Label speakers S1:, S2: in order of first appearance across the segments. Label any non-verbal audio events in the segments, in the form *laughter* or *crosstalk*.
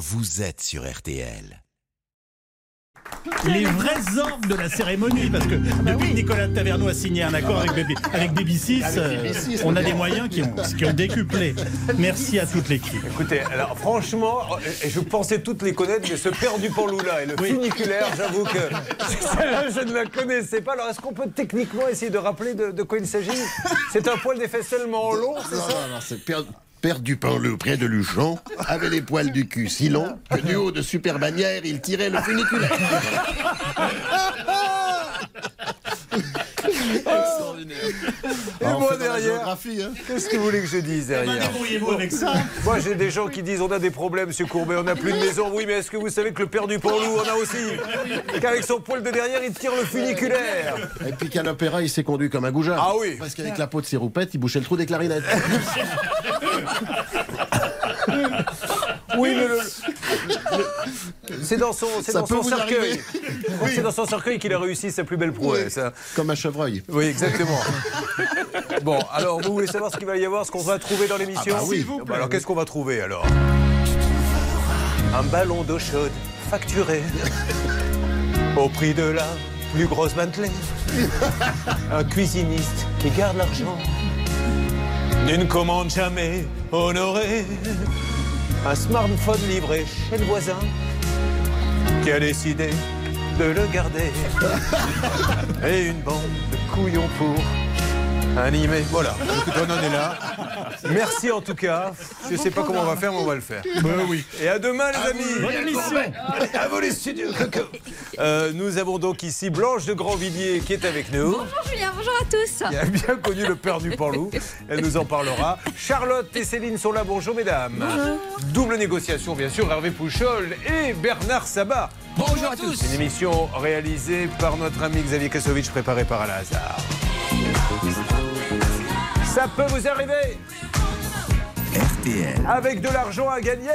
S1: vous êtes sur RTL.
S2: Les vrais orgues de la cérémonie, parce que depuis que Nicolas Taverneau a signé un accord avec, Baby, avec BB6, euh, on a des moyens qui ont, qui ont décuplé. Merci à toute l'équipe.
S3: Écoutez, alors franchement, euh, je pensais toutes les connaître, mais ce père du là et le funiculaire, j'avoue que celle-là, *laughs* je ne la connaissais pas. Alors est-ce qu'on peut techniquement essayer de rappeler de, de quoi il s'agit? C'est un poil d'effet seulement long, c'est
S4: Non,
S3: ça?
S4: non, non, c'est Père, Père Dupin-le près de Luchon avait les poils du cul si longs que du haut de super bannière, il tirait le funiculaire. *laughs*
S3: Et
S4: Ah,
S3: moi derrière,
S4: hein.
S3: qu'est-ce que vous voulez que je dise derrière
S2: Débrouillez-vous avec ça.
S3: Moi, j'ai des gens qui disent on a des problèmes, monsieur Courbet, on n'a plus de maison. Oui, mais est-ce que vous savez que le père du Panlou en a aussi qu'avec son poil de derrière, il tire le funiculaire
S4: Et puis qu'à l'opéra, il s'est conduit comme un goujat.
S3: Ah oui.
S4: Parce qu'avec la peau de ses roupettes, il bouchait le trou des clarinettes. *laughs*
S3: Oui, mais le. le- *laughs* C'est dans son, c'est
S4: Ça
S3: dans
S4: peut
S3: son
S4: vous
S3: cercueil. *laughs* C'est dans son cercueil qu'il a réussi sa plus belle prouesse. hein.
S4: comme un chevreuil.
S3: Oui, exactement. *laughs* Bon, alors vous voulez savoir ce qu'il va y avoir, ce qu'on va trouver dans l'émission
S4: Ah bah oui. S'il
S3: Bah alors qu'est-ce qu'on va trouver alors Un ballon d'eau chaude facturé au prix de la plus grosse Bentley. Un cuisiniste qui garde l'argent d'une commande jamais honorée. Un smartphone livré chez le voisin qui a décidé de le garder. *laughs* Et une bande de couillons pour animer. Voilà, écoute, on en est là. Merci en tout cas. Je sais pas comment on va faire, mais on va le faire.
S2: oui.
S3: Et à demain, les amis.
S2: Bonne émission.
S3: Allez, à vous les studios. Euh, nous avons donc ici Blanche de Grandvilliers qui est avec nous.
S5: Bonjour Julien, bonjour à tous.
S3: Qui a bien connu le père du Panlou. Elle nous en parlera. Charlotte et Céline sont là. Bonjour, mesdames. Double négociation, bien sûr. Hervé Pouchol et Bernard Sabat.
S6: Bonjour à tous.
S3: Une émission réalisée par notre ami Xavier Kasovic, préparée par Alain Hazard. Ça peut vous arriver
S1: RTL.
S3: avec de l'argent à gagner.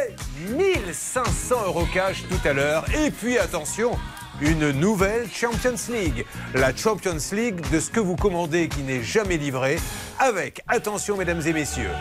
S3: 1500 euros cash tout à l'heure. Et puis attention, une nouvelle Champions League. La Champions League de ce que vous commandez qui n'est jamais livré. Avec, attention mesdames et messieurs,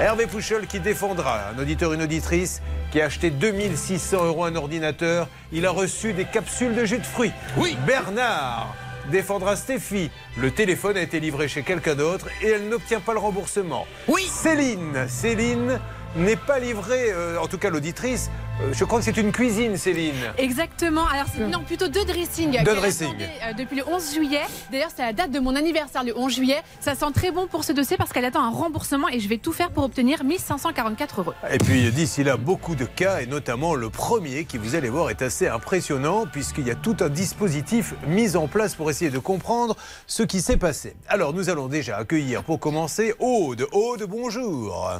S3: Hervé Pouchol qui défendra un auditeur, une auditrice qui a acheté 2600 euros un ordinateur. Il a reçu des capsules de jus de fruits.
S6: Oui.
S3: Bernard défendra Stéphie. Le téléphone a été livré chez quelqu'un d'autre et elle n'obtient pas le remboursement.
S6: Oui.
S3: Céline, Céline n'est pas livrée, euh, en tout cas l'auditrice. euh, je crois que c'est une cuisine, Céline.
S5: Exactement. Alors, c'est non, plutôt deux dressings.
S3: Deux dressings.
S5: euh, depuis le 11 juillet. D'ailleurs, c'est la date de mon anniversaire, le 11 juillet. Ça sent très bon pour ce dossier parce qu'elle attend un remboursement et je vais tout faire pour obtenir 1544 euros.
S3: Et puis d'ici là, beaucoup de cas, et notamment le premier qui, vous allez voir, est assez impressionnant puisqu'il y a tout un dispositif mis en place pour essayer de comprendre ce qui s'est passé. Alors nous allons déjà accueillir pour commencer Aude. Aude, bonjour.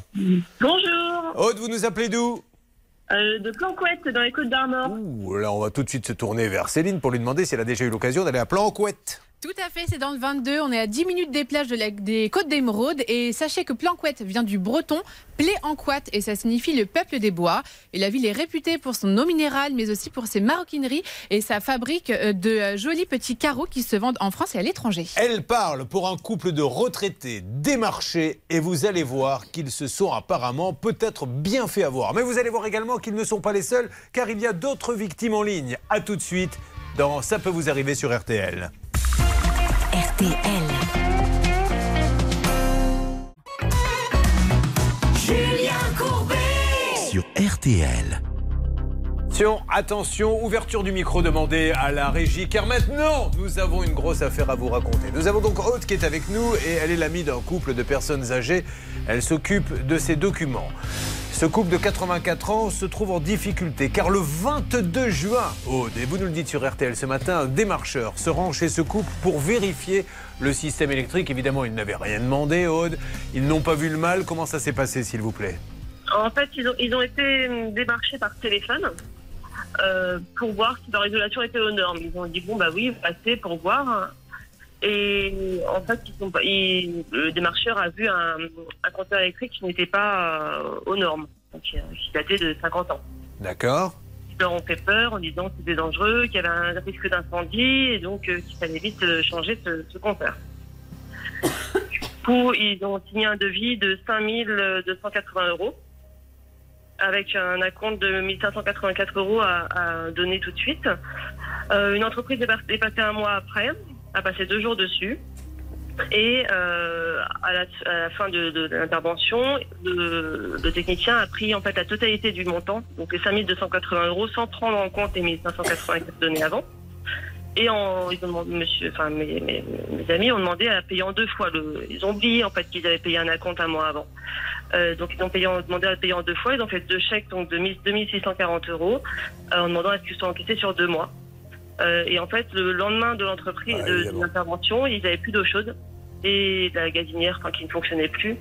S7: Bonjour,
S3: Aude, vous nous appelez d'où
S7: euh, de Planquette dans les Côtes d'Armor.
S3: Ouh, Là, on va tout de suite se tourner vers Céline pour lui demander si elle a déjà eu l'occasion d'aller à Planquette.
S5: Tout à fait, c'est dans le 22. On est à 10 minutes des plages de des Côtes d'Émeraude. Et sachez que Planquette vient du breton Plé-en-Couette et ça signifie le peuple des bois. Et la ville est réputée pour son eau minérale, mais aussi pour ses maroquineries et sa fabrique euh, de euh, jolis petits carreaux qui se vendent en France et à l'étranger.
S3: Elle parle pour un couple de retraités démarchés et vous allez voir qu'ils se sont apparemment peut-être bien fait avoir. Mais vous allez voir également qu'ils ne sont pas les seuls car il y a d'autres victimes en ligne. A tout de suite dans Ça peut vous arriver sur RTL.
S8: RTL.
S1: Sur RTL.
S3: Attention, attention, ouverture du micro demandée à la régie car maintenant nous avons une grosse affaire à vous raconter. Nous avons donc Aude qui est avec nous et elle est l'amie d'un couple de personnes âgées. Elle s'occupe de ses documents. Ce couple de 84 ans se trouve en difficulté car le 22 juin, Aude, et vous nous le dites sur RTL ce matin, un démarcheur se rend chez ce couple pour vérifier le système électrique. Évidemment, ils n'avaient rien demandé, Aude. Ils n'ont pas vu le mal. Comment ça s'est passé, s'il vous plaît?
S7: En fait, ils ont, été démarchés par téléphone euh, pour voir si leur isolation était aux normes. Ils ont dit bon bah oui, passez pour voir. Et en fait, ils sont pas, ils- le démarcheur a vu un, un compteur électrique qui n'était pas euh, aux normes, donc, euh, qui datait de 50 ans.
S3: D'accord
S7: Ils leur ont fait peur en disant que c'était dangereux, qu'il y avait un risque d'incendie et donc euh, qu'il fallait vite euh, changer ce, ce compteur. Du coup, ils ont signé un devis de 5280 euros avec un acompte de 1584 euros à, à donner tout de suite. Une entreprise est passée un mois après, a passé deux jours dessus. Et euh, à, la, fin de, l'intervention, le, technicien a pris en fait la totalité du montant, donc les 5280 euros, sans prendre en compte les 1584 donnés avant. Et en, ils ont monsieur, enfin mes, amis ont demandé à payer en deux fois. Le, ils ont oublié en fait qu'ils avaient payé un acompte un mois avant. Euh, donc ils ont demandé à payer en deux fois. Ils ont fait deux chèques donc de 1000 2640 euros euh, en demandant à ce qu'ils soient encaissés sur deux mois. Euh, et en fait, le lendemain de l'entreprise,
S3: Ah,
S7: de, de l'intervention, ils n'avaient plus d'eau chaude et la gazinière, enfin, qui ne fonctionnait plus.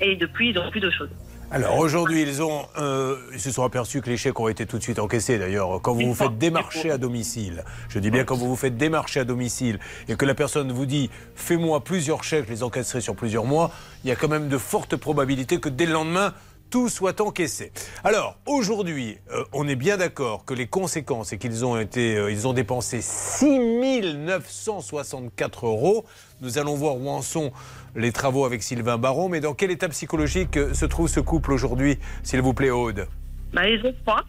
S7: Et depuis, ils n'ont plus d'eau chaude.
S3: Alors aujourd'hui, ils ont, euh, ils se sont aperçus que les chèques ont été tout de suite encaissés. D'ailleurs, quand vous vous faites démarcher à domicile, je dis bien quand vous vous faites démarcher à domicile et que la personne vous dit fais-moi plusieurs chèques, je les encaisserai sur plusieurs mois, il y a quand même de fortes probabilités que dès le lendemain tout soit encaissé. Alors aujourd'hui, euh, on est bien d'accord que les conséquences c'est qu'ils ont été, euh, ils ont dépensé 6 964 euros. Nous allons voir où en sont les travaux avec Sylvain Baron, mais dans quel état psychologique euh, se trouve ce couple aujourd'hui, s'il vous plaît, Aude?
S7: Bah, ils ont froid.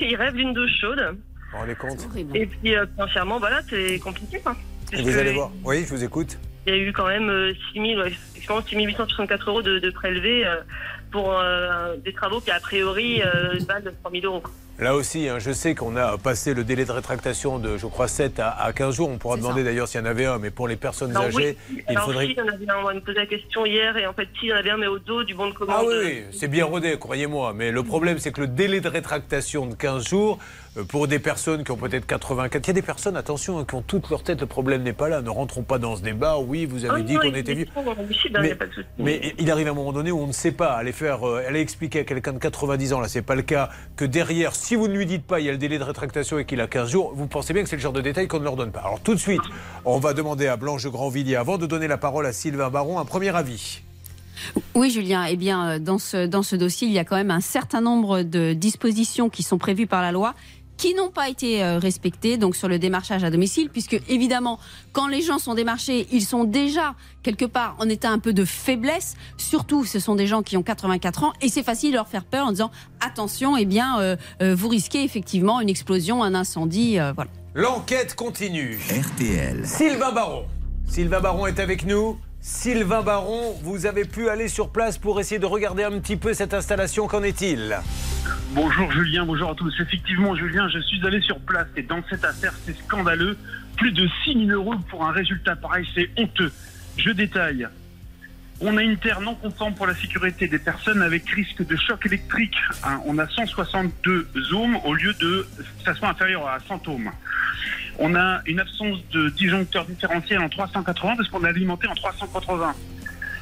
S7: ils rêvent d'une douche chaude.
S3: Vous vous rendez compte?
S7: Et puis, euh, financièrement, voilà, c'est compliqué. Puisque
S3: Vous allez voir. Oui, je vous écoute.
S7: Il y a eu quand même euh, 6 000, ouais, effectivement, 6 864 euros de, de prélevés euh, pour euh, des travaux qui, a priori, euh, valent 3 000 euros.
S3: Là aussi, hein, je sais qu'on a passé le délai de rétractation de, je crois, 7 à, à 15 jours. On pourra demander d'ailleurs s'il y en avait un, mais pour les personnes âgées,
S7: oui,
S3: il
S7: alors,
S3: faudrait.
S7: si, il y en avait un, on me posait la question hier, et en fait, si, il y en avait un, mais au dos du bon de commande.
S3: Ah oui, oui, c'est bien rodé, croyez-moi. Mais le problème, c'est que le délai de rétractation de 15 jours, euh, pour des personnes qui ont peut-être 84, il y a des personnes, attention, hein, qui ont toute leur tête, le problème n'est pas là. Ne rentrons pas dans ce débat. Oui, vous avez
S7: Ah
S3: dit qu'on était vieux.
S7: hein,
S3: Mais-. Mais il arrive un moment donné où on ne sait pas. Aller faire, euh, aller expliquer à quelqu'un de 90 ans, là, c'est pas le cas, que derrière, si vous ne lui dites pas, il y a le délai de rétractation et qu'il a 15 jours, vous pensez bien que c'est le genre de détail qu'on ne leur donne pas. Alors tout de suite, on va demander à Blanche Grandvilliers, avant de donner la parole à Sylvain Baron, un premier avis.
S6: Oui, Julien. Eh bien, euh, dans ce, dans ce dossier, il y a quand même un certain nombre de dispositions qui sont prévues par la loi qui n'ont pas été euh, respectées donc sur le démarchage à domicile puisque évidemment quand les gens sont démarchés ils sont déjà quelque part en état un peu de faiblesse surtout ce sont des gens qui ont 84 ans et c'est facile de leur faire peur en disant attention eh bien euh, euh, vous risquez effectivement une explosion un incendie euh, voilà
S3: L'enquête continue.
S1: RTL.
S3: Sylvain Baron. Sylvain Baron est avec nous. Sylvain Baron, vous avez pu aller sur place pour essayer de regarder un petit peu cette installation. Qu'en est-il?
S9: Bonjour Julien, bonjour à tous. Effectivement, Julien, je suis allé sur place et dans cette affaire, c'est scandaleux. Plus de 6 000 euros pour un résultat pareil, c'est honteux. Je détaille. On a une terre non conforme pour la sécurité des personnes avec risque de choc électrique. hein. on a 162 ohms au lieu de ça soit inférieur à 100 ohms. On a une absence de disjoncteur différentiel en 380 parce qu'on a alimenté en 380.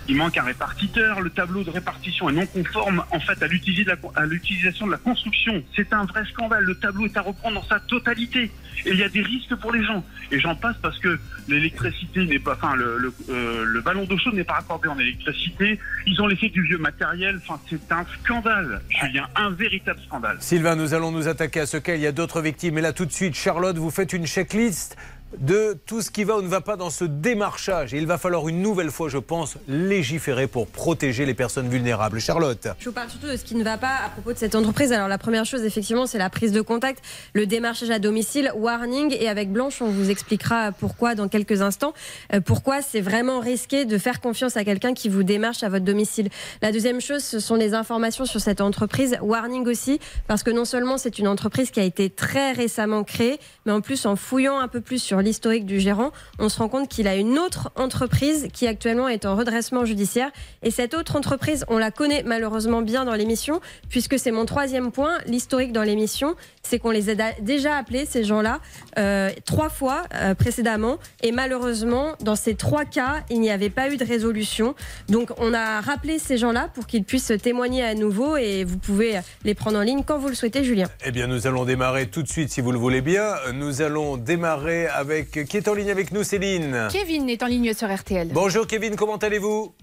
S9: Il manque un répartiteur. Le tableau de répartition est non conforme en fait à l'utilisation de la construction. C'est un vrai scandale. Le tableau est à reprendre dans sa totalité. Et il y a des risques pour les gens. Et j'en passe parce que l'électricité n'est pas, enfin le, euh, ballon d'eau chaude n'est pas raccordé en électricité. Ils ont laissé du vieux matériel. Enfin c'est un scandale, Julien, un véritable scandale.
S3: Sylvain, nous allons nous attaquer à ce cas. Il y a d'autres victimes. Et là, tout de suite, Charlotte, vous faites une checklist de tout ce qui va ou ne va pas dans ce démarchage. Il va falloir une nouvelle fois, je pense, légiférer pour protéger les personnes vulnérables. Charlotte.
S10: Je vous parle surtout de ce qui ne va pas à propos de cette entreprise. Alors la première chose, effectivement, c'est la prise de contact, le démarchage à domicile, warning. Et avec Blanche, on vous expliquera pourquoi dans quelques instants, euh, pourquoi c'est vraiment risqué de faire confiance à quelqu'un qui vous démarche à votre domicile. La deuxième chose, ce sont les informations sur cette entreprise. Warning aussi, parce que non seulement c'est une entreprise qui a été très récemment créée, mais en plus en fouillant un peu plus sur l'historique du gérant, on se rend compte qu'il a une autre entreprise qui actuellement est en redressement judiciaire. Et cette autre entreprise, on la connaît malheureusement bien dans l'émission, puisque c'est mon troisième point, l'historique dans l'émission, c'est qu'on les a déjà appelés, ces gens-là, euh, trois fois euh, précédemment. Et malheureusement, dans ces trois cas, il n'y avait pas eu de résolution. Donc on a rappelé ces gens-là pour qu'ils puissent témoigner à nouveau et vous pouvez les prendre en ligne quand vous le souhaitez, Julien.
S3: Eh bien, nous allons démarrer tout de suite, si vous le voulez bien. Nous allons démarrer avec... Qui est en ligne avec nous, Céline
S5: Kevin est en ligne sur RTL.
S3: Bonjour, Kevin, comment allez-vous?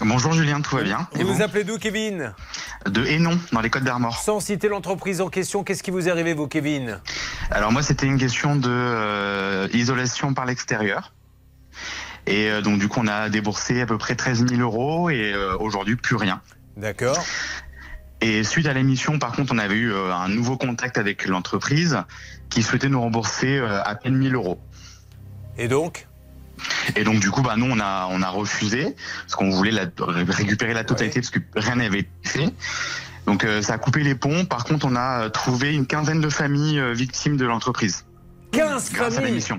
S11: Bonjour Julien, tout va bien Et
S3: Vous
S11: vous?
S3: nous appelez d'où, Kevin?
S11: De Hénon, dans les Côtes d'Armor.
S3: Sans citer l'entreprise en question, qu'est-ce qui vous est arrivé, vous, Kevin?
S11: Alors moi, c'était une question de euh, isolation par l'extérieur. Et euh, donc du coup, on a déboursé à peu près 13 000 euros et euh, aujourd'hui, plus rien.
S3: D'accord.
S11: Et suite à l'émission, par contre, on avait eu un nouveau contact avec l'entreprise qui souhaitait nous rembourser à peine 1000 euros.
S3: Et donc
S11: Et donc du coup, bah nous on a on a refusé parce qu'on voulait la- récupérer la totalité parce que rien n'avait été fait. Donc euh, ça a coupé les ponts. Par contre, on a euh, trouvé une quinzaine de familles euh, victimes de l'entreprise.
S3: 15
S11: grâce à
S3: familles
S11: l'émission.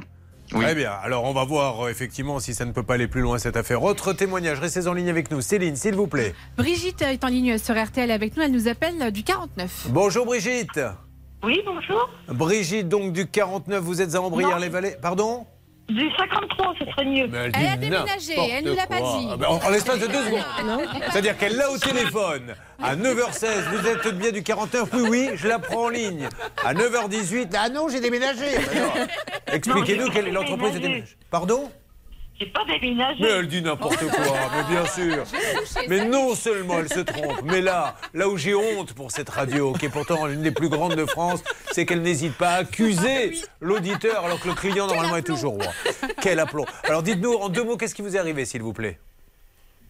S11: Oui.
S3: Très bien. Alors, on va voir euh, effectivement si ça ne peut pas aller plus loin cette affaire. Autre témoignage, restez en ligne avec nous. Céline, s'il vous plaît.
S5: Brigitte est en ligne sur RTL avec nous. Elle nous appelle du 49.
S3: Bonjour Brigitte.
S7: Oui, bonjour.
S3: Brigitte, donc du 49, vous êtes à Ambrières-les-Vallées. Pardon?
S7: Du 53, ce serait mieux.
S3: Mais
S5: Elle a déménagé, elle nous l'a pas dit.
S3: Ah ben, en en l'espace de deux secondes. *laughs* C'est-à-dire qu'elle l'a au téléphone. À 9h16, vous êtes bien du 49 Oui, oui, je la prends en ligne. À 9h18, ah non, j'ai déménagé. Non. Expliquez-nous quelle est l'entreprise de
S7: déménagé.
S3: déménagage. Pardon?
S7: J'ai pas déménagé.
S3: Mais elle dit n'importe quoi, mais bien *laughs* sûr. Mais non seulement elle se trompe, mais là, là où j'ai honte pour cette radio, qui est pourtant l'une des plus grandes de France, c'est qu'elle n'hésite pas à accuser l'auditeur alors que le client normalement est toujours roi. Quel aplomb. Alors dites-nous en deux mots, qu'est-ce qui vous est arrivé, s'il vous plaît?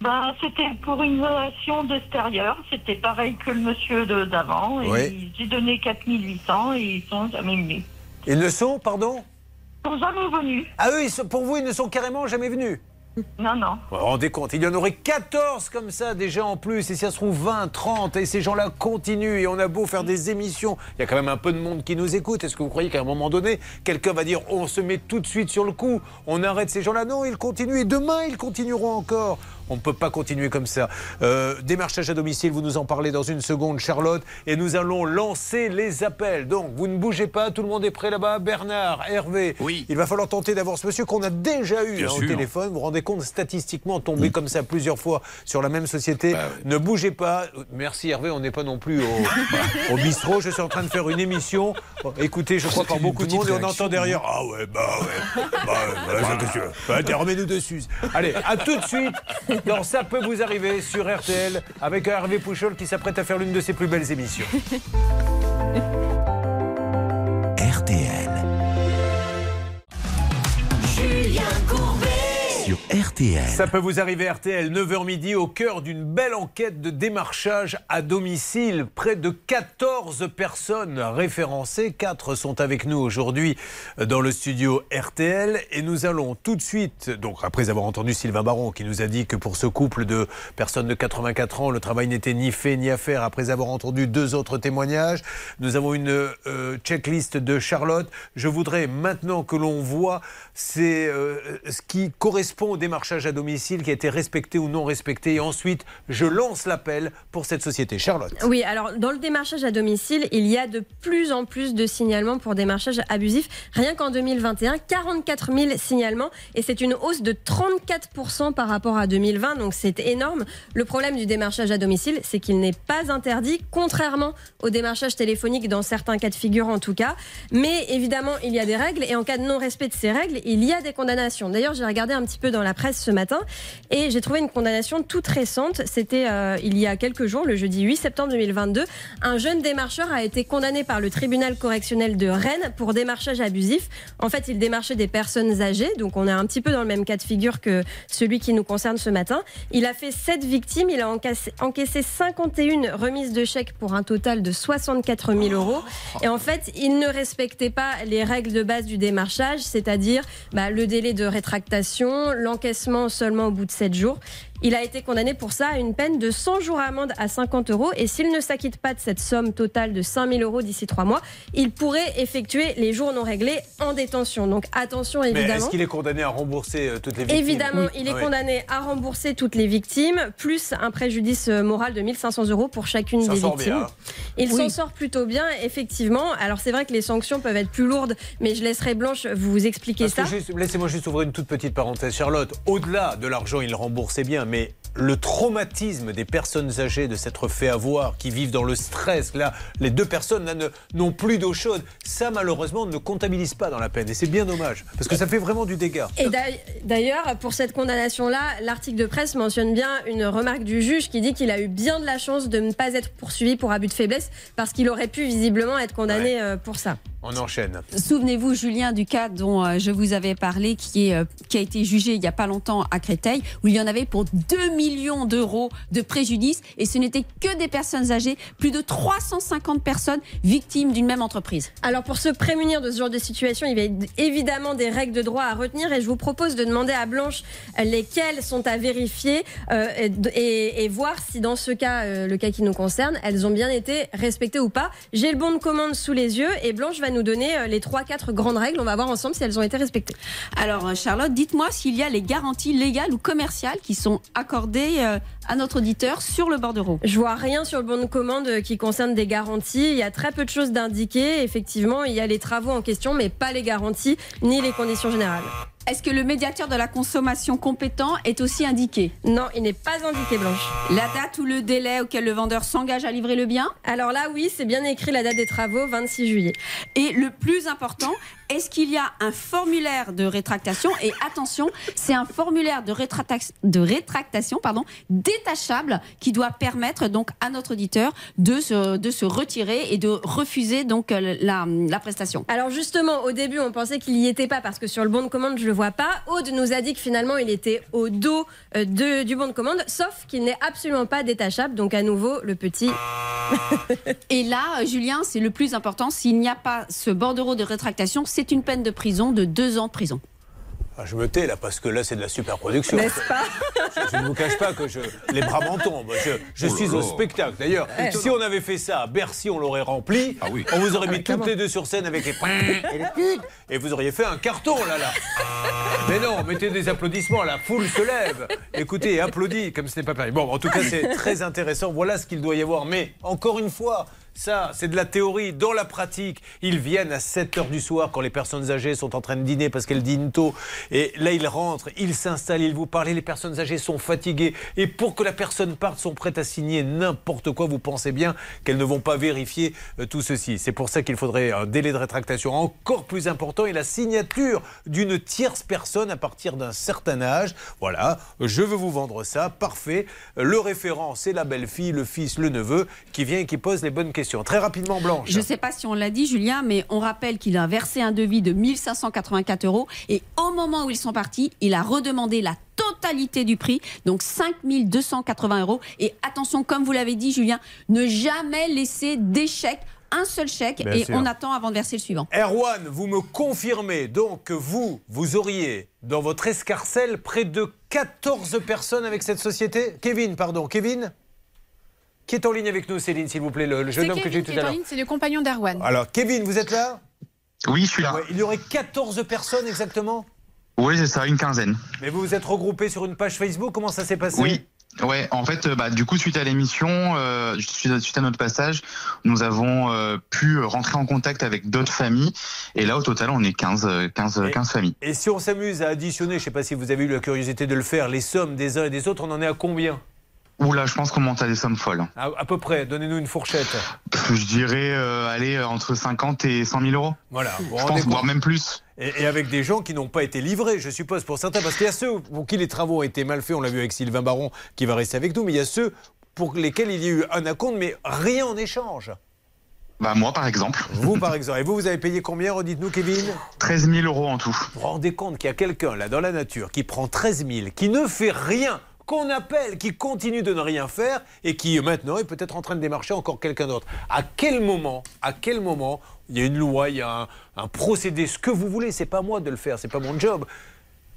S7: Ben, c'était pour une relation d'extérieur. C'était pareil que le monsieur d'avant.
S3: Oui.
S7: J'ai donné 4800 et ils sont jamais venus.
S3: Ils ne sont, pardon?
S7: Sont jamais venus.
S3: Ah eux, ils sont- pour vous, ils ne sont carrément jamais venus
S7: Non, non.
S3: Vous vous rendez compte, il y en aurait 14 comme ça déjà en plus, et si ça se trouve 20, 30, et ces gens-là continuent, et on a beau faire des émissions, il y a quand même un peu de monde qui nous écoute. Est-ce que vous croyez qu'à un moment donné, quelqu'un va dire on se met tout de suite sur le coup, on arrête ces gens-là? Non, ils continuent, et demain ils continueront encore. On ne peut pas continuer comme ça. Euh, démarchage à domicile, vous nous en parlez dans une seconde, Charlotte, et nous allons lancer les appels. Donc, vous ne bougez pas, tout le monde est prêt là-bas. Bernard, Hervé,
S1: Oui.
S3: il va falloir tenter d'avoir ce monsieur qu'on a déjà eu hein, au téléphone. Vous vous rendez compte, statistiquement, tomber comme ça plusieurs fois sur la même société. Ne bougez pas. Merci Hervé, on n'est pas non plus au, *laughs* au bistrot. Je suis en train de faire une émission, écoutez, je crois, par beaucoup de monde, et on entend derrière Ah ouais, bah ouais, bah ouais, bah, Bah, t'es, remets-nous dessus. Allez, à tout de suite *laughs* dans Ça peut vous arriver sur RTL avec Hervé Pouchol qui s'apprête à faire l'une de ses plus belles émissions. *laughs* Ça peut vous arriver RTL, 9h midi, au cœur d'une belle enquête de démarchage à domicile. Près de 14 personnes référencées. 4 sont avec nous aujourd'hui dans le studio RTL. Et nous allons tout de suite, donc après avoir entendu Sylvain Baron qui nous a dit que pour ce couple de personnes de 84 ans, le travail n'était ni fait ni à faire. Après avoir entendu deux autres témoignages, nous avons une euh, checklist de Charlotte. Je voudrais maintenant que l'on voit c'est euh, ce qui correspond au démarchage à domicile qui a été respecté ou non respecté. Et ensuite, je lance l'appel pour cette société. Charlotte.
S10: Oui, alors dans le démarchage à domicile, il y a de plus en plus de signalements pour démarchage abusif. Rien qu'en 2021, 44 000 signalements et c'est une hausse de 34% par rapport à 2020, donc c'est énorme. Le problème du démarchage à domicile, c'est qu'il n'est pas interdit, contrairement au démarchage téléphonique dans certains cas de figure en tout cas. Mais évidemment, il y a des règles et en cas de non-respect de ces règles, il y a des condamnations. D'ailleurs, j'ai regardé un petit peu dans la presse ce matin et j'ai trouvé une condamnation toute récente. C'était euh, il y a quelques jours, le jeudi 8 septembre 2022. Un jeune démarcheur a été condamné par le tribunal correctionnel de Rennes pour démarchage abusif. En fait, il démarchait des personnes âgées, donc on est un petit peu dans le même cas de figure que celui qui nous concerne ce matin. Il a fait 7 victimes, il a encaissé, encaissé 51 remises de chèques pour un total de 64 000 euros. Et en fait, il ne respectait pas les règles de base du démarchage, c'est-à-dire bah, le délai de rétractation, l'encaissement seulement au bout de 7 jours. Il a été condamné pour ça à une peine de 100 jours amende à 50 euros. Et s'il ne s'acquitte pas de cette somme totale de 5 000 euros d'ici 3 mois, il pourrait effectuer les jours non réglés en détention. Donc attention
S3: Mais
S10: évidemment.
S3: est-ce qu'il est condamné à rembourser euh, toutes les victimes
S10: Évidemment, il est
S3: Oui.
S10: condamné à rembourser toutes les victimes, plus un préjudice euh, moral de 1500 euros pour chacune
S3: Ça
S10: des
S3: sort
S10: victimes.
S3: bien.
S10: Il
S3: Oui.
S10: s'en sort plutôt bien, effectivement. Alors c'est vrai que les sanctions peuvent être plus lourdes, mais je laisserai Blanche vous expliquer
S3: Parce
S10: ça.
S3: Laissez-moi juste ouvrir une toute petite parenthèse, Charlotte. Au-delà de l'argent, il remboursait bien, mais le traumatisme des personnes âgées de s'être fait avoir, qui vivent dans le stress, là, les deux personnes là, n'ont plus d'eau chaude, ça malheureusement ne comptabilise pas dans la peine. Et c'est bien dommage, parce que ça fait vraiment du dégât.
S10: Et d'ail- d'ailleurs, pour cette condamnation-là, l'article de presse mentionne bien une remarque du juge qui dit qu'il a eu bien de la chance de ne pas être poursuivi pour abus de faiblesse parce qu'il aurait pu visiblement être condamné euh, pour ça.
S3: On enchaîne.
S6: Souvenez-vous, Julien, du cas dont euh, je vous avais parlé, qui, est, euh, qui a été jugé il n'y a pas longtemps à Créteil, où il y en avait pour 2 millions d'euros de préjudice, et ce n'était que des personnes âgées, plus de 350 personnes victimes d'une même entreprise.
S10: Alors pour se prémunir de ce genre de situation, il y a évidemment des règles de droit à retenir, et je vous propose de demander à Blanche euh, lesquelles sont à vérifier euh, et, et voir si dans ce cas, euh, le cas qui nous concerne, elles ont bien été respectées ou pas. J'ai le bon de commande sous les yeux, et Blanche va nous donner euh, les 3-4 grandes règles. On va voir ensemble si elles ont été respectées.
S6: Alors, euh, Charlotte, dites-moi s'il y a les garanties légales ou commerciales qui sont accordées euh, à notre auditeur sur le bordereau.
S10: Je vois rien sur le bon de commande qui concerne des garanties. Il y a très peu de choses d'indiquer. Effectivement, il y a les travaux en question, mais pas les garanties ni les conditions générales.
S6: Est-ce que le médiateur de la consommation compétent est aussi indiqué?
S10: Non, il n'est pas indiqué, Blanche.
S6: La date ou le délai auquel le vendeur s'engage à livrer le bien?
S10: Alors là, oui, c'est bien écrit la date des travaux, 26 juillet.
S6: Et le plus important, est-ce qu'il y a un formulaire de rétractation Et attention, c'est un formulaire de, rétracta- de rétractation pardon, détachable qui doit permettre donc à notre auditeur de se, de se retirer et de refuser donc euh, la, prestation.
S10: Alors justement, au début, on pensait qu'il n'y était pas parce que sur le bon de commande, je le vois pas. Aude nous a dit que finalement, il était au dos euh, du bon de commande, sauf qu'il n'est absolument pas détachable. Donc à nouveau, le petit. *laughs*
S6: Et là, Julien, c'est le plus important. S'il n'y a pas ce bordereau de rétractation, c'est une peine de prison de deux ans de prison.
S3: Ah, je me tais là parce que là c'est de la super production.
S10: N'est-ce pas
S3: Je ne vous cache pas que je, les bras m'en tombent. Je, je
S4: Oh
S3: suis au spectacle. D'ailleurs, si on avait fait ça à Bercy, on l'aurait rempli.
S4: Ah oui.
S3: On vous aurait mis toutes les deux sur scène avec les et les putes. Et vous auriez fait un carton là là. Mais non, mettez des applaudissements. La foule se lève. Écoutez, et applaudit comme ce n'est pas pareil. Bon, en tout cas, c'est très intéressant. Voilà ce qu'il doit y avoir. Mais encore une fois. Ça, c'est de la théorie. Dans la pratique, ils viennent à 7 heures du soir quand les personnes âgées sont en train de dîner parce qu'elles dînent tôt. Et là, ils rentrent, ils s'installent, ils vous parlent. Les personnes âgées sont fatiguées. Et pour que la personne parte, sont prêtes à signer n'importe quoi. Vous pensez bien qu'elles ne vont pas vérifier euh, tout ceci. C'est pour ça qu'il faudrait un délai de rétractation encore plus important et la signature d'une tierce personne à partir d'un certain âge. Voilà, je veux vous vendre ça. Parfait. Le référent, c'est la belle-fille, le fils, le neveu qui vient et qui pose les bonnes questions. Très rapidement, Blanche.
S6: Je ne sais pas si on l'a dit, Julien, mais on rappelle qu'il a versé un devis de 1584 euros et au moment où ils sont partis, il a redemandé la totalité du prix, donc 5280 euros. Et attention, comme vous l'avez dit, Julien, ne jamais laisser d'échec, un seul chèque,
S3: Bien
S6: et
S3: sûr.
S6: on attend avant de verser le suivant.
S3: Erwan, vous me confirmez donc que vous, vous auriez dans votre escarcelle près de 14 personnes avec cette société? Kevin, pardon, Kevin? Qui est en ligne avec nous, Céline, s'il vous plaît, le, le jeune homme que j'ai
S5: Kevin
S3: eu tout à l'heure
S5: c'est le compagnon d'Erwan.
S3: Alors, Kevin, vous êtes là?
S11: Oui, je suis là.
S3: Ouais, Il y aurait 14 personnes exactement?
S11: Oui, c'est ça, une quinzaine.
S3: Mais vous vous êtes regroupés sur une page Facebook Comment ça s'est passé?
S11: Oui. Ouais, en fait, euh, bah, du coup, suite à l'émission, euh, suite, à, notre passage, nous avons euh, pu rentrer en contact avec d'autres familles. Et là, au total, on est 15, euh, 15,
S3: Et-
S11: 15 familles.
S3: Et si on s'amuse à additionner, je ne sais pas si vous avez eu la curiosité de le faire, les sommes des uns et des autres, on en est à combien?
S11: Oula, je pense qu'on monte à des sommes folles.
S3: à, à peu près, donnez-nous une fourchette.
S11: Je dirais euh, aller euh, entre 50 et 100 000 euros.
S3: Voilà.
S11: Je pense, voire même plus.
S3: Et, et avec des gens qui n'ont pas été livrés, je suppose, pour certains. Parce qu'il y a ceux pour qui les travaux ont été mal faits, on l'a vu avec Sylvain Baron, qui va rester avec nous, mais il y a ceux pour lesquels il y a eu un acompte, mais rien en échange.
S11: Bah, moi, par exemple,
S3: Vous, par *laughs* exemple. Et vous, vous avez payé combien, redites-nous, Kevin?
S11: 13 000 euros en tout.
S3: Vous vous rendez compte qu'il y a quelqu'un, là, dans la nature, qui prend 13 000, qui ne fait rien qu'on appelle, qui continue de ne rien faire et qui maintenant est peut-être en train de démarcher encore quelqu'un d'autre. À quel moment, à quel moment, il y a une loi, il y a un, procédé, ce que vous voulez, c'est pas moi de le faire, c'est pas mon job.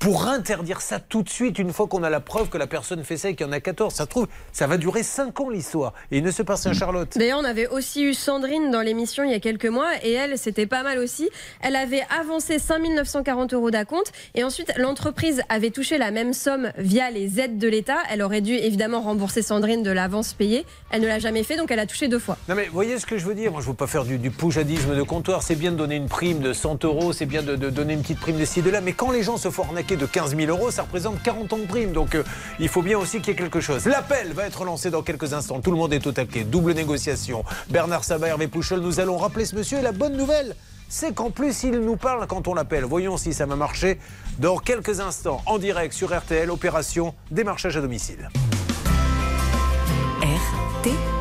S3: Pour interdire ça tout de suite, une fois qu'on a la preuve que la personne fait ça et qu'il y en a 14, ça trouve, ça va durer 5 ans l'histoire. Et il ne se passe rien, Charlotte.
S10: D'ailleurs, on avait aussi eu Sandrine dans l'émission il y a quelques mois et elle, c'était pas mal aussi. Elle avait avancé 5 940 euros d'acompte et ensuite l'entreprise avait touché la même somme via les aides de l'État. Elle aurait dû évidemment rembourser Sandrine de l'avance payée. Elle ne l'a jamais fait donc elle a touché deux fois.
S3: Non mais voyez ce que je veux dire? Moi je ne veux pas faire du, du poujadisme de comptoir. C'est bien de donner une prime de 100 euros, c'est bien de, de donner une petite prime de ci, de là. Mais quand les gens se font arnaquer de 15 000 euros, ça représente 40 ans de prime. Donc euh, il faut bien aussi qu'il y ait quelque chose. L'appel va être lancé dans quelques instants. Tout le monde est au taquet. Double négociation. Bernard Sabat, Hervé Pouchol, nous allons rappeler ce monsieur. Et la bonne nouvelle, c'est qu'en plus il nous parle quand on l'appelle. Voyons si ça va marcher dans quelques instants en direct sur RTL, opération démarchage à domicile.
S8: RTL.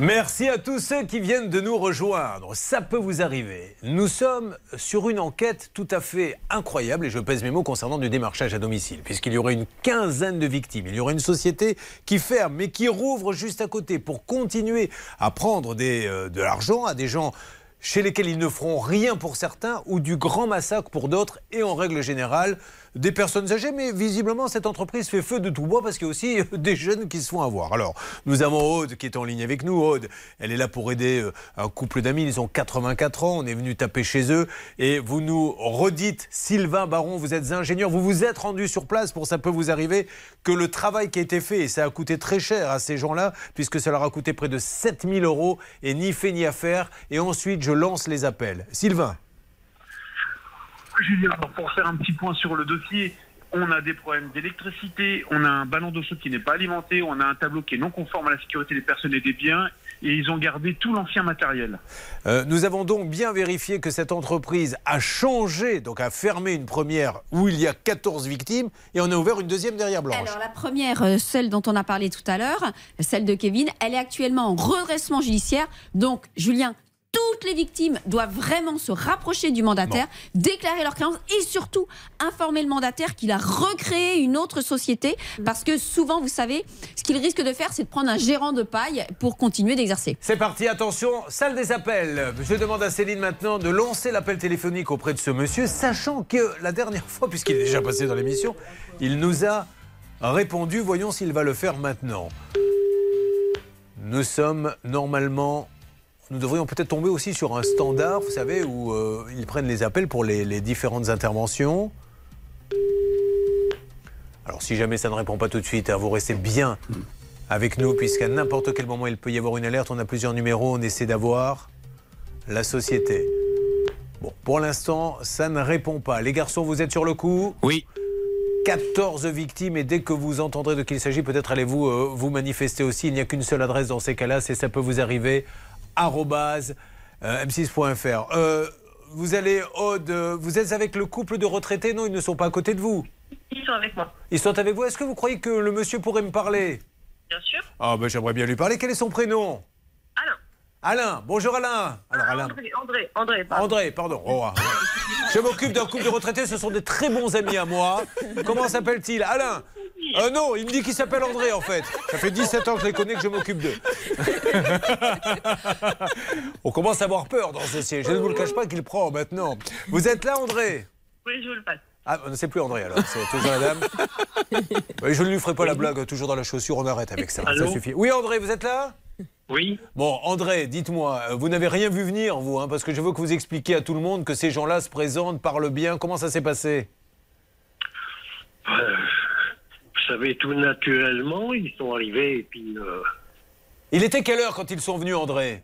S3: Merci à tous ceux qui viennent de nous rejoindre. Ça peut vous arriver. Nous sommes sur une enquête tout à fait incroyable, et je pèse mes mots concernant du démarchage à domicile, puisqu'il y aurait une quinzaine de victimes. Il y aurait une société qui ferme, mais qui rouvre juste à côté pour continuer à prendre euh, de l'argent à des gens chez lesquels ils ne feront rien pour certains ou du grand massacre pour d'autres, et en règle générale, des personnes âgées, mais visiblement cette entreprise fait feu de tout bois parce qu'il y a aussi des jeunes qui se font avoir. Alors, nous avons Aude qui est en ligne avec nous. Aude, elle est là pour aider euh, un couple d'amis, ils ont 84 ans, on est venu taper chez eux et vous nous redites, Sylvain Baron, vous êtes ingénieur, vous vous êtes rendu sur place pour ça peut vous arriver, que le travail qui a été fait, et ça a coûté très cher à ces gens-là, puisque ça leur a coûté près de 7000 euros, et ni fait ni à faire, et ensuite je lance les appels. Sylvain
S9: Julien, alors pour faire un petit point sur le dossier, on a des problèmes d'électricité, on a un ballon d'eau chaude qui n'est pas alimenté, on a un tableau qui est non conforme à la sécurité des personnes et des biens, et ils ont gardé tout l'ancien matériel.
S3: Euh, nous avons donc bien vérifié que cette entreprise a changé, donc a fermé une première où il y a 14 victimes et on a ouvert une deuxième derrière Blanche.
S6: Alors la première, euh, celle dont on a parlé tout à l'heure, celle de Kevin, elle est actuellement en redressement judiciaire. Donc Julien, toutes les victimes doivent vraiment se rapprocher du mandataire, déclarer leur créance et surtout informer le mandataire qu'il a recréé une autre société. Parce que souvent, vous savez, ce qu'il risque de faire, c'est de prendre un gérant de paille pour continuer d'exercer.
S3: C'est parti, attention, salle des appels. Je demande à Céline maintenant de lancer l'appel téléphonique auprès de ce monsieur, sachant que la dernière fois, puisqu'il est déjà passé dans l'émission, il nous a répondu. Voyons s'il va le faire maintenant. Nous sommes normalement nous devrions peut-être tomber aussi sur un standard, vous savez, où euh, ils prennent les appels pour les, les différentes interventions. Alors si jamais ça ne répond pas tout de suite, hein, vous restez bien avec nous, puisqu'à n'importe quel moment il peut y avoir une alerte. On a plusieurs numéros, on essaie d'avoir la société. Bon, pour l'instant, ça ne répond pas. Les garçons, vous êtes sur le coup?
S1: Oui.
S3: 14 victimes et dès que vous entendrez de qui il s'agit, peut-être allez-vous euh, vous manifester aussi. Il n'y a qu'une seule adresse dans ces cas-là, c'est ça peut vous arriver m6.fr. Euh, vous allez, Aude, euh, vous êtes avec le couple de retraités? Non, ils ne sont pas à côté de vous.
S7: Ils sont avec moi.
S3: Ils sont avec vous. Est-ce que vous croyez que le monsieur pourrait me parler?
S7: Bien sûr.
S3: Ah, ben j'aimerais bien lui parler. Quel est son prénom?
S7: Alain.
S3: Alain. Bonjour Alain. Alors Alain.
S7: André, André, André. pardon.
S3: André, pardon. Oh, ah. Je m'occupe d'un couple de retraités, ce sont des très bons amis à moi. Comment s'appelle-t-il? Alain euh, Non, il me dit qu'il s'appelle André en fait. Ça fait 17 ans que je les connais, que je m'occupe d'eux. On commence à avoir peur dans ce siège. Je ne vous le cache pas qu'il prend maintenant. Vous êtes là André?
S7: Oui, je vous le passe.
S3: Ah, c'est plus André alors, c'est toujours la dame. Je ne lui ferai pas la blague, toujours dans la chaussure, on arrête avec ça.
S9: Allô
S3: ça suffit. Oui André, vous êtes là?
S9: Oui.
S3: Bon, André, dites-moi, euh, vous n'avez rien vu venir, vous, hein, parce que je veux que vous expliquiez à tout le monde que ces gens-là se présentent, parlent bien. Comment ça s'est passé?
S12: Euh, vous savez, tout naturellement, ils sont arrivés et puis... Euh,
S3: Il était quelle heure quand ils sont venus, André?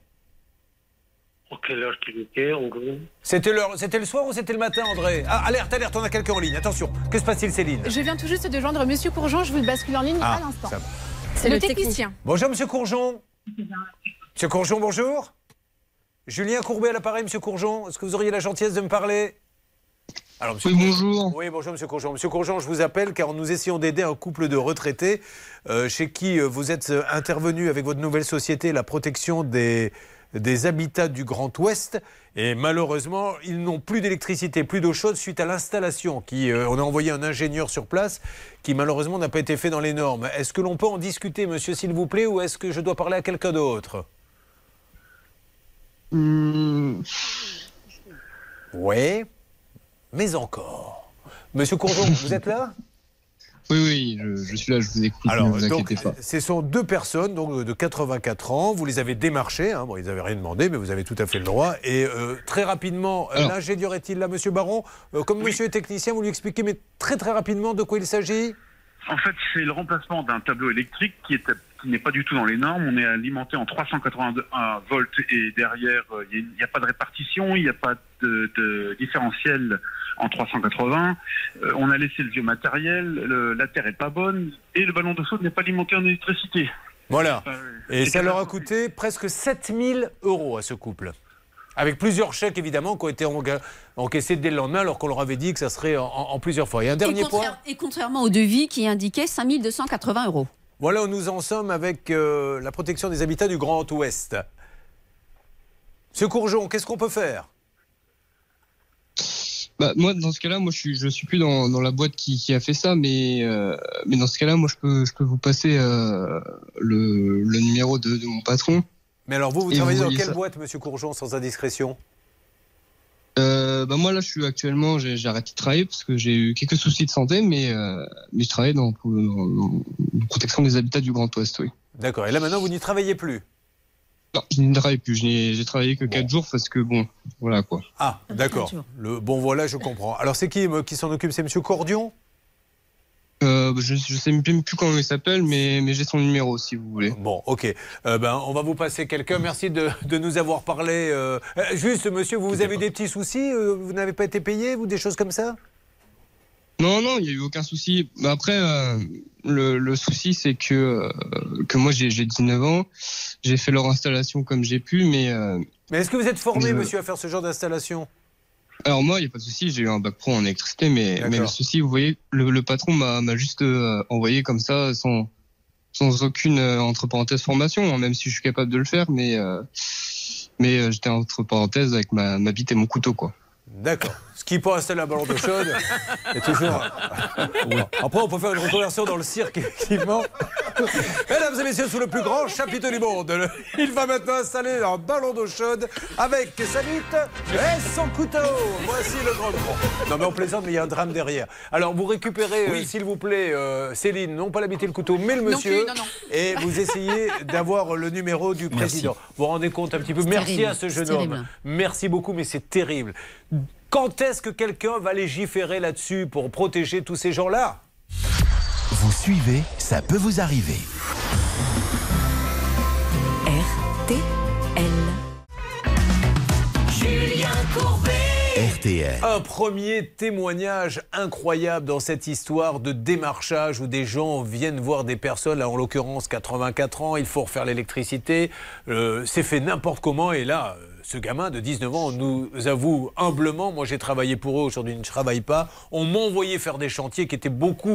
S12: En quelle heure qu'il était, en gros?
S3: C'était l'heure- c'était le soir ou c'était le matin, André? Ah, alerte, alerte, on a quelqu'un en ligne. Attention, que se passe-t-il, Céline?
S5: Je viens tout juste de joindre Monsieur Courgeon, je vous le bascule en ligne
S3: Ah,
S5: à l'instant. C'est le
S10: Le technicien.
S5: technicien.
S3: Bonjour, Monsieur Courgeon. Monsieur Courgeon, bonjour. Julien Courbet à l'appareil, Monsieur Courgeon. Est-ce que vous auriez la gentillesse de me parler? Alors, monsieur
S13: Oui, bonjour.
S3: Oui, bonjour Monsieur Courgeon. Monsieur Courgeon, je vous appelle car nous essayons d'aider un couple de retraités euh, chez qui euh, vous êtes euh, intervenu avec votre nouvelle société, la protection des, des habitats du Grand Ouest. Et malheureusement, ils n'ont plus d'électricité, plus d'eau chaude suite à l'installation. Qui, euh, on a envoyé un ingénieur sur place qui malheureusement n'a pas été fait dans les normes. Est-ce que l'on peut en discuter, monsieur, s'il vous plaît, ou est-ce que je dois parler à quelqu'un d'autre?
S13: Hmm,
S3: Oui, mais encore. Monsieur Courgeon, vous êtes là?
S13: Oui, oui, je, je suis là, je vous écoute,
S3: Alors,
S13: ne vous
S3: donc,
S13: inquiétez pas.
S3: ce sont deux personnes donc, de 84 ans. Vous les avez démarchés. Hein. Bon, ils n'avaient rien demandé, mais vous avez tout à fait le droit. Et euh, très rapidement, euh, l'ingénieur est-il là, monsieur Baron? Euh, Comme monsieur est technicien, vous lui expliquez, mais très très rapidement, de quoi il s'agit?
S9: En fait, c'est le remplacement d'un tableau électrique qui est qui n'est pas du tout dans les normes. On est alimenté en 381 volts et derrière, euh, il n'y a, pas de répartition, il n'y a pas de, de différentiel en 380. Euh, on a laissé le vieux matériel, le- la terre est pas bonne et le ballon de chaude n'est pas alimenté en électricité.
S3: Voilà. Et ça leur a coûté presque 7000 euros à ce couple. Avec plusieurs chèques, évidemment, qui ont été encaissés dès le lendemain, alors qu'on leur avait dit que ça serait en, en plusieurs fois. Et un
S6: Et,
S3: dernier point
S6: et contrairement au devis qui indiquait 5280 euros.
S3: Voilà où nous en sommes avec euh, la protection des habitats du Grand Ouest. Monsieur Courgeon, qu'est-ce qu'on peut faire?
S13: Bah, moi, dans ce cas-là, moi, je suis, je suis plus dans, dans la boîte qui, qui a fait ça, mais, euh, mais dans ce cas-là, moi, je peux, je peux vous passer euh, le, le numéro de, de mon patron.
S3: Mais alors vous, vous travaillez
S13: vous
S3: dans quelle
S13: ça
S3: boîte, Monsieur Courgeon, sans indiscrétion?
S13: Euh, bah, moi, là, je suis actuellement, j'ai arrêté de travailler parce que j'ai eu quelques soucis de santé, mais, euh, mais je travaille dans, dans, dans la protection des habitats du Grand Ouest, oui.
S3: D'accord. Et là maintenant, vous n'y travaillez plus?
S13: Non, je n'y travaille plus. Je n'ai- J'ai travaillé que 4 jours parce que, bon, voilà quoi.
S3: Ah, d'accord. Le bon voilà, je comprends. Alors c'est qui me- qui s'en occupe? C'est Monsieur Cordion?
S13: Euh, bah, je, je sais même plus comment il s'appelle, mais, mais j'ai son numéro si vous voulez.
S3: Bon, ok. Euh, ben, on va vous passer quelqu'un. Merci de, de nous avoir parlé. euh. Juste, monsieur, vous, vous avez des petits soucis Vous n'avez pas été payé ou des choses comme ça?
S13: Non, non, il n'y a eu aucun souci. Mais après, euh, le, le souci, c'est que, euh, que moi, j'ai j'ai 19 ans. J'ai fait leur installation comme j'ai pu, mais... euh,
S3: Mais est-ce que vous êtes formé,
S13: Je-
S3: monsieur, à faire ce genre d'installation?
S13: Alors moi, il n'y a pas de souci, j'ai eu un bac pro en électricité, mais, mais le souci, vous voyez, le, le patron m'a m'a juste euh, envoyé comme ça, sans, sans aucune, euh, entre parenthèses, formation, hein, même si je suis capable de le faire, mais, euh, mais euh, j'étais entre parenthèses avec ma, ma bite et mon couteau, quoi.
S3: D'accord. Ce qui peut installer un ballon d'eau chaude est toujours. *laughs* Après, on peut faire une reconversion dans le cirque, effectivement. Mesdames et messieurs, sous le plus grand chapiteau du monde, le- il va maintenant installer un ballon d'eau chaude avec sa bite et son couteau. Voici le grand grand. Non, mais on plaisante, mais il y a un drame derrière. Alors, vous récupérez, euh, s'il vous plaît, euh, Céline, non pas la bite et le couteau, mais le
S5: Non
S3: monsieur.
S5: plus, non, non.
S3: Et vous essayez d'avoir le numéro du président. Vous vous rendez compte un petit peu Merci
S6: terrible,
S3: à ce jeune
S6: c'est
S3: homme.
S6: terrible.
S3: Merci beaucoup, mais c'est terrible. Quand est-ce que quelqu'un va légiférer là-dessus pour protéger tous ces gens-là?
S1: Vous suivez, ça peut vous arriver.
S8: RTL.
S1: Julien Courbet. RTL.
S3: Un premier témoignage incroyable dans cette histoire de démarchage où des gens viennent voir des personnes, là en l'occurrence 84 ans, il faut refaire l'électricité, euh, c'est fait n'importe comment et là... Ce gamin de 19 ans nous avoue humblement, moi j'ai travaillé pour eux, aujourd'hui je ne travaille pas, on m'a envoyé faire des chantiers qui étaient beaucoup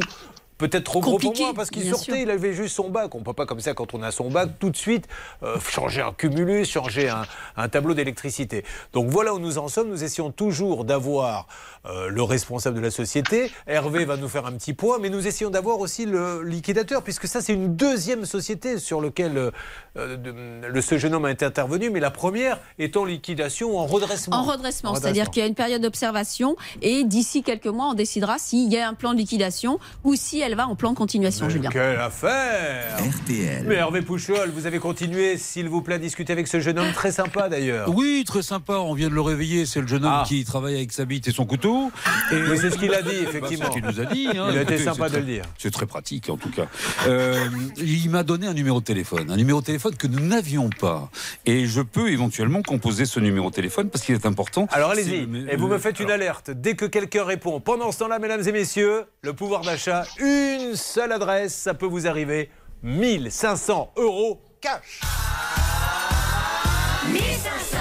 S3: peut-être trop gros pour moi parce qu'il sortait,
S6: sûr.
S3: il avait juste son bac. On ne peut pas comme ça quand on a son bac tout de suite euh, changer un cumulus, changer un, un tableau d'électricité. Donc voilà où nous en sommes. Nous essayons toujours d'avoir euh, le responsable de la société. Hervé va nous faire un petit point, mais nous essayons d'avoir aussi le liquidateur puisque ça c'est une deuxième société sur laquelle euh, de- le, ce jeune homme a été intervenu, mais la première est en liquidation ou en redressement.
S6: En redressement, c'est-à-dire qu'il y a une période d'observation et d'ici quelques mois, on décidera s'il y a un plan de liquidation ou si elle va en plan de continuation,
S3: Mais
S6: Julien.
S3: Quelle affaire
S1: RTL.
S3: Mais Hervé Pouchol, vous avez continué, s'il vous plaît, à discuter avec ce jeune homme très sympa d'ailleurs.
S14: Oui, très sympa. On vient de le réveiller. C'est le jeune homme
S3: Ah.
S14: qui travaille avec sa bite et son couteau. Et...
S3: Oui, c'est ce qu'il a dit, *laughs*
S14: Bah,
S3: effectivement.
S14: c'est ce qu'il nous a dit. hein.
S3: Il a été
S14: Écoutez,
S3: sympa
S14: c'est
S3: de le
S14: très-
S3: dire.
S14: C'est très pratique, en tout cas. Euh, il m'a donné un numéro de téléphone. Un numéro de téléphone que nous n'avions pas. Et je peux éventuellement composer ce numéro de téléphone parce qu'il est important.
S3: Alors allez-y,
S14: le-
S3: et vous me faites une alerte dès que quelqu'un répond. Pendant ce temps-là, mesdames et messieurs, le pouvoir d'achat, une seule adresse, ça peut vous arriver 1500 euros cash.
S8: 1500 euros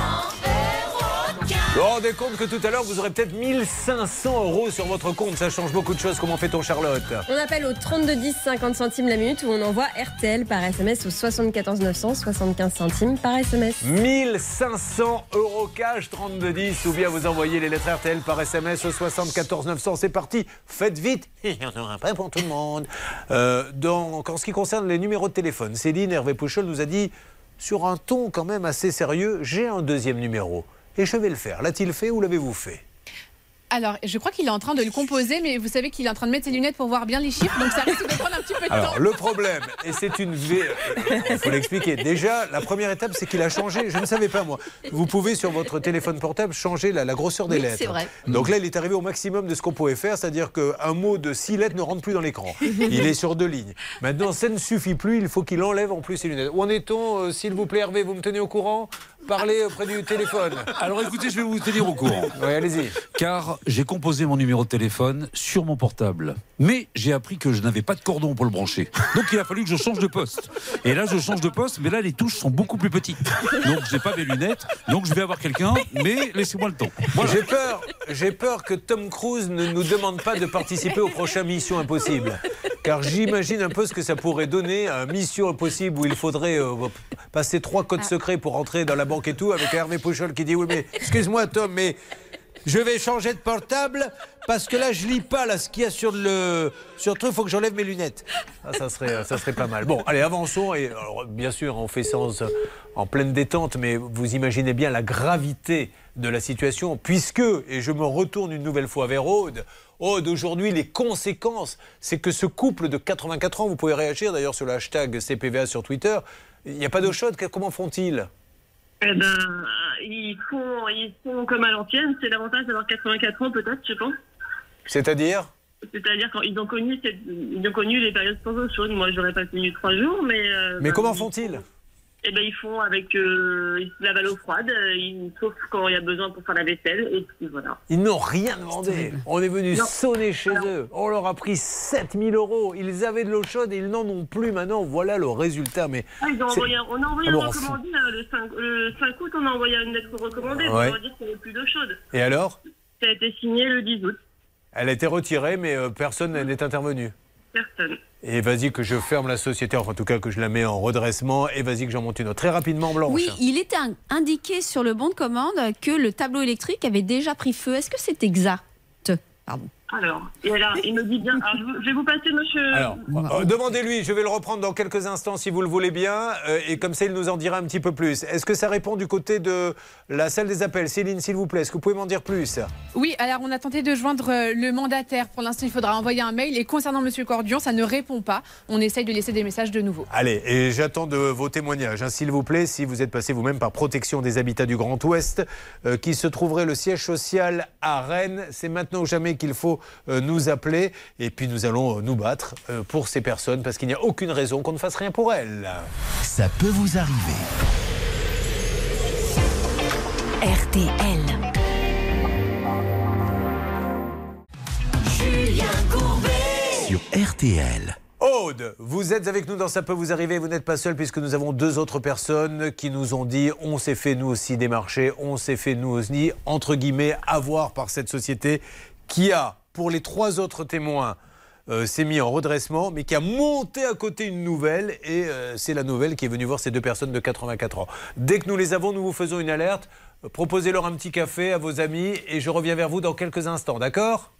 S3: Vous vous rendez compte que tout à l'heure, vous aurez peut-être 1500 euros sur votre compte. Ça change beaucoup de choses. Comment fait-on, Charlotte?
S10: On appelle au 3210 50 centimes la minute ou on envoie RTL par SMS au 74 900 75 centimes par SMS.
S3: 1500 euros cash 3210 ou bien vous envoyez les lettres RTL par SMS au 74 900. C'est parti, faites vite. *laughs* Il n'y en aura pas pour tout le monde. Euh, dans, en ce qui concerne les numéros de téléphone, Céline Hervé Pouchol nous a dit sur un ton quand même assez sérieux, j'ai un deuxième numéro et je vais le faire. L'a-t-il fait ou l'avez-vous fait?
S5: Alors, je crois qu'il est en train de le composer, mais vous savez qu'il est en train de mettre ses lunettes pour voir bien les chiffres, donc ça risque de prendre un petit peu de
S3: Alors,
S5: temps.
S3: le problème, et c'est une. V- Il faut l'expliquer. Déjà, la première étape, c'est qu'il a changé. Je ne savais pas, moi. Vous pouvez, sur votre téléphone portable, changer la, la grosseur des
S6: Oui,
S3: lettres.
S6: c'est vrai.
S3: Donc là, il est arrivé au maximum de ce qu'on pouvait faire, c'est-à-dire qu'un mot de six lettres ne rentre plus dans l'écran. Il est sur deux lignes. Maintenant, ça ne suffit plus. Il faut qu'il enlève en plus ses lunettes. Où en est-on, euh, s'il vous plaît, Hervé Vous me tenez au courant? Parler auprès du téléphone.
S14: Alors écoutez, je vais vous tenir au courant.
S3: Oui, allez-y.
S14: Car j'ai composé mon numéro de téléphone sur mon portable. Mais j'ai appris que je n'avais pas de cordon pour le brancher. Donc il a fallu que je change de poste. Et là, je change de poste, mais là, les touches sont beaucoup plus petites. Donc j'ai pas mes lunettes. Donc je vais avoir quelqu'un, mais laissez-moi le temps. Voilà.
S3: J'ai peur, j'ai peur que Tom Cruise ne nous demande pas de participer aux prochaines Missions Impossibles. Car j'imagine un peu ce que ça pourrait donner à Mission Impossible où il faudrait euh, passer trois codes secrets pour entrer dans la banque et tout, avec Hervé Pouchol qui dit Oui, mais excuse-moi, Tom, mais je vais changer de portable parce que là, je lis pas là, ce qu'il y a sur le, sur truc, il faut que j'enlève mes lunettes. Ah, ça, serait, ça serait pas mal. Bon, allez, avançons. Et, bien sûr, on fait séance en pleine détente, mais vous imaginez bien la gravité de la situation, puisque, et je me retourne une nouvelle fois vers Aude, Aude, aujourd'hui, les conséquences, c'est que ce couple de 84 ans, vous pouvez réagir d'ailleurs sur le hashtag CPVA sur Twitter, il n'y a pas d'eau chaude, comment font-ils?
S7: Eh ben, ils font, ils font comme à l'ancienne. C'est l'avantage d'avoir 84 ans, peut-être, je pense.
S3: C'est-à-dire?
S7: C'est-à-dire quand ils ont connu, cette- ils ont connu les périodes sans eau chaude. Moi, j'aurais pas tenu trois jours, mais. euh,
S3: Mais
S7: ben,
S3: comment
S7: ils-
S3: font-ils?
S7: Eh ben, ils font avec, euh, ils se lavent à l'eau froide, euh, ils, sauf quand il y a besoin pour faire la vaisselle, et puis voilà.
S3: Ils n'ont rien demandé. On est venu sonner chez eux. On leur a pris 7000 euros. Ils avaient de l'eau chaude et ils n'en ont plus maintenant. Voilà le résultat. Mais
S7: Ah, ils ont envoyé, on a envoyé
S3: Ah bon,
S7: un recommandé hein, le, 5, le 5 août, on a envoyé une lettre recommandée pour
S3: Ouais.
S7: dire qu'il n'y avait plus d'eau chaude.
S3: Et alors?
S7: Ça a été signé le 10 août.
S3: Elle a été retirée, mais euh, personne n'est intervenu.
S7: Personne.
S3: Et vas-y que je ferme la société, enfin en tout cas que je la mets en redressement, et vas-y que j'en monte une autre. Très rapidement, Blanche.
S6: Oui, il était in- indiqué sur le bon de commande que le tableau électrique avait déjà pris feu. Est-ce que c'est exact? Pardon.
S7: Alors, et alors, il me dit bien. *laughs* Alors, je, vais vous passer monsieur.
S3: Alors, euh, demandez-lui, je vais le reprendre dans quelques instants si vous le voulez bien, euh, et comme ça il nous en dira un petit peu plus. Est-ce que ça répond du côté de la salle des appels? Céline, s'il vous plaît, est-ce que vous pouvez m'en dire plus?
S5: Oui, alors on a tenté de joindre euh, le mandataire. Pour l'instant, il faudra envoyer un mail. Et concernant Monsieur Cordion, ça ne répond pas. On essaye de laisser des messages de nouveau.
S3: Allez, et j'attends de vos témoignages, hein, s'il vous plaît, si vous êtes passé vous-même par Protection des Habitats du Grand Ouest, euh, qui se trouverait le siège social à Rennes. C'est maintenant ou jamais qu'il faut euh, nous appeler, et puis nous allons euh, nous battre euh, pour ces personnes, parce qu'il n'y a aucune raison qu'on ne fasse rien pour elles.
S1: Ça peut vous arriver.
S8: RTL. Julien Courbet.
S1: Sur RTL.
S3: Aude, vous êtes avec nous dans Ça peut vous arriver, vous n'êtes pas seul puisque nous avons deux autres personnes qui nous ont dit on s'est fait nous aussi démarcher, on s'est fait nous aussi, entre guillemets, avoir par cette société qui a, pour les trois autres témoins, euh, s'est mis en redressement, mais qui a monté à côté une nouvelle, et euh, c'est la nouvelle qui est venue voir ces deux personnes de 84 ans. Dès que nous les avons, nous vous faisons une alerte. Proposez-leur un petit café à vos amis, et je reviens vers vous dans quelques instants, d'accord?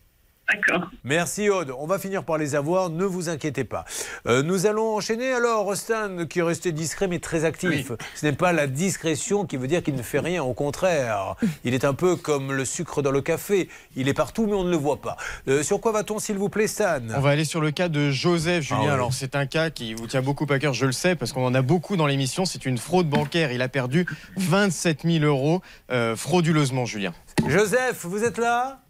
S7: D'accord.
S3: Merci Aude. On va finir par les avoir, ne vous inquiétez pas. Euh, nous allons enchaîner alors Stan qui est resté discret mais très actif. Ce n'est pas la discrétion qui veut dire qu'il ne fait rien, au contraire. Il est un peu comme le sucre dans le café. Il est partout mais on ne le voit pas. Euh, sur quoi va-t-on s'il vous plaît Stan?
S15: On va aller sur le cas de Joseph Julien.
S3: Ah.
S15: Alors c'est un cas qui vous tient beaucoup à cœur, je le sais, parce qu'on en a beaucoup dans l'émission. C'est une fraude bancaire. Il a perdu 27 000 euros euh, frauduleusement, Julien.
S3: Joseph, vous êtes là?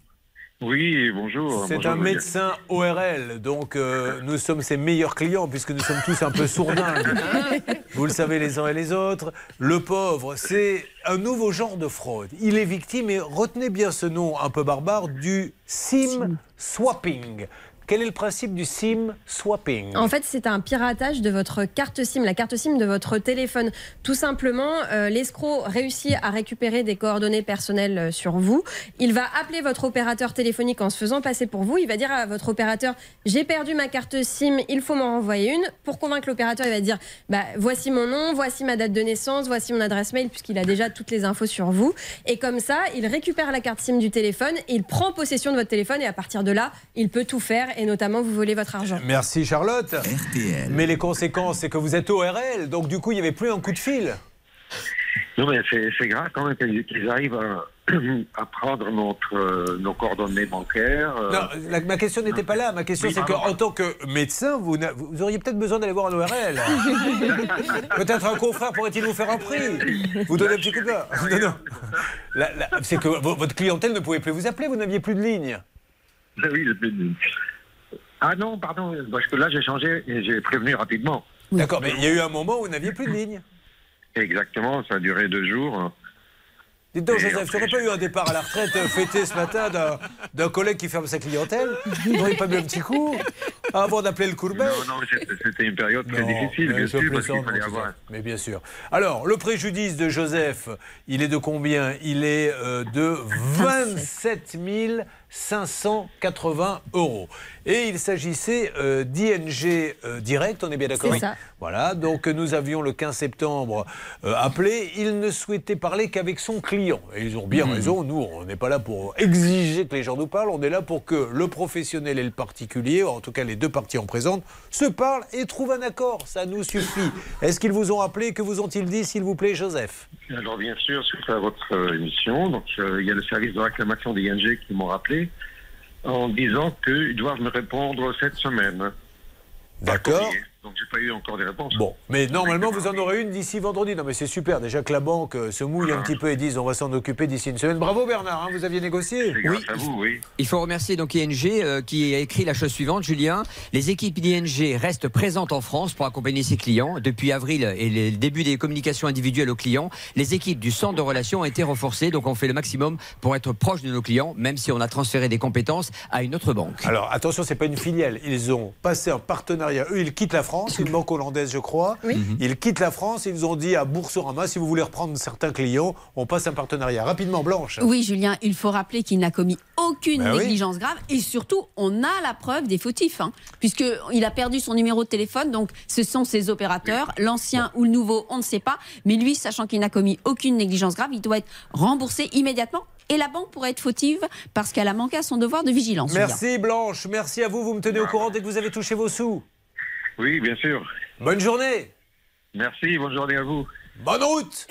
S16: Oui, bonjour.
S3: C'est un médecin ORL, donc euh, nous sommes ses meilleurs clients puisque nous sommes tous un peu sourdingues. *laughs* Vous le savez les uns et les autres. Le pauvre, c'est un nouveau genre de fraude. Il est victime, et retenez bien ce nom un peu barbare, du SIM swapping. Quel est le principe du SIM swapping?
S10: En fait, c'est un piratage de votre carte SIM, la carte SIM de votre téléphone. Tout simplement, euh, l'escroc réussit à récupérer des coordonnées personnelles euh, sur vous. Il va appeler votre opérateur téléphonique en se faisant passer pour vous. Il va dire à votre opérateur J'ai perdu ma carte SIM, il faut m'en renvoyer une. Pour convaincre l'opérateur, il va dire bah, Voici mon nom, voici ma date de naissance, voici mon adresse mail, puisqu'il a déjà toutes les infos sur vous. Et comme ça, il récupère la carte SIM du téléphone, il prend possession de votre téléphone et à partir de là, il peut tout faire et notamment vous voler votre argent.
S3: Merci Charlotte. Mais les conséquences, c'est que vous êtes ORL, donc du coup, il n'y avait plus un coup de fil.
S16: Non, mais c'est c'est grave quand même qu'ils arrivent à, *clears throat* à prendre notre, euh, nos coordonnées bancaires. euh.
S3: Non, la- ma question n'était pas là. Ma question,
S16: Oui,
S3: c'est qu'en tant que médecin, vous, auriez peut-être besoin d'aller voir un ORL. *laughs* peut-être un confrère pourrait-il vous faire un prix Vous donner un petit coup de main Non, non. La- la- c'est que vo- votre clientèle ne pouvait plus vous appeler, vous n'aviez plus de ligne.
S16: Oui, le- Ah non, pardon, parce que là j'ai changé et j'ai prévenu rapidement.
S3: D'accord, mais il y a eu un moment où vous n'aviez plus de ligne.
S16: Exactement, ça a duré deux jours.
S3: Dites donc,
S16: Et
S3: Joseph, tu n'aurais pas eu un départ à la retraite euh, fêté ce matin d'un- collègue qui ferme sa clientèle? Vous n'auriez pas mis un petit coup? Avant d'appeler le courbet?
S16: Non, non, c'était- c'était une période très
S3: Non,
S16: difficile,
S3: mais
S16: bien sûr, parce qu'il
S3: plaisante,
S16: fallait
S3: non,
S16: avoir.
S3: Mais bien sûr. Alors, le préjudice de Joseph, il est de combien? Il est euh, de 27 580 euros. Et il s'agissait euh, d'ING euh, Direct, on est bien d'accord
S10: C'est ça.
S3: Voilà, donc nous avions le 15 septembre euh, appelé. Il ne souhaitait parler qu'avec son client. Et ils ont bien
S14: Mhm.
S3: raison. Nous, on n'est pas là pour exiger que les gens nous parlent. On est là pour que le professionnel et le particulier, en tout cas les deux parties en présente, se parlent et trouvent un accord. Ça nous suffit. Est-ce qu'ils vous ont appelé? Que vous ont-ils dit, s'il vous plaît, Joseph?
S16: Alors, bien sûr, suite à votre émission, donc, euh, il y a le service de réclamation des ING qui m'ont rappelé en disant qu'ils doivent me répondre cette semaine.
S3: D'accord.
S16: Donc, j'ai pas eu encore des réponses.
S3: Bon, mais normalement, vous en aurez une d'ici vendredi. Non, mais c'est super. Déjà que la banque euh, se mouille un petit peu et dise on va s'en occuper d'ici une semaine. Bravo Bernard, hein, vous aviez négocié.
S16: grâce à vous, oui.
S17: Il faut remercier donc ING euh, qui a écrit la chose suivante, Julien. Les équipes d'ING restent présentes en France pour accompagner ses clients. Depuis avril et le début des communications individuelles aux clients, les équipes du centre de relations ont été renforcées. Donc on fait le maximum pour être proche de nos clients, même si on a transféré des compétences à une autre banque.
S3: Alors attention, c'est pas une filiale. Ils ont passé un partenariat. Eux, ils quittent la France, une *laughs* banque hollandaise, je crois. Ils quittent la France. Ils ont dit à Boursorama, si vous voulez reprendre certains clients, on passe un partenariat. Rapidement, Blanche.
S6: Oui, Julien, il faut rappeler qu'il n'a commis aucune
S3: Ben oui.
S6: négligence grave et surtout, on a la preuve des fautifs, hein, puisqu'il a perdu son numéro de téléphone, donc ce sont ses opérateurs, l'ancien ou le nouveau, on ne sait pas, mais lui, sachant qu'il n'a commis aucune négligence grave, il doit être remboursé immédiatement. Et la banque pourrait être fautive parce qu'elle a manqué à son devoir de vigilance.
S3: Merci Blanche, merci à vous. Vous me tenez au courant dès que vous avez touché vos sous.
S16: Oui, bien sûr.
S3: Bonne journée.
S16: Merci, bonne journée à vous.
S3: Bonne route.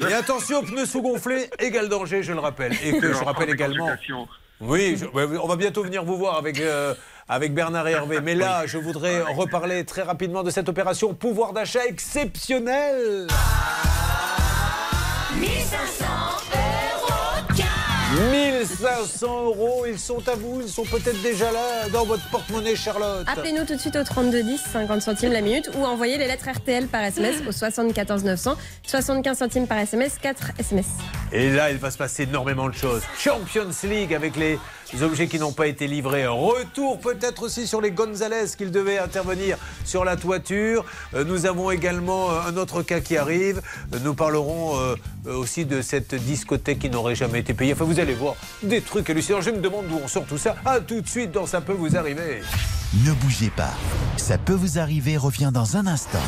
S3: Et attention, pneus sous-gonflés, égal danger, je le rappelle. Et que je rappelle également. Oui, je- on va bientôt venir vous voir avec, euh, avec Bernard et Hervé. Mais là, je voudrais reparler très rapidement de cette opération pouvoir d'achat exceptionnel.
S8: 1500 euros
S3: 1500 euros, ils sont à vous, ils sont peut-être déjà là dans votre porte-monnaie, Charlotte.
S10: Appelez-nous tout de suite au 3210, 50 centimes la minute, ou envoyez les lettres RTL par SMS au 74 900, 75 centimes par SMS, 4 SMS.
S3: Et là, il va se passer énormément de choses. Champions League avec les objets qui n'ont pas été livrés. Retour peut-être aussi sur les Gonzalez qu'ils devaient intervenir sur la toiture. Euh, Nous avons également euh, un autre cas qui arrive. Euh, Nous parlerons aussi de cette discothèque qui n'aurait jamais été payée. Enfin, vous allez voir des trucs hallucinants. Je me demande d'où on sort tout ça. À tout de suite dans Ça peut vous arriver.
S1: Ne bougez pas. Ça peut vous arriver revient dans un instant.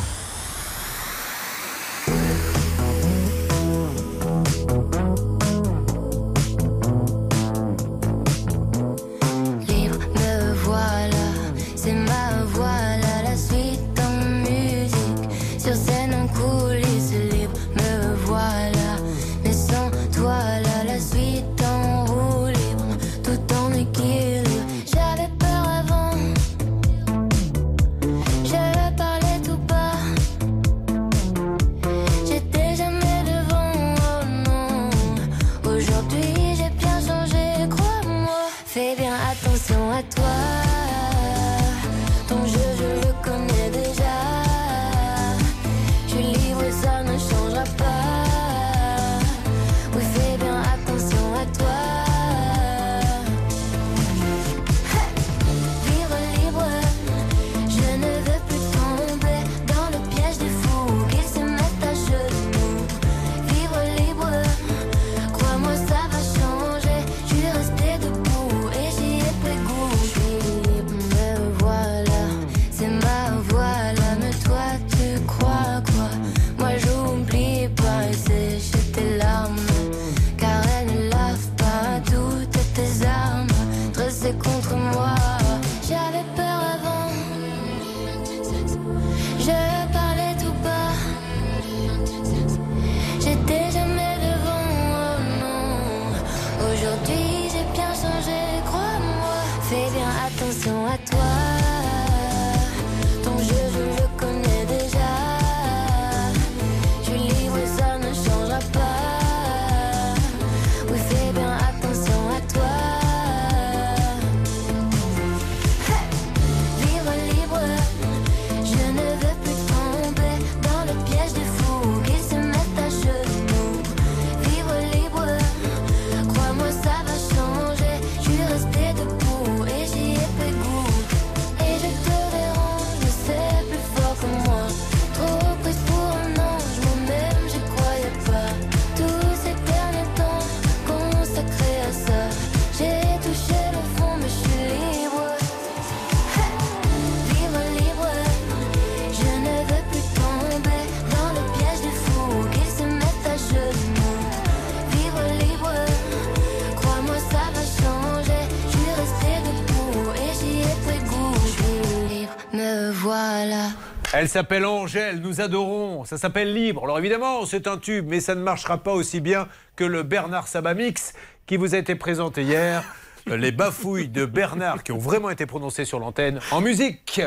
S3: Elle s'appelle Angèle, nous adorons. Ça s'appelle Libre. Alors évidemment, c'est un tube, mais ça ne marchera pas aussi bien que le Bernard Sabat Mix qui vous a été présenté hier. Euh, Les bafouilles de Bernard qui ont vraiment été prononcées sur l'antenne en musique.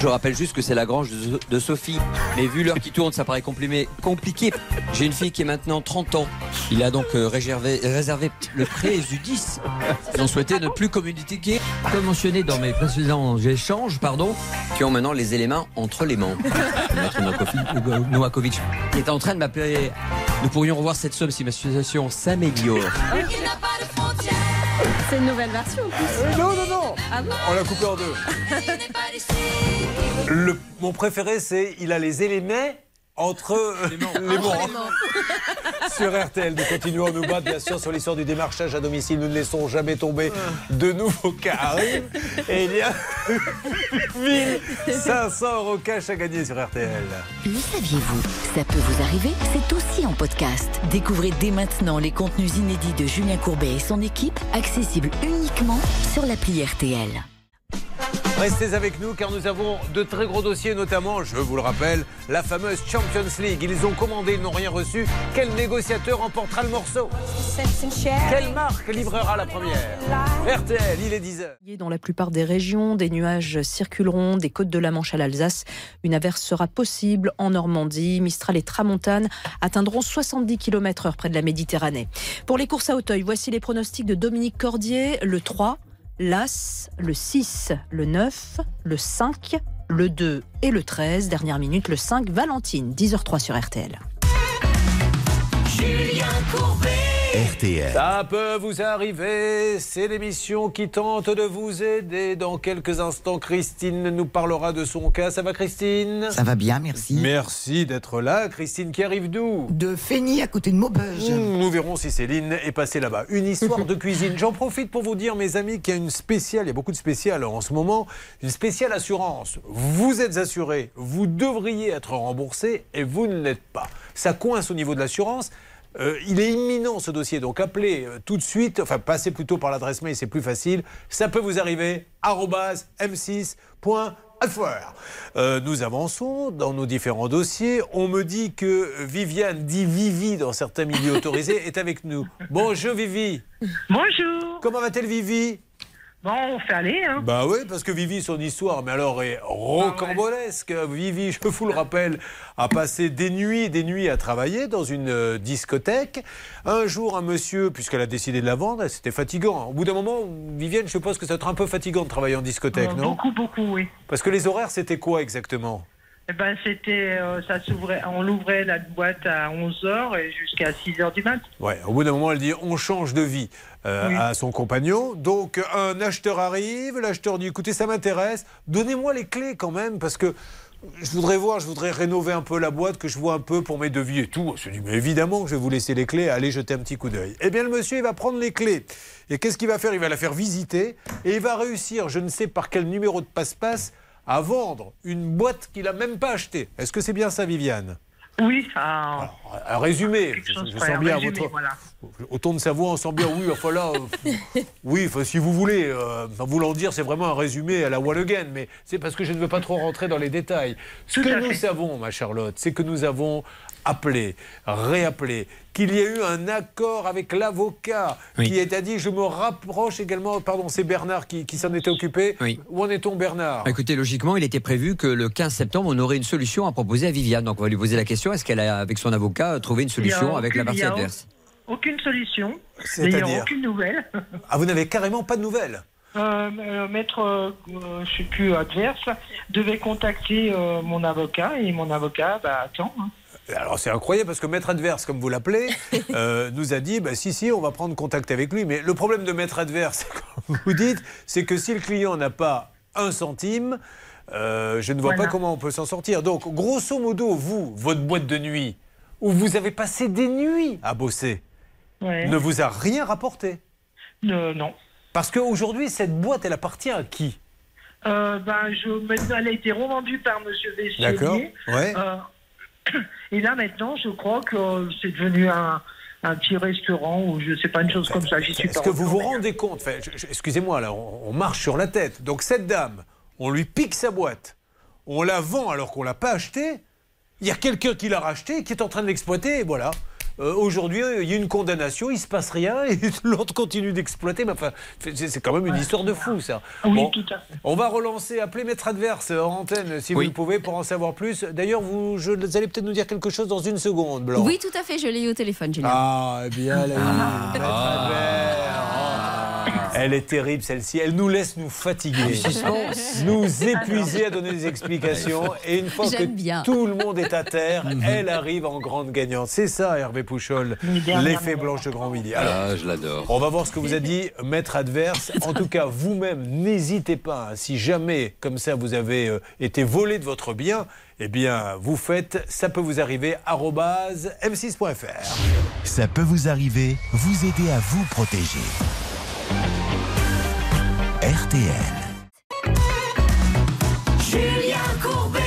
S17: Je rappelle juste que c'est la grange de, Sophie. Mais vu l'heure qui tourne, ça paraît compliqué. J'ai une fille qui est maintenant 30 ans. Il a donc euh, réservé, le préjudice. Ils ont souhaité ne plus communiquer, comme mentionné dans mes précédents échanges, pardon, qui ont maintenant les éléments entre les mains. Maître Novakovic- Novakovic est en train de m'appeler. Nous pourrions revoir cette somme si ma situation s'améliore.
S10: C'est une nouvelle version en plus.
S3: non, non, non.
S10: Ah bon
S3: On l'a coupé en deux. *laughs* Le- mon préféré, c'est il a les éléments entre les morts. *laughs* *laughs* sur RTL. Nous continuons à nous battre, bien sûr, sur l'histoire du démarchage à domicile. Nous ne laissons jamais tomber de nouveaux cas arrivent. Et il y a *laughs* 1500 euros cash à gagner sur RTL.
S18: Le saviez-vous? Ça peut vous arriver, c'est aussi en podcast. Découvrez dès maintenant les contenus inédits de Julien Courbet et son équipe, accessibles uniquement sur l'appli RTL.
S3: Restez avec nous car nous avons de très gros dossiers, notamment, je vous le rappelle, la fameuse Champions League. Ils ont commandé, ils n'ont rien reçu. Quel négociateur emportera le morceau? Quelle marque livrera la première? RTL, il est 10h.
S19: Dans la plupart des régions, des nuages circuleront des côtes de la Manche à l'Alsace. Une averse sera possible en Normandie. Mistral et Tramontane atteindront 70 km/h près de la Méditerranée. Pour les courses à Auteuil, voici les pronostics de Dominique Cordier. Le 3, l'As, le 6, le 9, le 5, le 2 et le 13. Dernière minute, le 5, Valentine, 10h03 sur RTL.
S8: Julien Courbet.
S1: RTL.
S3: Ça peut vous arriver, c'est l'émission qui tente de vous aider. Dans quelques instants, Christine nous parlera de son cas. Ça va Christine?
S20: Ça va bien, merci.
S3: Merci d'être là. Christine qui arrive d'où?
S20: De Feigny, à côté de Maubeuge.
S3: Mmh, Nous verrons si Céline est passée là-bas. Une histoire de cuisine. J'en profite pour vous dire, mes amis, qu'il y a une spéciale, il y a beaucoup de spéciales en ce moment, une spéciale assurance. Vous êtes assuré, vous devriez être remboursé et vous ne l'êtes pas. Ça coince au niveau de l'assurance. Euh, il est imminent ce dossier, donc appelez euh, tout de suite, enfin passez plutôt par l'adresse mail, c'est plus facile. Ça peut vous arriver, arobase m6.fr. Euh, nous avançons dans nos différents dossiers. On me dit que Viviane, dit Vivi dans certains milieux autorisés, est avec nous. Bonjour Vivi.
S21: Bonjour.
S3: Comment va-t-elle Vivi?
S21: Bon, on fait aller, hein.
S3: Bah oui, parce que Vivi, son histoire, mais alors est rocambolesque. Vivi, je vous le rappelle, a passé des nuits et des nuits à travailler dans une euh, discothèque. Un jour, un monsieur, puisqu'elle a décidé de la vendre, c'était fatigant. Au bout d'un moment, Viviane, je suppose que ça va être un peu fatigant de travailler en discothèque,
S21: Euh,
S3: non?
S21: Beaucoup, beaucoup, oui.
S3: Parce que les horaires, c'était quoi exactement?
S21: Eh ben, c'était, euh, ça s'ouvrait, on l'ouvrait la boîte à 11h et jusqu'à 6h du mat.
S3: Ouais, au bout d'un moment, elle dit on change de vie euh,
S21: Oui.
S3: à son compagnon. Donc, un acheteur arrive, l'acheteur dit écoutez, ça m'intéresse, donnez-moi les clés quand même, parce que je voudrais voir, je voudrais rénover un peu la boîte, que je vois un peu pour mes devis et tout. Je dis mais évidemment que je vais vous laisser les clés, allez jeter un petit coup d'œil. Eh bien, le monsieur, il va prendre les clés. Et qu'est-ce qu'il va faire? Il va la faire visiter et il va réussir, je ne sais par quel numéro de passe-passe, à vendre une boîte qu'il n'a même pas achetée. Est-ce que c'est bien ça, Viviane?
S21: Oui, ça.
S3: Un résumé, je, je sens bien
S21: résumé,
S3: votre,
S21: voilà.
S3: au ton de sa voix, on sent bien, oui, enfin là, euh, *laughs* oui, enfin, si vous voulez, euh, en voulant dire, c'est vraiment un résumé à la One Again, mais c'est parce que je ne veux pas trop rentrer dans les détails. Ce
S21: Tout
S3: que nous
S21: fait.
S3: savons, ma Charlotte, c'est que nous avons appelé, réappelé, qu'il y a eu un accord avec l'avocat qui est à dit, je me rapproche également, pardon, c'est Bernard qui, qui s'en était occupé. Où en est-on, Bernard?
S17: Écoutez, logiquement, il était prévu que le 15 septembre, on aurait une solution à proposer à Viviane. Donc, on va lui poser la question est-ce qu'elle a, avec son avocat, trouvé une solution avec la
S21: aucune-
S17: partie adverse?
S21: Aucune solution.
S3: C'est-à-dire
S21: D'ailleurs, aucune nouvelle.
S3: Ah, vous n'avez carrément pas de nouvelles?
S21: Euh, euh, maître, euh, euh, je sais plus, adverse, devait contacter euh, mon avocat et mon avocat, bah attends. hein.
S3: Alors c'est incroyable parce que Maître Adverse, comme vous l'appelez, *laughs* euh, nous a dit bah, si, si, on va prendre contact avec lui. Mais le problème de Maître Adverse, *laughs* comme vous dites, c'est que si le client n'a pas un centime, euh, je ne vois
S21: Voilà.
S3: pas comment on peut s'en sortir. Donc, grosso modo, vous, votre boîte de nuit, où vous avez passé des nuits à bosser,
S21: Ouais.
S3: ne vous a rien rapporté?
S21: Euh, non.
S3: Parce qu'aujourd'hui, cette boîte, elle appartient à qui?
S21: Euh, ben, je, elle a été revendue par Monsieur Vessier.
S3: D'accord, ouais.
S21: Et là, maintenant, je crois que c'est devenu un, un petit restaurant ou je sais pas, une chose comme ça. J'y suis
S3: Est-ce que vous vous
S21: retournée.
S3: rendez compte enfin, Excusez-moi, là, on, on marche sur la tête. Donc cette dame, on lui pique sa boîte, on la vend alors qu'on l'a pas acheté. Il y a quelqu'un qui l'a racheté, qui est en train de l'exploiter, et voilà. Euh, Aujourd'hui, il y a une condamnation, il se passe rien, *laughs* et l'autre continue d'exploiter. Mais enfin, c'est quand même une histoire de fou, ça.
S21: Oui, tout à fait.
S3: On va relancer, appeler Maître Adverse en antenne, si vous le pouvez, pour en savoir plus. D'ailleurs, vous, je- vous allez peut-être nous dire quelque chose dans une seconde, Blanc.
S6: Oui, tout à fait, je l'ai eu au téléphone, Julien.
S3: Ah, eh bien, elle a eu Maître Adverse. Oh. Elle est terrible celle-ci. Elle nous laisse nous fatiguer,
S17: suspense.
S3: nous épuiser à donner des explications. Et une fois que
S6: bien.
S3: tout le monde est à terre, elle arrive en grande gagnante. C'est ça, Hervé Pouchol, l'effet Blanche de Grand Midi. Alors,
S14: Ah, je l'adore.
S3: on va voir ce que vous a dit Maître Adverse. En tout cas, vous-même, n'hésitez pas. hein, si jamais, comme ça, vous avez euh, été volé de votre bien, eh bien, vous faites, ça peut vous arriver, arobase m6.fr.
S1: Ça peut vous arriver, vous aider à vous protéger. RTL.
S8: Julien Courbet.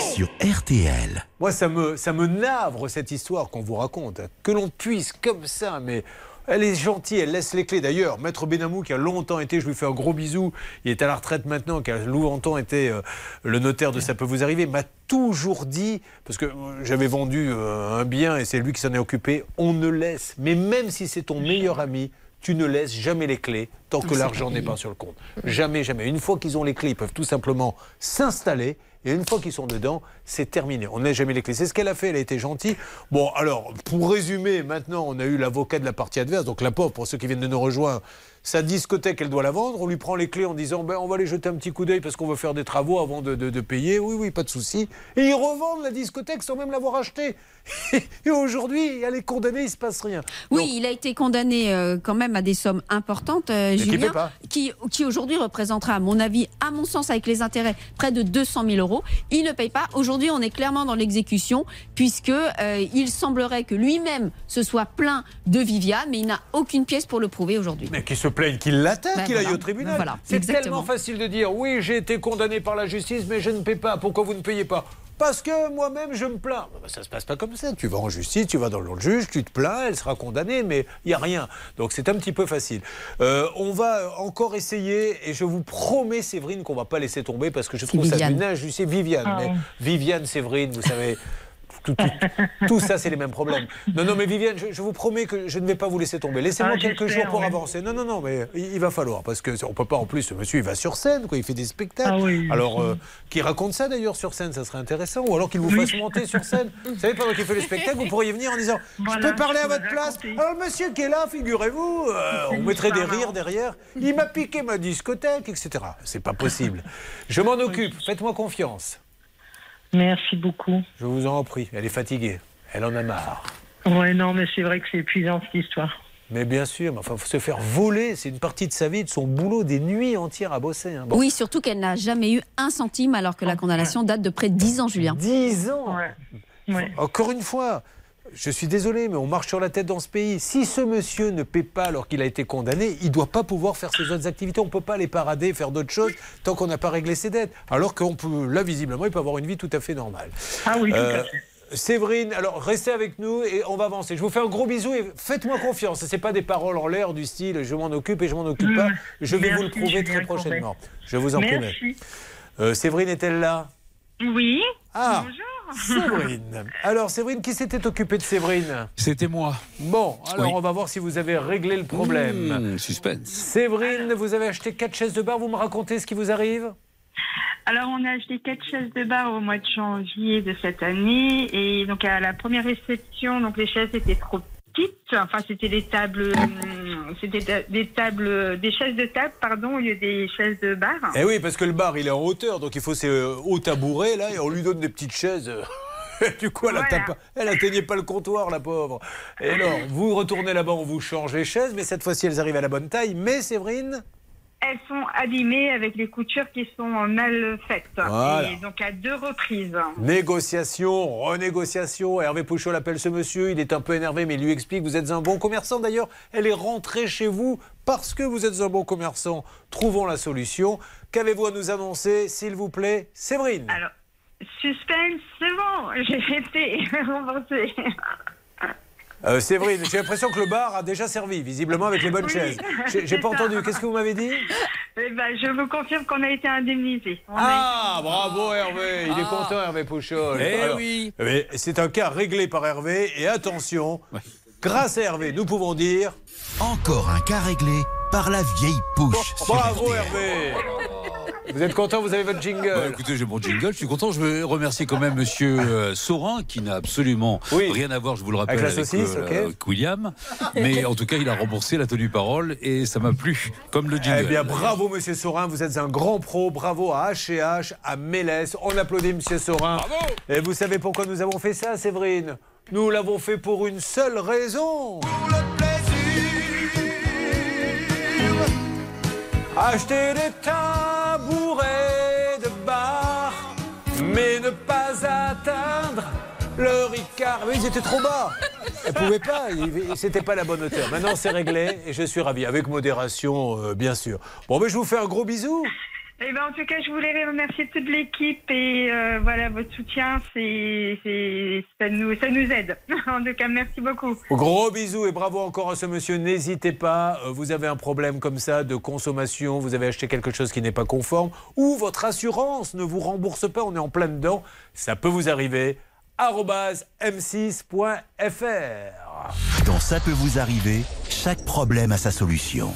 S1: Sur RTL.
S3: Moi, ça me, ça me navre cette histoire qu'on vous raconte. Que l'on puisse comme ça, mais. Elle est gentille, elle laisse les clés. D'ailleurs, Maître Benamou, qui a longtemps été, je lui fais un gros bisou, il est à la retraite maintenant, qui a longtemps été euh, le notaire de Ça peut vous arriver, m'a toujours dit, parce que j'avais vendu euh, un bien et c'est lui qui s'en est occupé, on ne laisse, mais même si c'est ton meilleur ami, tu ne laisses jamais les clés tant que l'argent n'est pas sur le compte. Jamais, jamais. Une fois qu'ils ont les clés, ils peuvent tout simplement s'installer. Et une fois qu'ils sont dedans, c'est terminé. On n'a jamais les clés. C'est ce qu'elle a fait. Elle a été gentille. Bon, alors, pour résumer, maintenant, on a eu l'avocat de la partie adverse. Donc, la pauvre, pour ceux qui viennent de nous rejoindre, sa discothèque, elle doit la vendre. On lui prend les clés en disant ben, on va aller jeter un petit coup d'œil parce qu'on veut faire des travaux avant de, de- de payer. Oui, oui, pas de souci. Et ils revendent la discothèque sans même l'avoir achetée. *laughs* Et aujourd'hui, elle est condamnée, il se passe rien.
S6: Oui, il a été condamné euh, quand même à des sommes importantes, euh,
S3: qui
S6: Julien,
S3: pas.
S6: qui, qui aujourd'hui représentera, à mon avis, à mon sens, avec les intérêts, près de 200 000 euros. Il ne paye pas. Aujourd'hui, on est clairement dans l'exécution, puisque euh, il semblerait que lui-même se soit plaint de Viviane, mais il n'a aucune pièce pour le prouver aujourd'hui.
S3: Mais qui se plaignent, qu'il l'attaque,
S6: Ben
S3: qu'il
S6: voilà.
S3: aille au tribunal.
S6: Ben voilà,
S3: C'est tellement facile de dire oui, j'ai été condamné par la justice, mais je ne paie pas. Pourquoi vous ne payez pas? Parce que moi-même, je me plains. Ben, ça se passe pas comme ça. Tu vas en justice, tu vas dans le juge, tu te plains, elle sera condamnée, mais il n'y a rien. Donc c'est un petit peu facile. Euh, on va encore essayer, et je vous promets, Séverine, qu'on va pas laisser tomber parce que je trouve ça d'une injustice. Viviane,
S21: Ah
S3: mais
S21: oui.
S3: Viviane, Séverine, vous savez. Tout, tout- tout ça, c'est les mêmes problèmes. Non, non, mais Viviane, je, je vous promets que je ne vais pas vous laisser tomber. Laissez-moi
S21: Ah,
S3: quelques jours pour
S21: ouais.
S3: avancer. Non, non, non, mais il, il va falloir. Parce que on peut pas, en plus, ce monsieur, il va sur scène, quoi. Il fait des spectacles.
S21: Ah oui,
S3: alors, euh, qu'il raconte ça d'ailleurs sur scène, ça serait intéressant. Ou alors qu'il vous fasse monter sur scène. *laughs* Vous savez, pendant qu'il fait le spectacle, vous pourriez venir en disant
S21: Voilà,
S3: Je peux parler à votre place. Alors, le monsieur qui est là, figurez-vous, euh, on mettrait des rires derrière. Il m'a piqué ma discothèque, etc. C'est pas possible. Je m'en occupe. Faites-moi confiance.
S21: Merci beaucoup.
S3: Je vous en prie. Elle est fatiguée. Elle en a marre.
S21: Ouais, non, mais c'est vrai que c'est épuisant cette histoire.
S3: Mais bien sûr, mais enfin, faut se faire voler, c'est une partie de sa vie, de son boulot, des nuits entières à bosser. hein. Bon.
S6: Oui, surtout qu'elle n'a jamais eu un centime, alors que la condamnation date de près de 10 ans, Julien.
S3: 10 ans
S21: Ouais. Ouais.
S3: Encore une fois, je suis désolé, mais on marche sur la tête dans ce pays. Si ce monsieur ne paie pas alors qu'il a été condamné, il ne doit pas pouvoir faire ses autres activités. On ne peut pas les parader, faire d'autres choses tant qu'on n'a pas réglé ses dettes. Alors qu'on peut, là, visiblement, il peut avoir une vie tout à fait normale.
S21: Ah oui, tout
S3: Euh,
S21: à fait.
S3: Séverine, alors restez avec nous et on va avancer. Je vous fais un gros bisou et faites-moi confiance. Ce n'est pas des paroles en l'air du style je m'en occupe et je m'en occupe pas. Je vais vous le prouver très prochainement. Je vous en promets.
S21: Merci.
S3: Euh, Séverine est-elle là?
S21: Oui.
S3: Ah,
S21: Bonjour.
S3: Séverine. Alors, Séverine, qui s'était occupé de Séverine?
S14: C'était moi.
S3: Bon, alors
S14: Oui.
S3: on va voir si vous avez réglé le problème.
S14: Mmh, suspense.
S3: Séverine, vous avez acheté quatre chaises de bar. Vous me racontez ce qui vous arrive?
S21: Alors, on a acheté quatre chaises de bar au mois de janvier de cette année. Et donc, à la première réception, donc les chaises étaient trop petites. Enfin, c'était des tables, hum, c'était des tables, des chaises de table, pardon, au lieu des chaises de bar.
S3: Eh oui, parce que le bar, il est en hauteur, donc il faut ces euh, hauts tabourets, là, et on lui donne des petites chaises. *laughs* Du coup, elle,
S21: Voilà.
S3: atteigne pas- elle atteignait pas le comptoir, la pauvre. Et alors, vous retournez là-bas, on vous change les chaises, mais cette fois-ci, elles arrivent à la bonne taille. Mais Séverine,
S21: Elles sont abîmées avec les coutures qui sont mal faites.
S3: Voilà.
S21: Et donc, à deux reprises.
S3: négociation, renégociation. Hervé Pouchol appelle ce monsieur, il est un peu énervé, mais il lui explique vous êtes un bon commerçant. D'ailleurs, elle est rentrée chez vous parce que vous êtes un bon commerçant. Trouvons la solution. Qu'avez-vous à nous annoncer, s'il vous plaît, Séverine?
S21: Alors, suspense, c'est bon, *laughs* j'ai été *laughs* remboursée.
S3: Euh, Séverine, j'ai l'impression que le bar a déjà servi, visiblement avec les bonnes
S21: Oui,
S3: chaises. J'ai pas
S21: ça.
S3: entendu. Qu'est-ce que vous m'avez dit
S21: Eh ben, je vous confirme qu'on a été indemnisé.
S3: Ah, bravo Hervé, il est content Hervé Pouchol.
S14: Eh oui.
S3: eh bien, C'est un cas réglé par Hervé et attention, grâce à Hervé, nous pouvons dire
S1: Encore un cas réglé par la vieille pouche.
S3: bravo
S1: RTL.
S3: Hervé. Vous êtes content, vous avez votre jingle.
S14: Bah, écoutez, j'ai mon jingle, je suis content. Je veux remercier quand même Monsieur euh, Saurin, qui n'a absolument rien à voir, je vous le rappelle,
S3: Avec la saucisse,
S14: euh,
S3: ok.
S14: avec William. Mais en tout cas, il a remboursé la tenue parole et ça m'a plu, comme le jingle.
S3: Eh bien, bravo, monsieur Saurin, vous êtes un grand pro. Bravo à H&H, à Mélès. On applaudit monsieur Saurin. Bravo. Et vous savez pourquoi nous avons fait ça, Séverine? Nous l'avons fait pour une seule raison. Acheter des tabourets mais ne pas atteindre le Ricard. Mais ils étaient trop bas. Elles pouvaient pas. ils- C'était pas la bonne hauteur. Maintenant, c'est réglé et je suis ravi. Avec modération, euh, bien sûr. Bon, ben, je vous fais un gros bisou.
S21: Eh ben, en tout cas, je voulais remercier toute l'équipe et euh, voilà, votre soutien, c'est, c'est- ça, nous, ça nous aide. *laughs* en tout cas, merci beaucoup.
S3: Gros bisous et bravo encore à ce monsieur. N'hésitez pas, euh, vous avez un problème comme ça de consommation, vous avez acheté quelque chose qui n'est pas conforme, ou votre assurance ne vous rembourse pas, on est en plein dedans, ça peut vous arriver. arobase m6.fr.
S1: Dans Ça peut vous arriver, chaque problème a sa solution.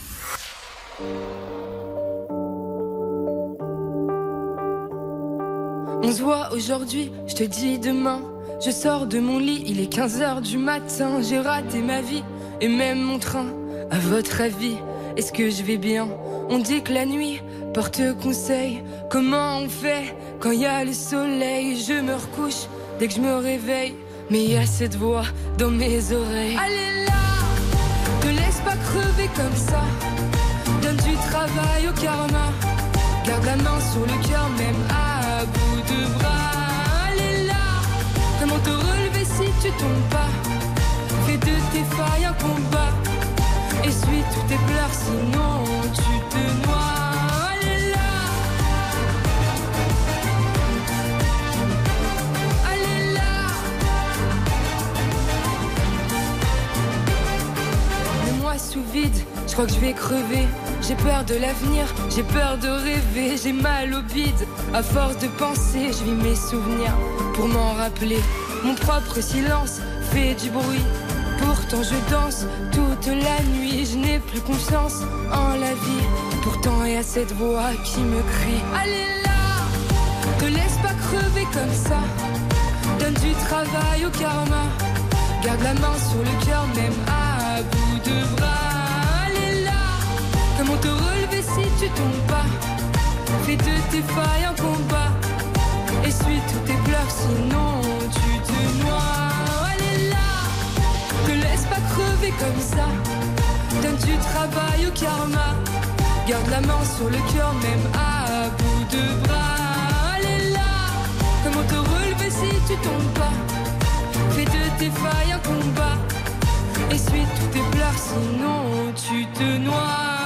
S22: On se voit aujourd'hui, je te dis demain. Je sors de mon lit, il est 15h du matin. J'ai raté ma vie et même mon train. À votre avis, est-ce que je vais bien? On dit que la nuit porte conseil. Comment on fait quand il y a le soleil? Je me recouche dès que je me réveille. Mais il y a cette voix dans mes oreilles. Allez là, te laisse pas crever comme ça. Donne du travail au karma. Garde la main sur le cœur, même à bout de bras. Allez là, comment te relever si tu tombes pas? Fais de tes failles un combat. Essuie tous tes pleurs, sinon tu te noies. Là, allez là. Le mois sous vide, je crois que je vais crever. J'ai peur de l'avenir, j'ai peur de rêver, j'ai mal au bide. À force de penser, je vis mes souvenirs pour m'en rappeler. Mon propre silence fait du bruit. Pourtant je danse toute la nuit, je n'ai plus confiance en la vie. Pourtant il y a cette voix qui me crie Allez là, te laisse pas crever comme ça. Donne du travail au karma. Garde la main sur le cœur, même à bout de bras. Allez là, comment te relever si tu tombes pas? Fais de tes failles un combat. Essuie tous tes pleurs, sinon tu te noies. Allez là, te laisse pas crever comme ça. Donne du travail au karma. Garde la main sur le cœur, même à bout de bras. Allez là, comment te relever si tu tombes pas? Fais de tes failles un combat. Essuie tous tes pleurs, sinon tu te noies.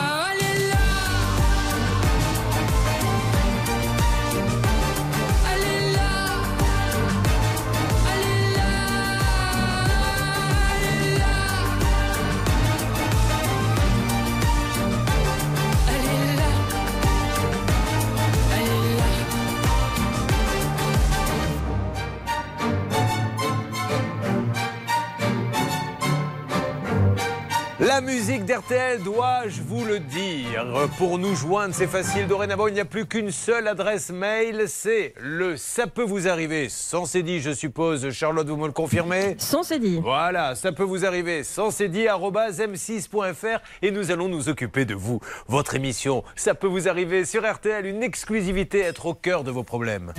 S3: La musique d'RTL, dois-je vous le dire? Pour nous joindre, c'est facile. Dorénavant, il n'y a plus qu'une seule adresse mail. C'est le ça peut vous arriver. Sans dit, je suppose. Charlotte, vous me le confirmez?
S10: Sans dit.
S3: Voilà, ça peut vous arriver. Sans arobase m6.fr. Et nous allons nous occuper de vous. Votre émission, ça peut vous arriver sur RTL. Une exclusivité, être au cœur de vos problèmes.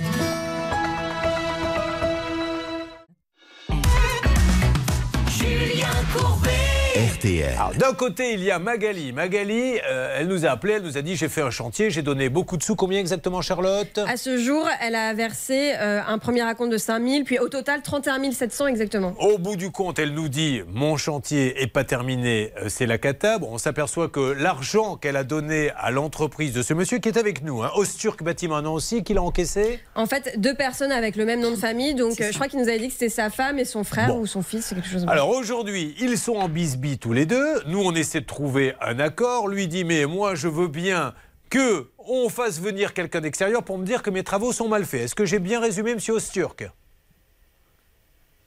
S1: RTL.
S3: D'un côté, il y a Magali. Magali, euh, elle nous a appelé, elle nous a dit j'ai fait un chantier, j'ai donné beaucoup de sous. Combien exactement, Charlotte?
S10: À ce jour, elle a versé euh, un premier acompte de 5 000, puis au total 31 700 exactement.
S3: Au bout du compte, elle nous dit mon chantier est pas terminé, euh, c'est la cata. Bon, on s'aperçoit que l'argent qu'elle a donné à l'entreprise de ce monsieur qui est avec nous, hein, Osturk Bâtiment Nancy, qu'il a encaissé?
S10: En fait, deux personnes avec le même nom de famille, donc euh, je crois qu'il nous avait dit que c'était sa femme et son frère ou son fils, c'est quelque chose.
S3: Alors aujourd'hui, ils sont en bisbis tous les deux. Nous, on essaie de trouver un accord. Lui dit mais moi, je veux bien que on fasse venir quelqu'un d'extérieur pour me dire que mes travaux sont mal faits. Est-ce que j'ai bien résumé, monsieur Osturk?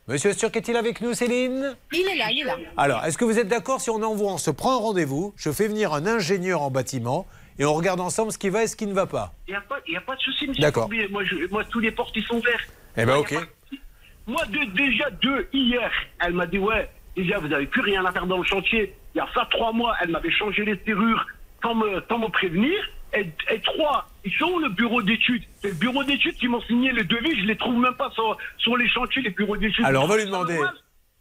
S3: Monsieur Osturk est-il avec nous, Céline?
S5: Il est là, il est là.
S3: Alors, est-ce que vous êtes d'accord si on envoie, on se prend un rendez-vous, je fais venir un ingénieur en bâtiment et on regarde ensemble ce qui va et ce qui ne va pas?
S12: Il n'y a, pas- y a pas de souci, monsieur
S3: D'accord.
S12: Moi, tous les portes, ils sont verts.
S3: Eh ben, ok.
S12: Moi, de- déjà, deux, hier, elle m'a dit, ouais, déjà, vous n'avez plus rien à faire dans le chantier. Il y a ça trois mois, elle m'avait changé les serrures sans me, sans me prévenir. Et, et trois, ils sont où le bureau d'études? C'est le bureau d'études qui m'ont signé le devis, je les trouve même pas sur, sur les chantiers, les bureaux d'études.
S3: Alors, on va lui demander.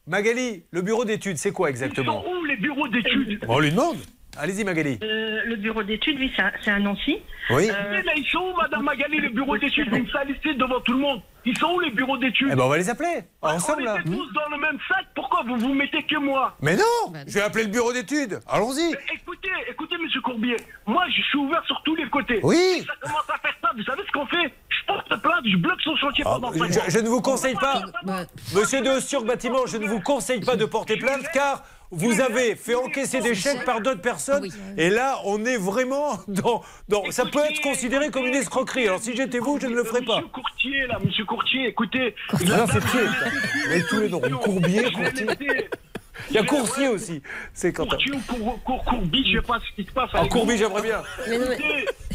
S3: Magali, le bureau d'études, c'est quoi exactement?
S12: Où les bureaux d'études?
S3: On lui demande. Allez-y, Magali.
S23: Euh, le bureau d'études, oui, c'est à- Nancy.
S3: Oui.
S12: Mais là, ils sont où, Madame Magali, les bureaux d'études? Vous me salissez devant tout le monde. Ils sont où les bureaux d'études?
S3: Eh ben, on va les appeler. Ensemble,
S12: On
S3: là.
S12: était tous dans le même sac. Pourquoi vous vous mettez que moi?
S3: Mais non Je vais appeler le bureau d'études. Allons-y.
S12: Écoutez, écoutez, Monsieur Courbier, moi je suis ouvert sur tous les côtés.
S3: Oui.
S12: Ça commence à faire ça, vous savez ce qu'on fait? Je porte plainte, je bloque son chantier pendant cinq
S3: Je, je ne vous conseille pas, monsieur de sur bâtiment, je ne vous conseille pas de porter plainte car vous avez fait encaisser des chèques par d'autres personnes et là on est vraiment *laughs* dans, dans- ça peut être considéré comme une escroquerie. Alors si j'étais vous, je ne le ferais pas.
S12: Courtier, là, Monsieur Courtier, écoutez.
S3: Ah non, c'est pied. Mais tous les noms, Courbier, Courtier. Il y a Coursier aussi. C'est quand
S12: Courtier ou cour, cour, Courbi, je sais pas ce qui se passe.
S3: Ah,
S12: avec
S3: Courbi, j'aimerais bien.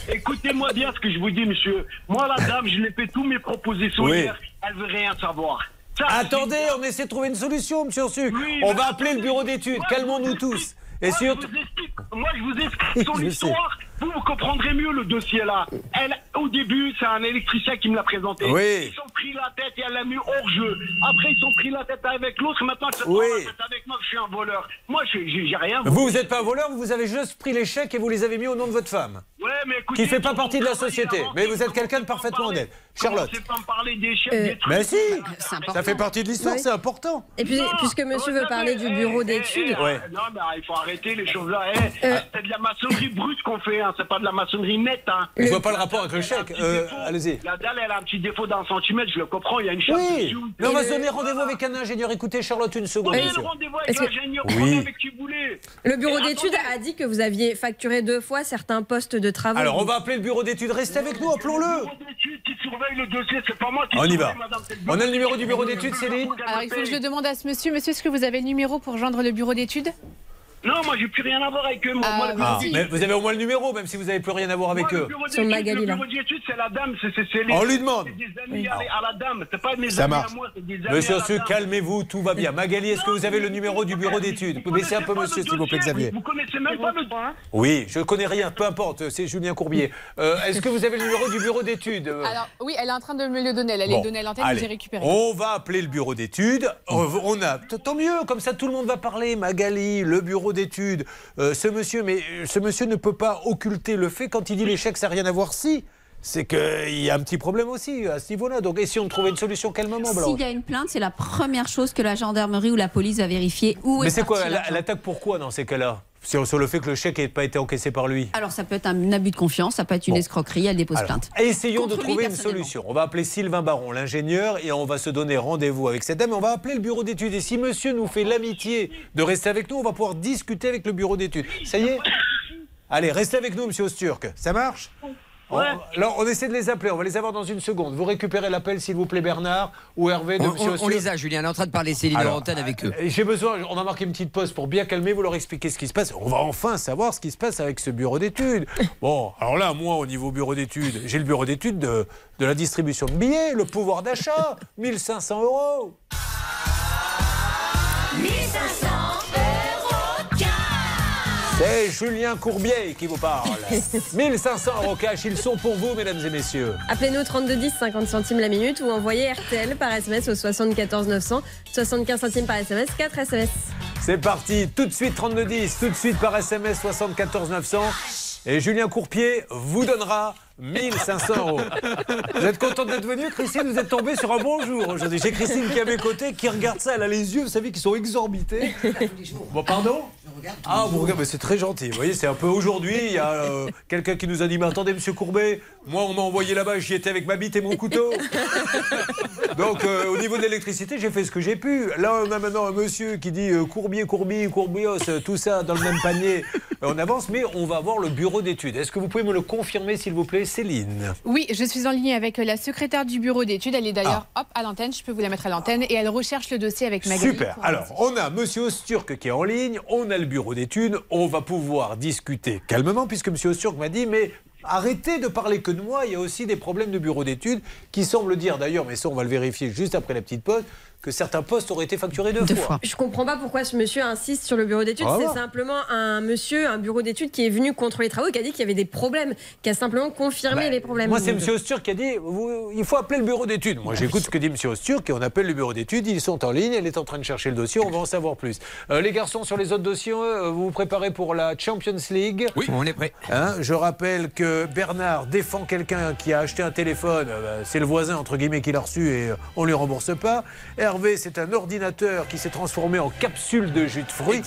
S12: Écoutez-moi bien ce que je vous dis, monsieur. Moi, la dame, je lui ai fait tous mes propositions
S3: Oui.
S12: hier. Elle veut rien savoir. Ça,
S3: Attendez, on essaie de trouver une solution, monsieur Ursu. on va appeler le bureau d'études. Calmons-nous tous. Et
S12: Moi,
S3: surtout.
S12: je moi, je vous *laughs* explique son histoire. Vous, comprendrez mieux le dossier là. Elle, au début, c'est un électricien qui me l'a présenté.
S3: Oui.
S12: Ils sont pris la tête et elle l'a mis hors jeu. Après, ils sont pris la tête avec l'autre. Maintenant, elle se prend
S3: Oui.
S12: la tête avec moi que je suis un voleur. Moi, j'ai rien.
S3: Vous, vous n'êtes pas un voleur, vous avez juste pris les chèques et vous les avez mis au nom de votre femme.
S12: Ouais, mais écoutez,
S3: Qui fait pas partie de la société. Mais vous êtes quelqu'un de parfaitement honnête. Charlotte.
S12: Commencez pas me parler des chèques,
S10: Euh,
S12: des trucs.
S3: Mais si Ça fait partie de l'histoire,
S10: Oui.
S3: c'est important.
S10: Et puis, puisque monsieur veut parler du bureau d'études.
S12: Eh,
S3: Ouais.
S12: Non, mais il faut arrêter les choses là. Eh,
S10: Euh.
S12: C'est de la maçonnerie brute qu'on fait, hein. c'est pas de la maçonnerie nette. Hein.
S3: Je vois pas le rapport avec le chèque. Euh, Allez-y.
S12: La dalle, elle a un petit défaut d'un centimètre, je le comprends, il y a une chape
S3: Oui, mais on va se
S10: le-
S3: donner rendez-vous avec un ingénieur. Écoutez, Charlotte, une seconde.
S12: Le rendez-vous avec
S10: Est-ce que-
S12: l'ingénieur,
S3: Oui.
S12: prenez avec qui vous voulez.
S10: Le bureau d'études a dit que vous aviez facturé deux fois certains postes de travaux.
S3: Alors, on va appeler le bureau d'études. Restez avec nous, appelons-le.
S12: Le bureau d'études qui surveille le dossier, c'est pas moi qui
S3: On y va. On a le numéro du bureau
S12: d'études.
S3: d'études, Céline
S5: Alors, il faut que je le demande à ce monsieur. Monsieur, est-ce que vous avez le numéro pour joindre le bureau d'études?
S12: Non, moi, j'ai plus rien à voir avec eux. Moi,
S5: Ah,
S12: moi, le bureau
S3: Ah, mais vous avez au moins le numéro, même si vous n'avez plus rien à voir avec eux.
S12: bureau
S10: Sur
S12: d'études,
S10: Magali,
S12: le
S10: là.
S12: bureau d'études, c'est la dame, c'est c'est- c'est les.
S3: On lui demande.
S12: C'est des amis à, à la dame, c'est pas mes
S3: Ça
S12: amis
S3: marche.
S12: à moi, c'est des amis
S3: Monsieur
S12: à la
S3: Ossu,
S12: dame.
S3: calmez-vous, tout va bien. Magali, est-ce que vous avez le numéro du bureau d'études?
S12: Vous
S3: Baissez un peu,
S12: connaissez pas
S3: monsieur,
S12: le
S3: s'il vous plaît,
S12: dossier,
S3: Xavier.
S12: Vous connaissez même pas le
S3: Oui, je connais rien, peu importe, c'est Julien Courbier. Euh, Est-ce que vous avez le numéro du bureau d'études? Euh,
S5: Alors, oui, elle est en train de me le donner. Elle allait
S3: Bon,
S5: le donner à l'antenne,
S3: allez.
S5: j'ai récupéré.
S3: On va appeler le bureau d'études. On on a, tant mieux, comme ça tout le monde va parler. Magali, le bureau d'études. Euh, ce monsieur, mais euh, ce monsieur ne peut pas occulter le fait quand il dit chèques, ça n'a rien à voir. Si, c'est qu'il y a un petit problème aussi à ce niveau-là. Donc, et si on trouvait une solution, quel moment,
S6: S'il y a une plainte, c'est la première chose que la gendarmerie ou la police va vérifier. Où
S3: Mais
S6: est
S3: c'est quoi
S6: parti
S3: Elle
S6: l'argent.
S3: elle attaque pourquoi dans ces cas-là? Sur, sur le fait que le chèque n'ait pas été encaissé par lui
S6: Alors ça peut être un abus de confiance, ça peut être une
S3: Bon.
S6: escroquerie, elle dépose
S3: Alors,
S6: plainte.
S3: Essayons de
S6: Contre
S3: trouver une solution. On va appeler Sylvain Baron, l'ingénieur, et on va se donner rendez-vous avec cette dame. et On va appeler le bureau d'études. Et si monsieur nous fait l'amitié de rester avec nous, on va pouvoir discuter avec le bureau d'études. Ça y est? Allez, restez avec nous, monsieur Osturk. Ça marche? On- là, on essaie de les appeler. On va les avoir dans une seconde. Vous récupérez l'appel, s'il vous plaît, Bernard ou Hervé de
S17: On,
S3: monsieur
S17: on- les a, Julien, on est en train de parler Céline
S3: Alors,
S17: Laurentine avec eux.
S3: Euh, J'ai besoin, on a marqué une petite pause pour bien calmer, vous leur expliquer ce qui se passe. On va enfin savoir ce qui se passe avec ce bureau d'études. *laughs* Bon, alors là, moi, au niveau bureau d'études, j'ai le bureau d'études de, de la distribution de billets, le pouvoir d'achat, *laughs* 1500 euros.
S8: 1500 euros cash.
S3: C'est Julien Courbier qui vous parle. *laughs* 1500 euros cash, ils sont pour vous, mesdames et messieurs.
S10: Appelez-nous 3210 50 centimes la minute ou envoyez RTL par SMS au 74 900 75 centimes par SMS 4 SMS.
S3: C'est parti, tout de suite 3210, tout de suite par SMS 74 900. Et Julien Courpier vous donnera 1500 euros. Vous êtes contente d'être venue, Christine? Vous êtes tombée sur un bon jour aujourd'hui. J'ai Christine qui est à mes côtés, qui regarde ça, elle a les yeux, vous savez, qui sont exorbités. Bon, pardon? Ah, vous regardez, mais c'est très gentil. Vous voyez, c'est un peu aujourd'hui. Il y a euh, *laughs* quelqu'un qui nous a dit Mais attendez, monsieur Courbet, moi, on m'a envoyé là-bas, j'y étais avec ma bite et mon couteau. *laughs* Donc, euh, au niveau de l'électricité, j'ai fait ce que j'ai pu. Là, on a maintenant un monsieur qui dit euh, Courbier, Courbier, Courbios, tout ça dans le même panier. On avance, mais on va voir le bureau d'études. Est-ce que vous pouvez me le confirmer, s'il vous plaît, Céline?
S5: Oui, je suis en ligne avec la secrétaire du bureau d'études. Elle est d'ailleurs
S3: Ah.
S5: hop à l'antenne. Je peux vous la mettre à l'antenne et elle recherche le dossier avec Magali.
S3: Super. Alors, on a Monsieur Osturk qui est en ligne, on a le bureau d'études, on va pouvoir discuter calmement puisque Monsieur Osturk m'a dit mais arrêtez de parler que de moi, il y a aussi des problèmes de bureau d'études qui semblent dire d'ailleurs, mais ça on va le vérifier juste après la petite pause, que certains postes auraient été facturés deux, fois.
S10: Je comprends pas pourquoi ce monsieur insiste sur le bureau d'études.
S3: Va
S10: C'est simplement un monsieur, un bureau d'études qui est venu contre les travaux, qui a dit qu'il y avait des problèmes, qui a simplement confirmé les problèmes.
S3: Bah, Moi, c'est
S10: Donc,
S3: M. Osturk qui a dit vous- il faut appeler le bureau d'études. Moi, j'écoute ce que dit M. Osturk et on appelle le bureau d'études. Ils sont en ligne, elle est en train de chercher le dossier, on va en savoir plus. Euh, les garçons, sur les autres dossiers, euh, vous vous préparez pour la Champions League?
S17: Oui, on est prêt.
S3: Hein, je rappelle que Bernard défend quelqu'un qui a acheté un téléphone. euh, c'est le voisin, entre guillemets, qui l'a reçu et on ne lui rembourse pas. Hervé, c'est un ordinateur qui s'est transformé en capsule de jus de fruits.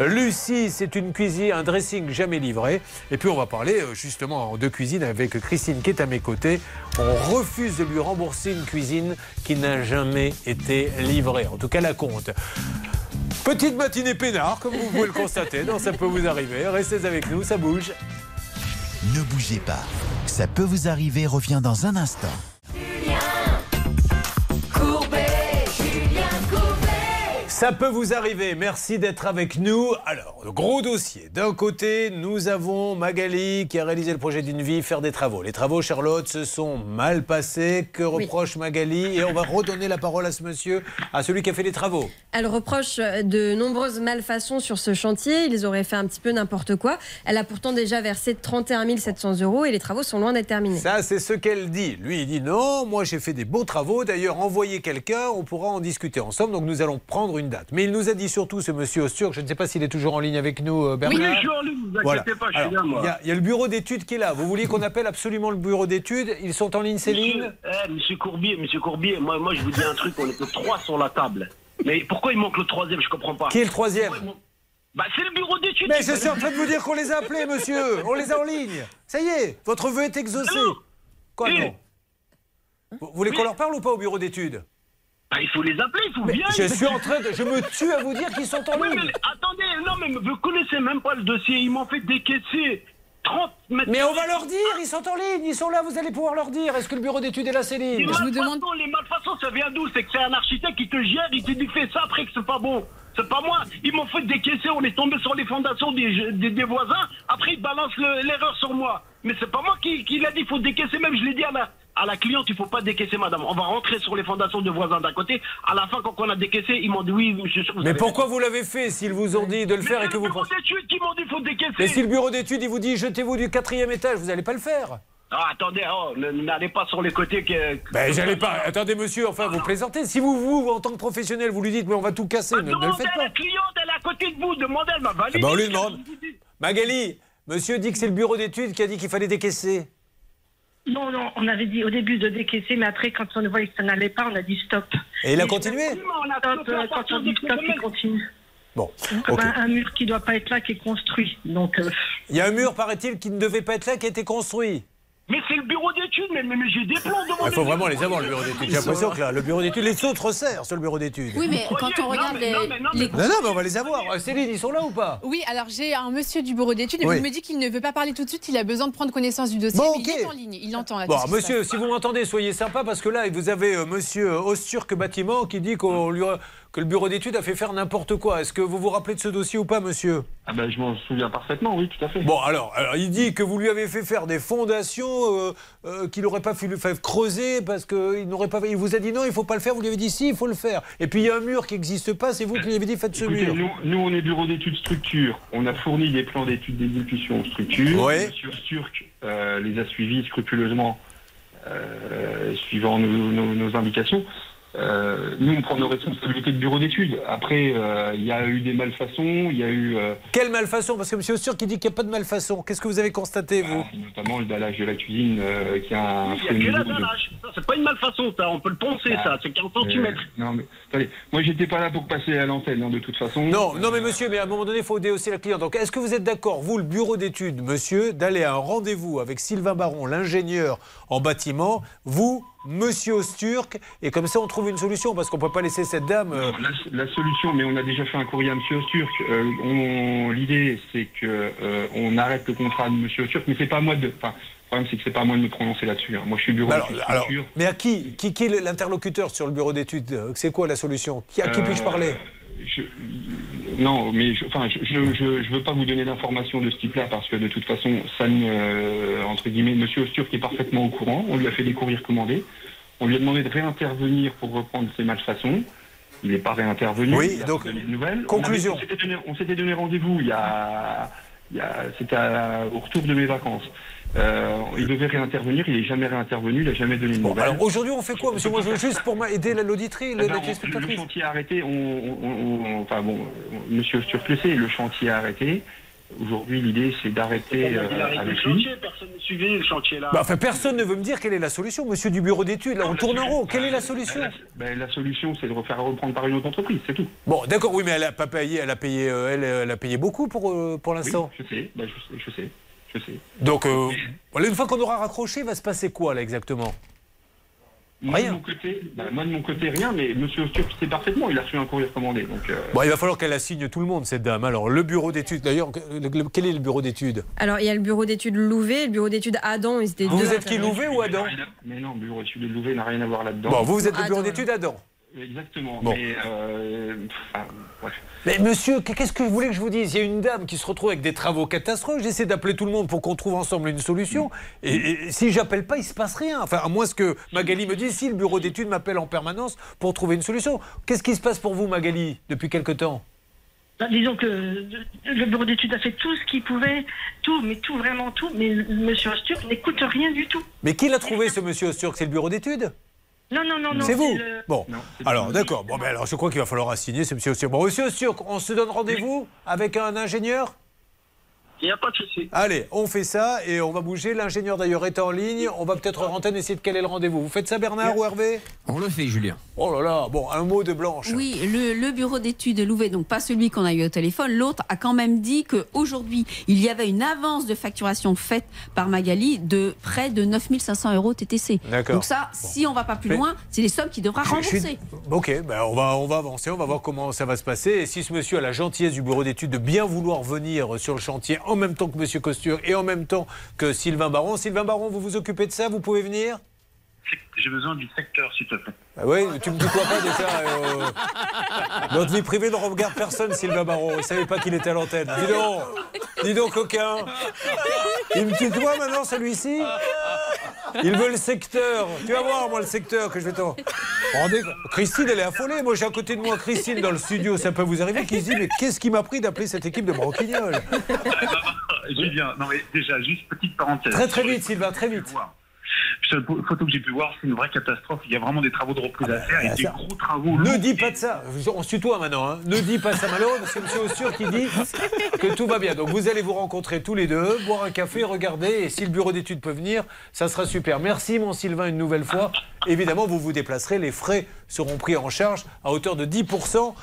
S3: Lucie, c'est une cuisine, un dressing jamais livré. Et puis, on va parler euh, justement de cuisine avec Christine qui est à mes côtés. On refuse de lui rembourser une cuisine qui n'a jamais été livrée. En tout cas, la compte. Petite matinée peinard, comme vous pouvez le constater. Non, ça peut vous arriver. Restez avec nous, ça bouge.
S1: Ne bougez pas. Ça peut vous arriver revient dans un instant.
S3: Ça peut vous arriver. Merci d'être avec nous. Alors, le gros dossier. D'un côté, nous avons Magali qui a réalisé le projet d'une vie, faire des travaux. Les travaux, Charlotte, se sont mal passés. Que reproche Magali Et on va redonner la parole à ce monsieur, à celui qui a fait les travaux.
S10: Elle reproche de nombreuses malfaçons sur ce chantier. Ils auraient fait un petit peu n'importe quoi. Elle a pourtant déjà versé 31 700 euros et les travaux sont loin d'être terminés.
S3: Ça, c'est ce qu'elle dit. Lui, il dit non, moi j'ai fait des beaux travaux. D'ailleurs, envoyez quelqu'un, on pourra en discuter ensemble. Donc nous allons prendre une date. Mais il nous a dit surtout, ce monsieur Osturk, je ne sais pas s'il est toujours en ligne avec nous, euh, Bernard.
S12: Oui, je suis en ligne, vous inquiétez pas, je suis là, moi.
S3: Il y a- il y, a le bureau d'études qui est là. Vous vouliez qu'on appelle absolument le bureau d'études Ils sont en ligne, Céline
S12: Monsieur, eh, monsieur Courbier, monsieur Courbier, moi, moi je vous dis un truc, on était trois sur la table. Mais pourquoi il manque le troisième Je comprends pas.
S3: Qui est le troisième
S12: il Bah c'est le bureau d'études.
S3: Mais je suis en train de vous dire qu'on les a appelés, monsieur. *laughs* On les a en ligne. Ça y est, votre vœu est exaucé. Quoi, non Vous voulez qu'on leur parle ou pas au bureau d'études
S12: Bah, il faut les appeler, il faut
S3: Mais
S12: bien.
S3: je suis en train de. Je me tue à vous dire qu'ils sont en
S12: Oui,
S3: ligne.
S12: mais attendez, non, mais vous connaissez même pas le dossier. Ils m'ont fait décaisser 30 mètres.
S3: Mais on va leur dire, ils sont en ligne, ils sont là, vous allez pouvoir leur dire. Est-ce que le bureau d'études est là, Céline
S12: Les malfaçons, les malfaçons, ça vient d'où? C'est que c'est un architecte qui te gère, il te dit fais ça après que c'est pas bon. C'est pas moi. Ils m'ont fait décaisser, on est tombé sur les fondations des, des, des voisins. Après, ils balancent le- l'erreur sur moi. Mais c'est pas moi qui, qui l'a dit, il faut décaisser. Même je l'ai dit à la, à la cliente, il faut pas décaisser, madame. On va rentrer sur les fondations de voisins d'à côté. À la fin, quand on a décaissé, ils m'ont dit oui, monsieur. vous
S3: Mais pourquoi vous l'avez fait s'ils vous ont dit de le
S12: Mais
S3: faire
S12: c'est
S3: et que
S12: le
S3: vous
S12: bureau
S3: pensez.
S12: d'études qui m'ont dit faut décaisser.
S3: Mais si le bureau d'études il vous dit jetez-vous du quatrième étage, vous n'allez pas le faire.
S12: Ah, attendez, oh, ne- n'allez pas sur les côtés que.
S3: Ben j'allais pas. Attendez monsieur, enfin vous plaisantez. Si vous, vous, en tant que professionnel, vous lui dites mais on va tout casser, ne, ne le faites pas.
S12: la cliente, elle est à côté de vous. Demandez, elle m'a validé.
S3: Eh ben, on lui demande. Magali, monsieur dit que c'est le bureau d'études qui a dit qu'il fallait décaisser.
S23: Non, non, on avait dit au début de décaisser, mais après, quand on voyait que ça n'allait pas, on a dit stop.
S3: Et il a continué
S12: On a
S23: Stop, euh, quand on dit stop, il continue.
S3: Bon,
S23: un, mur qui doit pas être là, qui est construit. Donc, euh,
S3: Il y a un mur, paraît-il, qui ne devait pas être là, qui a été construit.
S12: Mais c'est le bureau d'études, mais, mais, mais j'ai des plans devant
S3: Il faut vraiment les avoir, le bureau d'études. J'ai l'impression que là, le bureau d'études, les autres resserrent sur le bureau d'études.
S6: Oui, mais quand on regarde les, les-
S3: Non, non, mais on va les avoir. Euh, Céline, ils sont là ou pas?
S5: Oui, alors j'ai un monsieur du bureau d'études et
S3: Oui.
S5: il me dit qu'il ne veut pas parler tout de suite, il a besoin de prendre connaissance du dossier.
S3: Bon,
S5: mais il est en ligne, il entend là.
S3: Bon, monsieur, si vous m'entendez, soyez sympa parce que là, vous avez euh, monsieur Osturk Bâtiment qui dit qu'on lui que le bureau d'études a fait faire n'importe quoi. Est-ce que vous vous rappelez de ce dossier ou pas, monsieur
S24: Ah ben, je m'en souviens parfaitement, oui, tout à fait.
S3: Bon, alors, alors, il dit que vous lui avez fait faire des fondations euh, euh, qu'il n'aurait pas fallu faire creuser parce qu'il n'aurait pas. Il vous a dit non, il faut pas le faire. Vous lui avez dit si, il faut le faire. Et puis il y a un mur qui n'existe pas. C'est vous qui lui avez dit faites ce
S24: Écoutez,
S3: mur.
S24: nous, nous, on est bureau d'études structure. On a fourni des plans d'études d'exécution structure.
S3: Ouais.
S24: Monsieur Sturck euh, les a suivis scrupuleusement, suivant nos, nos- nos indications. Euh, nous, on prend nos responsabilités de bureau d'études. Après, euh, il y a eu des malfaçons, il y a eu euh,
S3: Quelle malfaçon? Parce que monsieur Osturk il dit qu'il n'y a pas de malfaçon. Qu'est-ce que vous avez constaté, vous?
S24: notamment le dallage de la cuisine euh, qui a un
S12: Il y a que
S24: de-
S12: C'est pas une malfaçon, ça. On peut le penser, ça. C'est 15
S24: Euh,
S12: cm.
S24: non, mais attendez, moi j'étais pas là pour passer à l'antenne, hein, de toute façon.
S3: Non, non, mais monsieur, mais à un moment donné, il faut déhausser la cliente. Donc, est-ce que vous êtes d'accord, vous, le bureau d'études, monsieur, d'aller à un rendez-vous avec Sylvain Baron, l'ingénieur en bâtiment, vous, monsieur Osturk, et comme ça, on trouve une solution, parce qu'on peut pas laisser cette dame. euh,
S24: La, la solution, mais on a déjà fait un courrier à Monsieur Osturk. Euh, L'idée, c'est que euh, on arrête le contrat de Monsieur Osturk, mais c'est pas à moi de. Enfin, le problème, c'est que c'est pas à moi de me prononcer là-dessus. hein. Moi, je suis bureau
S3: alors,
S24: d'études
S3: alors, mais à qui, qui, qui est l'interlocuteur sur le bureau d'études Euh, C'est quoi la solution? Qui- À qui puis-je parler?
S24: je- Non, mais je, enfin, je, je, je- veux pas vous donner d'informations de ce type-là parce que de toute façon, ça ne, euh, entre guillemets, Monsieur Osturk est parfaitement au courant. On lui a fait des courriers recommandés. On lui a demandé de réintervenir pour reprendre ses malfaçons. Il n'est pas réintervenu.
S3: Oui,
S24: il a
S3: donc,
S24: nouvelles.
S3: conclusion.
S24: On, s'était donné, donné rendez-vous il y a, il y a- c'était au retour de mes vacances. Euh, il devait réintervenir, il n'est jamais réintervenu, il n'a jamais donné de nouvelles.
S3: Alors aujourd'hui, on fait quoi, monsieur Moi, je veux juste pour m'aider l'auditrice,
S24: Eh ben,
S3: la
S24: le chantier a arrêté. On, on- on- on- enfin bon, Monsieur Osturk le chantier a arrêté. Aujourd'hui, l'idée, c'est d'arrêter
S12: Il a
S24: euh, avec lui.
S12: personne ne suivait le chantier là.
S3: Bah, enfin, personne ne veut me dire quelle est la solution, monsieur du bureau d'études. Là, on tourne en rond. Quelle est la solution
S24: Ben, la solution, c'est de refaire reprendre par une autre entreprise, c'est tout.
S3: Bon, d'accord, oui, mais elle a pas payé, elle a payé, euh, elle, elle a payé beaucoup pour, euh, pour l'instant.
S24: Oui, je sais, ben, je sais, je sais, je sais.
S3: Donc, euh, une fois qu'on aura raccroché, va se passer quoi là exactement?
S24: Moi, de mon côté, ben, moi, de mon côté, rien, mais Monsieur Osturk sait parfaitement, il a reçu un courrier recommandé. Donc, euh,
S3: Bon, il va falloir qu'elle assigne tout le monde, cette dame. Alors, le bureau d'études, d'ailleurs, le- le- quel est le bureau d'études?
S10: Alors, il y a le bureau d'études Louvet, le bureau d'études Adam. Ils étaient
S3: Vous
S10: deux
S3: êtes qui. Louvet ou Adam?
S24: Mais non, le bureau d'études de Louvet n'a rien à voir là-dedans.
S3: Bon, vous, vous êtes le bureau
S10: Adam.
S3: d'études Adam.
S24: Exactement,
S3: Bon.
S24: mais... Euh, enfin, bref.
S3: Mais monsieur, qu'est-ce que vous voulez que je vous dise? Il y a une dame qui se retrouve avec des travaux catastrophes. J'essaie d'appeler tout le monde pour qu'on trouve ensemble une solution. Et, et si j'appelle pas, il se passe rien. Enfin, à moins que Magali me dise si le bureau d'études m'appelle en permanence pour trouver une solution. Qu'est-ce qui se passe pour vous, Magali, depuis quelque temps?
S23: Bah, disons que le bureau d'études a fait tout ce qu'il pouvait, tout, mais tout, vraiment tout, mais monsieur Osturk n'écoute rien du tout.
S3: Mais qui l'a trouvé, ce monsieur Osturk C'est le bureau d'études?
S23: Non, non, non, non.
S3: C'est vous
S23: le-
S3: Bon, alors d'accord. Bon, ben alors je crois qu'il va falloir assigner ce monsieur Osturk. Bon, monsieur Osturk, on se donne rendez-vous avec un ingénieur?
S12: Il n'y a pas de souci.
S3: Allez, on fait ça et on va bouger. L'ingénieur d'ailleurs est en ligne. On va peut-être en antenne essayer de caler le rendez-vous. Vous faites ça, Bernard ou Hervé?
S17: On le fait, Julien.
S3: Oh là là, bon, un mot de Blanche.
S6: Oui, le, le bureau d'études de Louvet, donc pas celui qu'on a eu au téléphone, l'autre a quand même dit qu'aujourd'hui, il y avait une avance de facturation faite par Magali de près de 9500 euros TTC.
S3: D'accord.
S6: Donc ça, si on va pas plus
S3: Mais-
S6: loin, c'est les sommes qu'il devra
S3: suis-
S6: rembourser.
S3: Ok, ben on, va, on va avancer, on va voir comment ça va se passer. Et si ce monsieur a la gentillesse du bureau d'études de bien vouloir venir sur le chantier en même temps que monsieur Costure et en même temps que Sylvain Baron. Sylvain Baron, vous vous occupez de ça? Vous pouvez venir?
S12: J'ai besoin du secteur, s'il te plaît.
S3: Ah oui, tu me tutoies pas déjà. euh, Notre vie privée ne regarde personne, Sylvain Baron. Il ne savait pas qu'il était à l'antenne. Dis donc, dis donc, coquin. Il me tutoie maintenant, celui-ci Il veut le secteur. Tu vas voir, moi, le secteur que je vais t'en. Rendez... Christine, elle est affolée. Moi, j'ai à côté de moi Christine dans le studio. Ça peut vous arriver qui se dit Mais qu'est-ce qui m'a pris d'appeler cette équipe de branquignoles
S12: Julien, non mais déjà, juste petite parenthèse.
S3: Très, très vite, Sylvain, très vite.
S12: Cette photo que j'ai pu voir, c'est une vraie catastrophe. Il y a vraiment des travaux de reprise à faire et
S3: Ah,
S12: des
S3: ça-
S12: gros travaux.
S3: Ne dis pas de ça. On se tutoie maintenant. hein. Ne dis pas ça malheureux parce que M. Ossur qui dit que tout va bien. Donc vous allez vous rencontrer tous les deux, boire un café, regarder. Et si le bureau d'études peut venir, ça sera super. Merci mon Sylvain une nouvelle fois. Évidemment, vous vous déplacerez. Les frais seront pris en charge à hauteur de 10%.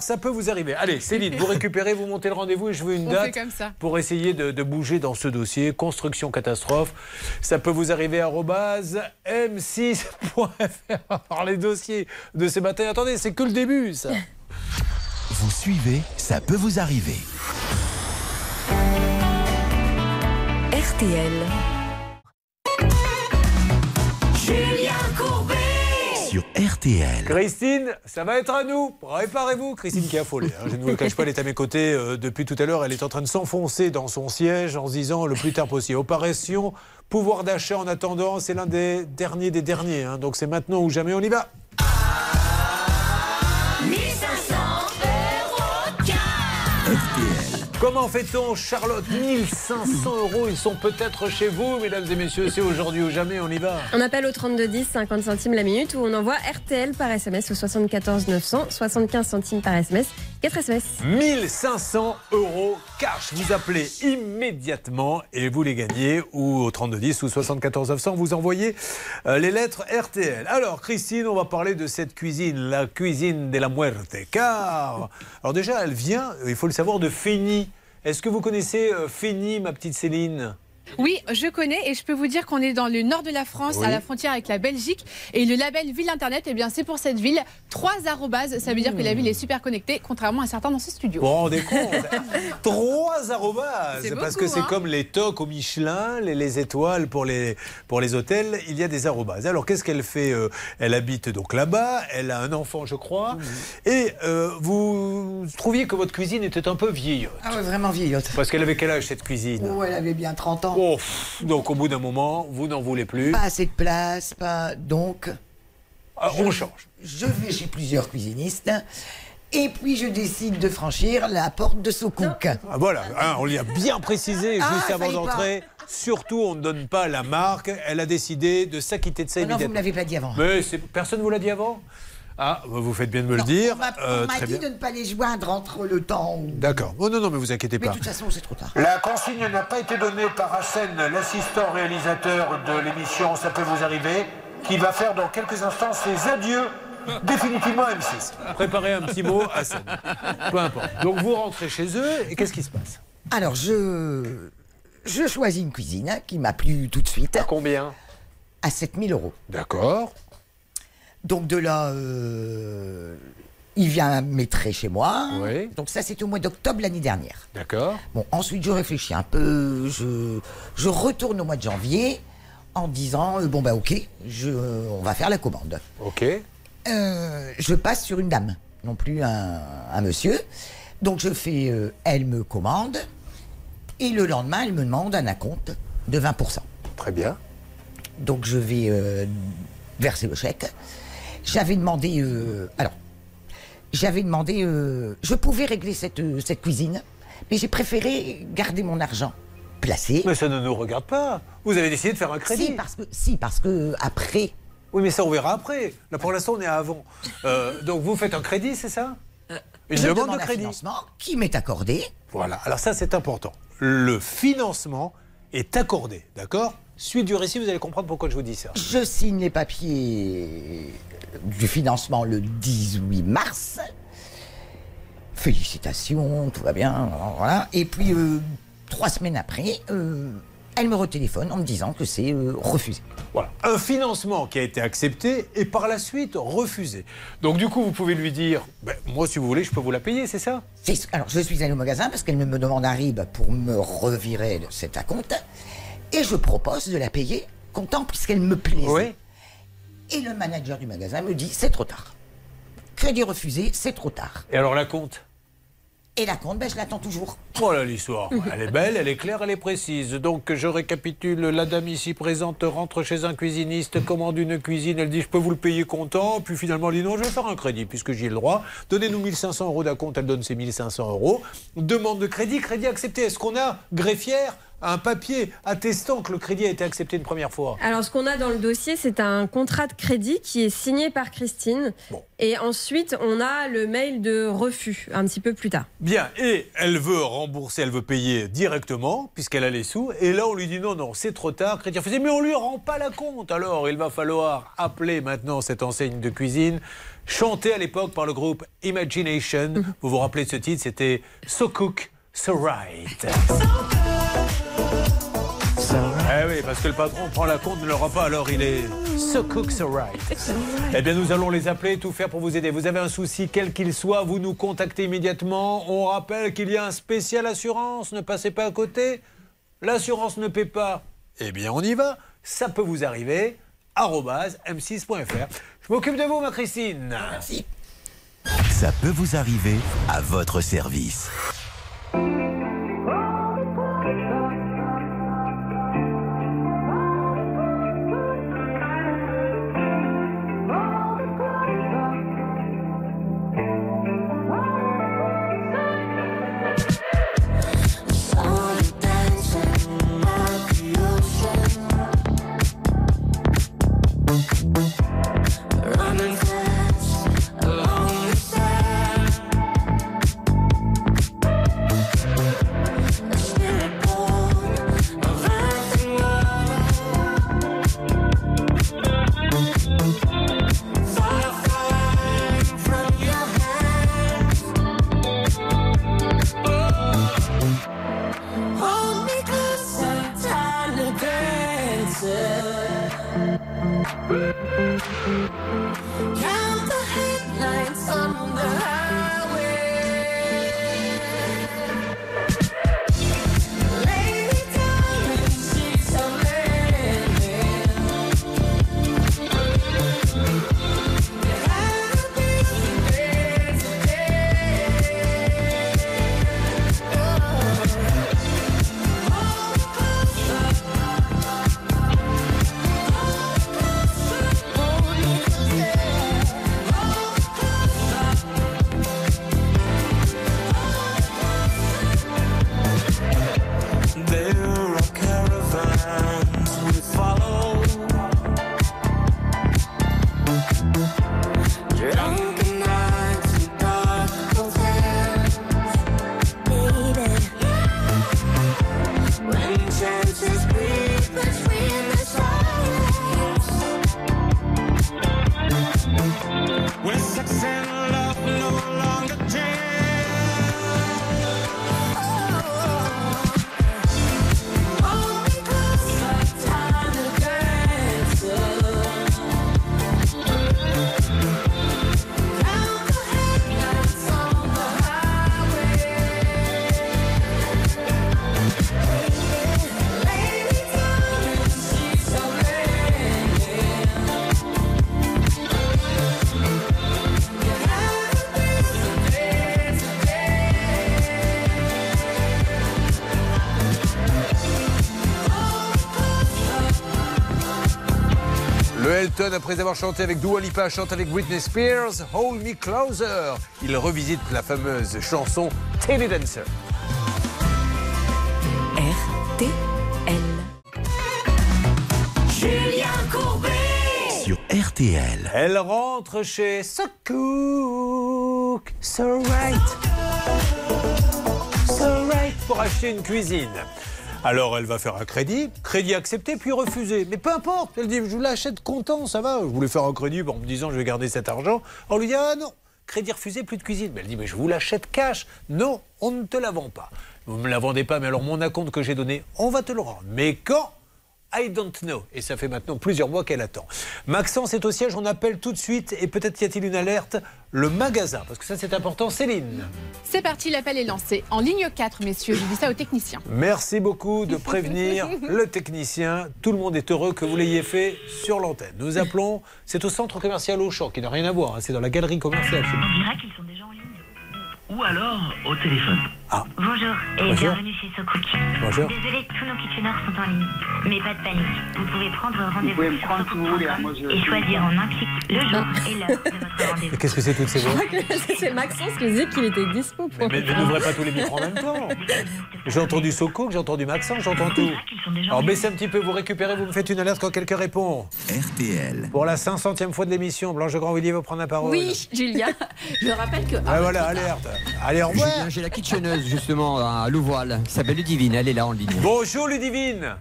S3: Ça peut vous arriver. Allez, Céline, vous récupérez, vous montez le rendez-vous et je veux une
S5: On
S3: date
S5: fait comme ça.
S3: pour essayer de, de bouger dans ce dossier. Construction catastrophe. Ça peut vous arriver à m6.fr. Alors, les dossiers de ce matin. Attendez, c'est que le début, ça. *laughs*
S1: Vous suivez, ça peut vous arriver.
S18: RTL.
S8: Julien Courbet.
S3: Christine, ça va être à nous. Préparez-vous. Christine qui est affolée. hein. Je ne vous cache pas, elle est à mes côtés euh, depuis tout à l'heure. Elle est en train de s'enfoncer dans son siège en se disant le plus tard possible. Opération pouvoir d'achat en attendant. C'est l'un des derniers des derniers. hein. Donc c'est maintenant ou jamais. On y va. Comment fait-on, Charlotte 1500 euros, ils sont peut-être chez vous, mesdames et messieurs. C'est aujourd'hui ou jamais, on y va.
S10: On appelle au 3210, 50 centimes la minute, ou on envoie RTL par SMS au 74 900, 75 centimes par SMS 4 SMS.
S3: 1500 euros cash. Vous appelez immédiatement et vous les gagnez ou au 3210 ou 74 900. Vous envoyez euh, les lettres RTL. Alors, Christine, on va parler de cette cuisine, la cuisine de la muerte. Car, alors déjà, elle vient, il faut le savoir, de Fény. Est-ce que vous connaissez euh, Fény, ma petite Céline?
S5: Oui, je connais et je peux vous dire qu'on est dans le nord de la France,
S3: Oui.
S5: à la frontière avec la Belgique. Et le label Ville Internet, eh bien, c'est pour cette ville. Trois arrobases, ça veut dire que la ville est super connectée, contrairement à certains dans ce studio.
S3: Vous vous rendez compte Trois arrobases
S5: C'est
S3: Parce
S5: beaucoup,
S3: que c'est
S5: hein.
S3: comme les tocs au Michelin, les, les étoiles pour les, pour les hôtels, il y a des arrobases. Alors qu'est-ce qu'elle fait euh, Elle habite donc là-bas, elle a un enfant, je crois. Et euh, vous trouviez que votre cuisine était un peu vieillotte.
S20: Ah ouais, vraiment vieillotte.
S3: Parce qu'elle avait quel âge cette cuisine?
S20: Oh, elle avait bien 30 ans.
S3: Oh, pff, donc au bout d'un moment, vous n'en voulez plus.
S20: Pas assez de place, pas. Donc.
S3: Ah, on change.
S20: Je vais chez plusieurs cuisinistes. Et puis je décide de franchir la porte de Soukouk.
S3: Ah, voilà, hein, on lui a bien précisé
S20: Ah,
S3: juste avant d'entrer. Surtout, on ne donne pas la marque. Elle a décidé de s'acquitter de ça
S20: Oh non, vous me l'avez pas dit avant.
S3: Mais personne ne vous l'a dit avant? Ah, bah, vous faites bien de me le dire.
S20: On m'a
S3: Euh,
S20: on m'a dit
S3: bien.
S20: de ne pas les joindre entre le temps où.
S3: D'accord. Oh, non, non, mais vous inquiétez
S20: Mais
S3: pas.
S20: de toute façon, c'est trop tard.
S3: La consigne n'a pas été donnée par Hassen, l'assistant réalisateur de l'émission Ça peut vous arriver, qui va faire dans quelques instants ses adieux définitivement à M6. Préparez un petit mot, Hassen. Peu importe. Donc vous rentrez chez eux et qu'est-ce qui se passe?
S20: Alors, je. Je choisis une cuisine qui m'a plu tout de suite. À
S3: combien?
S20: À 7000 euros.
S3: D'accord.
S20: Donc de là, euh, il vient maîtrer chez moi.
S3: Oui.
S20: Donc ça, c'était au mois d'octobre l'année dernière.
S3: D'accord.
S20: Bon, ensuite, je réfléchis un peu. Je, je retourne au mois de janvier en disant euh, bon bah ok, je, on va faire la commande.
S3: Ok.
S20: Euh, je passe sur une dame, non plus un, un monsieur. Donc je fais, euh, elle me commande, et le lendemain, elle me demande un acompte de 20%.
S3: Très bien.
S20: Donc je vais euh, verser le chèque. J'avais demandé, euh, alors, j'avais demandé, euh, je pouvais régler cette, euh, cette cuisine, mais j'ai préféré garder mon argent placé.
S3: Mais ça ne nous regarde pas. Vous avez décidé de faire un crédit.
S20: Si, parce que, si, parce que après.
S3: Oui, mais ça, on verra après. Là, pour l'instant, on est à avant. Euh, donc, vous faites un crédit, c'est ça? Une
S20: je
S3: demande
S20: demande
S3: de
S20: un
S3: crédit.
S20: financement qui m'est accordé.
S3: Voilà. Alors, ça, c'est important. Le financement est accordé, d'accord? Suite du récit, vous allez comprendre pourquoi je vous dis ça.
S20: Je signe les papiers du financement le 18 mars. Félicitations, tout va bien, voilà. Et puis, euh, trois semaines après, euh, elle me retéléphone en me disant que c'est euh, refusé.
S3: Voilà. Un financement qui a été accepté et par la suite refusé. Donc, du coup, vous pouvez lui dire ben, Moi, si vous voulez, je peux vous la payer, c'est ça?
S20: Alors, je suis allé au magasin parce qu'elle me demande un RIB pour me revirer cet acompte. Et je propose de la payer comptant puisqu'elle me plaisait.
S3: Oui.
S20: Et le manager du magasin me dit c'est trop tard. Crédit refusé, c'est trop tard.
S3: Et alors, la compte?
S20: Et la compte, ben, je l'attends toujours.
S3: Voilà l'histoire. Elle est belle, elle est claire, elle est précise. Donc je récapitule, la dame ici présente rentre chez un cuisiniste, commande une cuisine, elle dit je peux vous le payer comptant, puis finalement elle dit non, je vais faire un crédit puisque j'y ai le droit. Donnez-nous 1500 euros d'acompte, elle donne ses 1500 euros. Demande de crédit, crédit accepté. Est-ce qu'on a, greffière, un papier attestant que le crédit a été accepté une première fois
S10: Alors, ce qu'on a dans le dossier, c'est un contrat de crédit qui est signé par Christine. Et ensuite, on a le mail de refus un petit peu plus tard.
S3: Bien, et elle veut rembourser, elle veut payer directement, puisqu'elle a les sous. Et là, on lui dit non, non, c'est trop tard. Chrétien faisait, mais on lui rend pas la compte. Alors, il va falloir appeler maintenant cette enseigne de cuisine, chantée à l'époque par le groupe Imagination. Vous vous rappelez de ce titre? C'était So Cook, So Right. Oui, parce que le patron prend la compte, ne le rend pas, alors il est so cook, *laughs* so right. Eh bien, nous allons les appeler, tout faire pour vous aider. Vous avez un souci, quel qu'il soit, vous nous contactez immédiatement. On rappelle qu'il y a un spécial assurance, ne passez pas à côté. L'assurance ne paie pas. Eh bien, on y va. Ça peut vous arriver. arobase m6.fr. Je m'occupe de vous, ma Christine.
S20: Merci.
S1: Ça peut vous arriver à votre service.
S3: Woo! Après avoir chanté avec Dua Lipa, chante avec Britney Spears, Hold Me Closer. Il revisite la fameuse chanson Teddy Dancer.
S18: RTL.
S8: Julien Courbet.
S1: Sur RTL.
S3: Elle rentre chez So Cook, So Right. So Right pour acheter une cuisine. Alors elle va faire un crédit, crédit accepté puis refusé. Mais peu importe, elle dit je l'achète content, ça va. Je voulais faire un crédit en me disant je vais garder cet argent. On lui dit ah non, crédit refusé, plus de cuisine. Mais elle dit mais je vous l'achète cash. Non, on ne te la vend pas. Vous ne me la vendez pas, mais alors mon acompte que j'ai donné, on va te le rendre. Mais quand I don't know. Et ça fait maintenant plusieurs mois qu'elle attend. Maxence est au siège, on appelle tout de suite, et peut-être y a-t-il une alerte, le magasin, parce que ça c'est important. Céline,
S5: C'est parti, l'appel est lancé. En ligne 4, messieurs, je dis ça aux techniciens.
S3: merci beaucoup de *laughs* prévenir le technicien. Tout le monde est heureux que vous l'ayez fait sur l'antenne. Nous appelons, c'est au centre commercial Auchan, qui n'a rien à voir, hein, c'est dans la galerie commerciale.
S25: On dirait qu'ils sont déjà en ligne. Ou alors au téléphone.
S26: Bonjour et
S3: Bonjour.
S26: bienvenue chez SoCook.
S3: Bonjour.
S26: Désolé, tous nos kitcheners sont en ligne. Mais pas de panique. Vous pouvez prendre rendez-vous sur
S12: hein,
S26: et choisir en un clic le jour et l'heure de votre *laughs* rendez-vous.
S3: Mais Qu'est-ce que c'est toutes ces voix
S10: C'est Maxence qui disait qu'il était dispo pour.
S3: Mais, mais n'ouvrez pas tous les micros en même temps. J'ai entendu Soko, j'ai entendu Maxence, j'entends tout. Alors baissez un petit peu, vous récupérez, vous me faites une alerte quand quelqu'un répond.
S1: RTL.
S3: Pour la 500e fois de l'émission, Blanche Grand-Villiers va prendre la parole.
S6: Oui, Julia. Je rappelle que.
S3: Ah, voilà, alerte. Allez, au revoir.
S17: J'ai la kitcheneuse justement à Louvoil qui s'appelle Ludivine, elle est là en ligne.
S3: Bonjour Ludivine.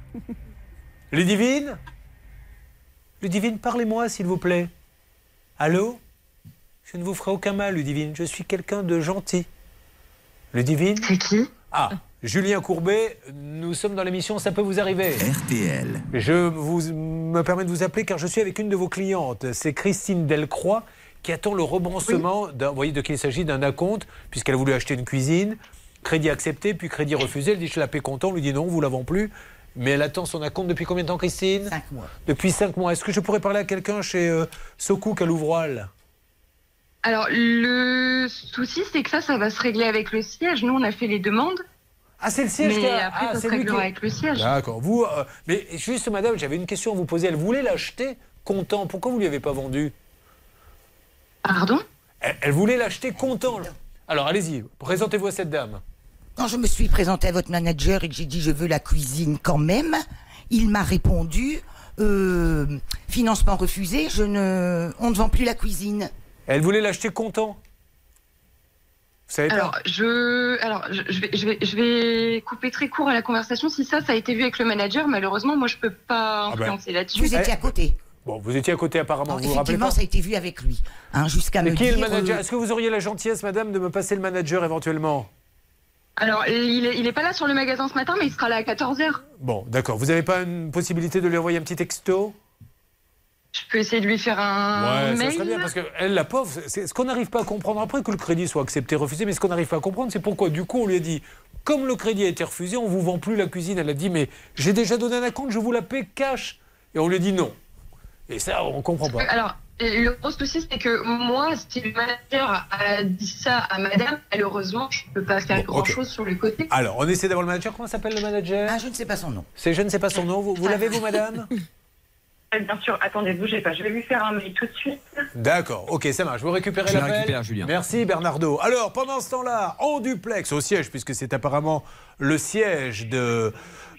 S3: Ludivine Ludivine, parlez-moi s'il vous plaît. Allô Je ne vous ferai aucun mal, Ludivine. Je suis quelqu'un de gentil. Ludivine
S26: C'est qui
S3: Ah, Julien Courbet, nous sommes dans l'émission Ça peut vous arriver.
S1: RTL.
S3: Je vous, me permets de vous appeler car je suis avec une de vos clientes. C'est Christine Delcroix qui attend le remboursement. d'un- Vous voyez de qui il s'agit d'un acompte, puisqu'elle a voulu acheter une cuisine. Crédit accepté, puis crédit refusé. Elle dit Je la paie content. On lui dit Non, vous ne la vend plus. Mais elle attend son acompte depuis combien de temps, Christine
S20: Cinq mois.
S3: Depuis cinq mois. Est-ce que je pourrais parler à quelqu'un chez euh, Socouk à Louvroil
S27: Alors, le souci, c'est que ça, ça va se régler avec le siège. Nous, on a fait les demandes.
S3: Ah, c'est le siège
S27: Mais
S3: qui a-
S27: après,
S3: ah,
S27: ça
S3: c'est
S27: se réglera
S3: qui-
S27: avec le siège.
S3: D'accord. Vous, euh, mais juste, madame, j'avais une question à vous poser. Elle voulait l'acheter content. Pourquoi vous ne lui avez pas vendu?
S27: Pardon?
S3: Elle, elle voulait l'acheter content. Alors, allez-y, présentez-vous à cette dame.
S20: Quand je me suis présentée à votre manager et que j'ai dit je veux la cuisine quand même, il m'a répondu euh, financement refusé, je ne, on ne vend plus la cuisine.
S3: Elle voulait l'acheter content. Vous savez
S27: Alors,
S3: pas
S27: je, alors je, je vais, je, vais, je vais couper très court à la conversation. Si ça, ça a été vu avec le manager, malheureusement, moi, je peux pas
S3: Ah ben.
S27: influencer là-dessus.
S20: Vous étiez à côté.
S3: Bon, vous étiez à côté apparemment, vous vous rappelez
S20: Effectivement,
S3: pas
S20: ça a été vu avec lui. Hein, Jusqu'à me
S3: qui est
S20: dire.
S3: le manager?
S20: euh,
S3: Est-ce que vous auriez la gentillesse, madame, de me passer le manager éventuellement?
S27: Alors, il est, il est pas là sur le magasin ce matin, mais il sera là à 14h.
S3: Bon, d'accord. Vous n'avez pas une possibilité de lui envoyer un petit texto?
S27: Je peux essayer de lui faire un
S3: Ouais, ça
S27: mail.
S3: serait bien parce que elle, la pauvre, c'est ce qu'on n'arrive pas à comprendre après que le crédit soit accepté, refusé, mais ce qu'on n'arrive pas à comprendre, c'est pourquoi du coup on lui a dit, comme le crédit a été refusé, on vous vend plus la cuisine. Elle a dit, mais j'ai déjà donné un acompte, je vous la paie cash. Et on lui a dit non. Et ça, on comprend pas.
S27: Alors, le gros souci, c'est que moi, si le manager a dit ça à madame, malheureusement, je ne peux pas faire grand-chose sur le côté.
S3: Alors, on essaie d'avoir le manager. Comment s'appelle le manager?
S20: Ah, je ne sais pas son nom.
S3: C'est je ne sais pas son nom. Vous, vous l'avez, vous, madame? *laughs*
S7: Bien sûr, attendez, bougez pas, je vais lui faire un mail tout de suite.
S3: D'accord, ok, ça marche. Vous récupérez
S17: Je la récupère, Julien.
S3: Merci Bernardo. Alors, pendant ce temps-là, en duplex, au siège, puisque c'est apparemment le siège de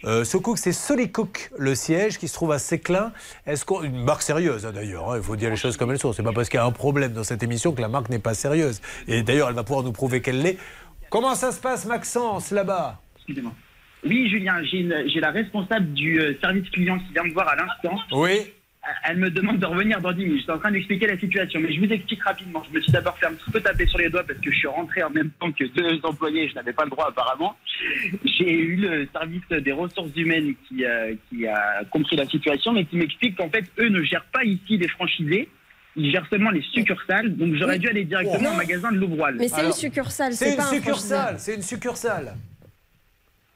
S3: euh, Socook, c'est Solicook, le siège qui se trouve à Séclin. Est-ce qu'on une marque sérieuse hein, d'ailleurs hein, Il faut dire les choses comme elles sont. C'est pas parce qu'il y a un problème dans cette émission que la marque n'est pas sérieuse. Et d'ailleurs, elle va pouvoir nous prouver qu'elle l'est. Comment ça se passe, Maxence, là-bas?
S25: Excusez-moi. Oui, Julien, j'ai une- j'ai la responsable du euh, service client qui vient me voir à l'instant.
S3: Oui.
S25: Elle me demande de revenir dans 10 minutes. J'étais en train d'expliquer la situation, mais je vous explique rapidement. Je me suis d'abord fait un petit peu taper sur les doigts parce que je suis rentré en même temps que deux employés. Je n'avais pas le droit apparemment. J'ai eu le service des ressources humaines qui, euh, qui a compris la situation, mais qui m'explique qu'en fait, eux ne gèrent pas ici les franchisés. Ils gèrent seulement les succursales. Donc j'aurais
S20: Oui.
S25: dû aller directement
S20: Oh.
S25: au magasin de Louvroil.
S10: Mais c'est une succursale,
S3: C'est une
S10: un
S3: succursale, c'est une succursale.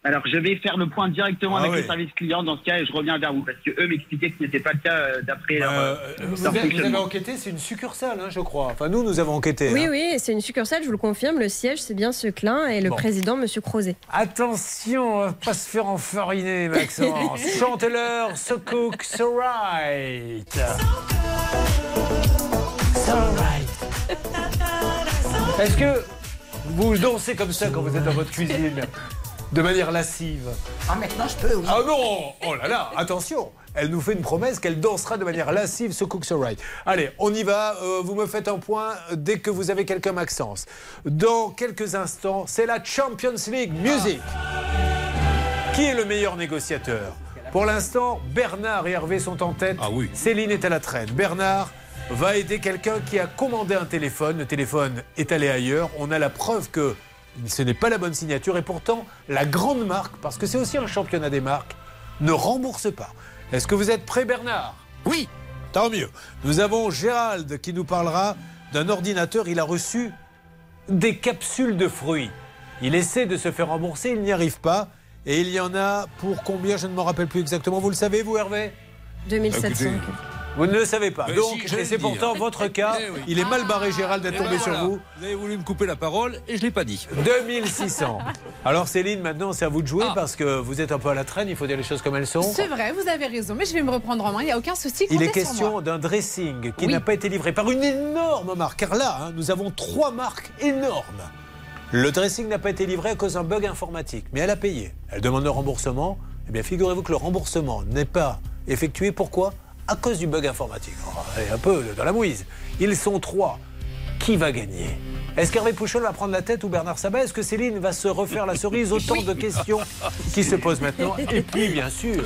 S25: Alors, je vais faire le point directement
S3: Ah
S25: avec le service client dans ce cas et je reviens vers vous parce que eux m'expliquaient que ce n'était pas le cas euh, d'après leur,
S3: Euh,
S25: euh,
S3: vous,
S25: leur
S3: avez, vous avez enquêté, c'est une succursale, hein, je crois. Enfin, nous, nous avons enquêté.
S10: Oui,
S3: hein.
S10: oui, c'est une succursale, je vous le confirme. Le siège, c'est bien ce clin et le
S3: Bon.
S10: président, Monsieur Crozet.
S3: Attention, on va pas se faire enfariner, Maxence. *laughs* Chantez-leur So Cook, So Right. So Right. *laughs* Est-ce que vous dansez comme ça quand vous êtes dans votre cuisine? De manière lascive
S20: Ah, maintenant, je peux, oui.
S3: Ah non Oh là là, attention Elle nous fait une promesse qu'elle dansera de manière lascive So Cook, So Right. Allez, on y va. Euh, vous me faites un point dès que vous avez quelqu'un, Maxence. Dans quelques instants, c'est la Champions League Music. Qui est le meilleur négociateur? Pour l'instant, Bernard et Hervé sont en tête. Ah oui. Céline est à la traîne. Bernard va aider quelqu'un qui a commandé un téléphone. Le téléphone est allé ailleurs. On a la preuve que ce n'est pas la bonne signature. Et pourtant, la grande marque, parce que c'est aussi un championnat des marques, ne rembourse pas. Est-ce que vous êtes prêt, Bernard? Oui. Tant mieux. Nous avons Gérald qui nous parlera d'un ordinateur. Il a reçu des capsules de fruits. Il essaie de se faire rembourser, il n'y arrive pas. Et il y en a pour combien? Je ne m'en rappelle plus exactement. Vous le savez, vous, Hervé?
S10: 2700.
S3: Vous ne le savez pas.
S14: Mais
S3: Donc,
S14: si,
S3: c'est pourtant votre cas.
S14: Eh oui.
S3: Il est mal barré, Gérald, d'être
S14: Et
S3: tombé
S14: ben
S3: sur vous.
S14: Vous avez voulu me couper la parole et je l'ai pas dit.
S3: 2600. Alors, Céline, maintenant, c'est à vous de jouer parce que vous êtes un peu à la traîne. Il faut dire les choses comme elles sont.
S5: C'est vrai, vous avez raison, mais je vais me reprendre en main, il n'y a aucun souci.
S3: Il est question d'un dressing qui
S5: Oui.
S3: n'a pas été livré par une énorme marque. Car là, hein, nous avons trois marques énormes. Le dressing n'a pas été livré à cause d'un bug informatique, mais elle a payé. Elle demande le remboursement. Eh bien, figurez-vous que le remboursement n'est pas effectué. Pourquoi? À cause du bug informatique. Oh, un peu dans la mouise. Ils sont trois. Qui va gagner? Est-ce qu'Hervé Pouchol va prendre la tête ou Bernard Sabat? Est-ce que Céline va se refaire la cerise? *laughs* Autant de questions qui se posent maintenant. Et puis, bien sûr,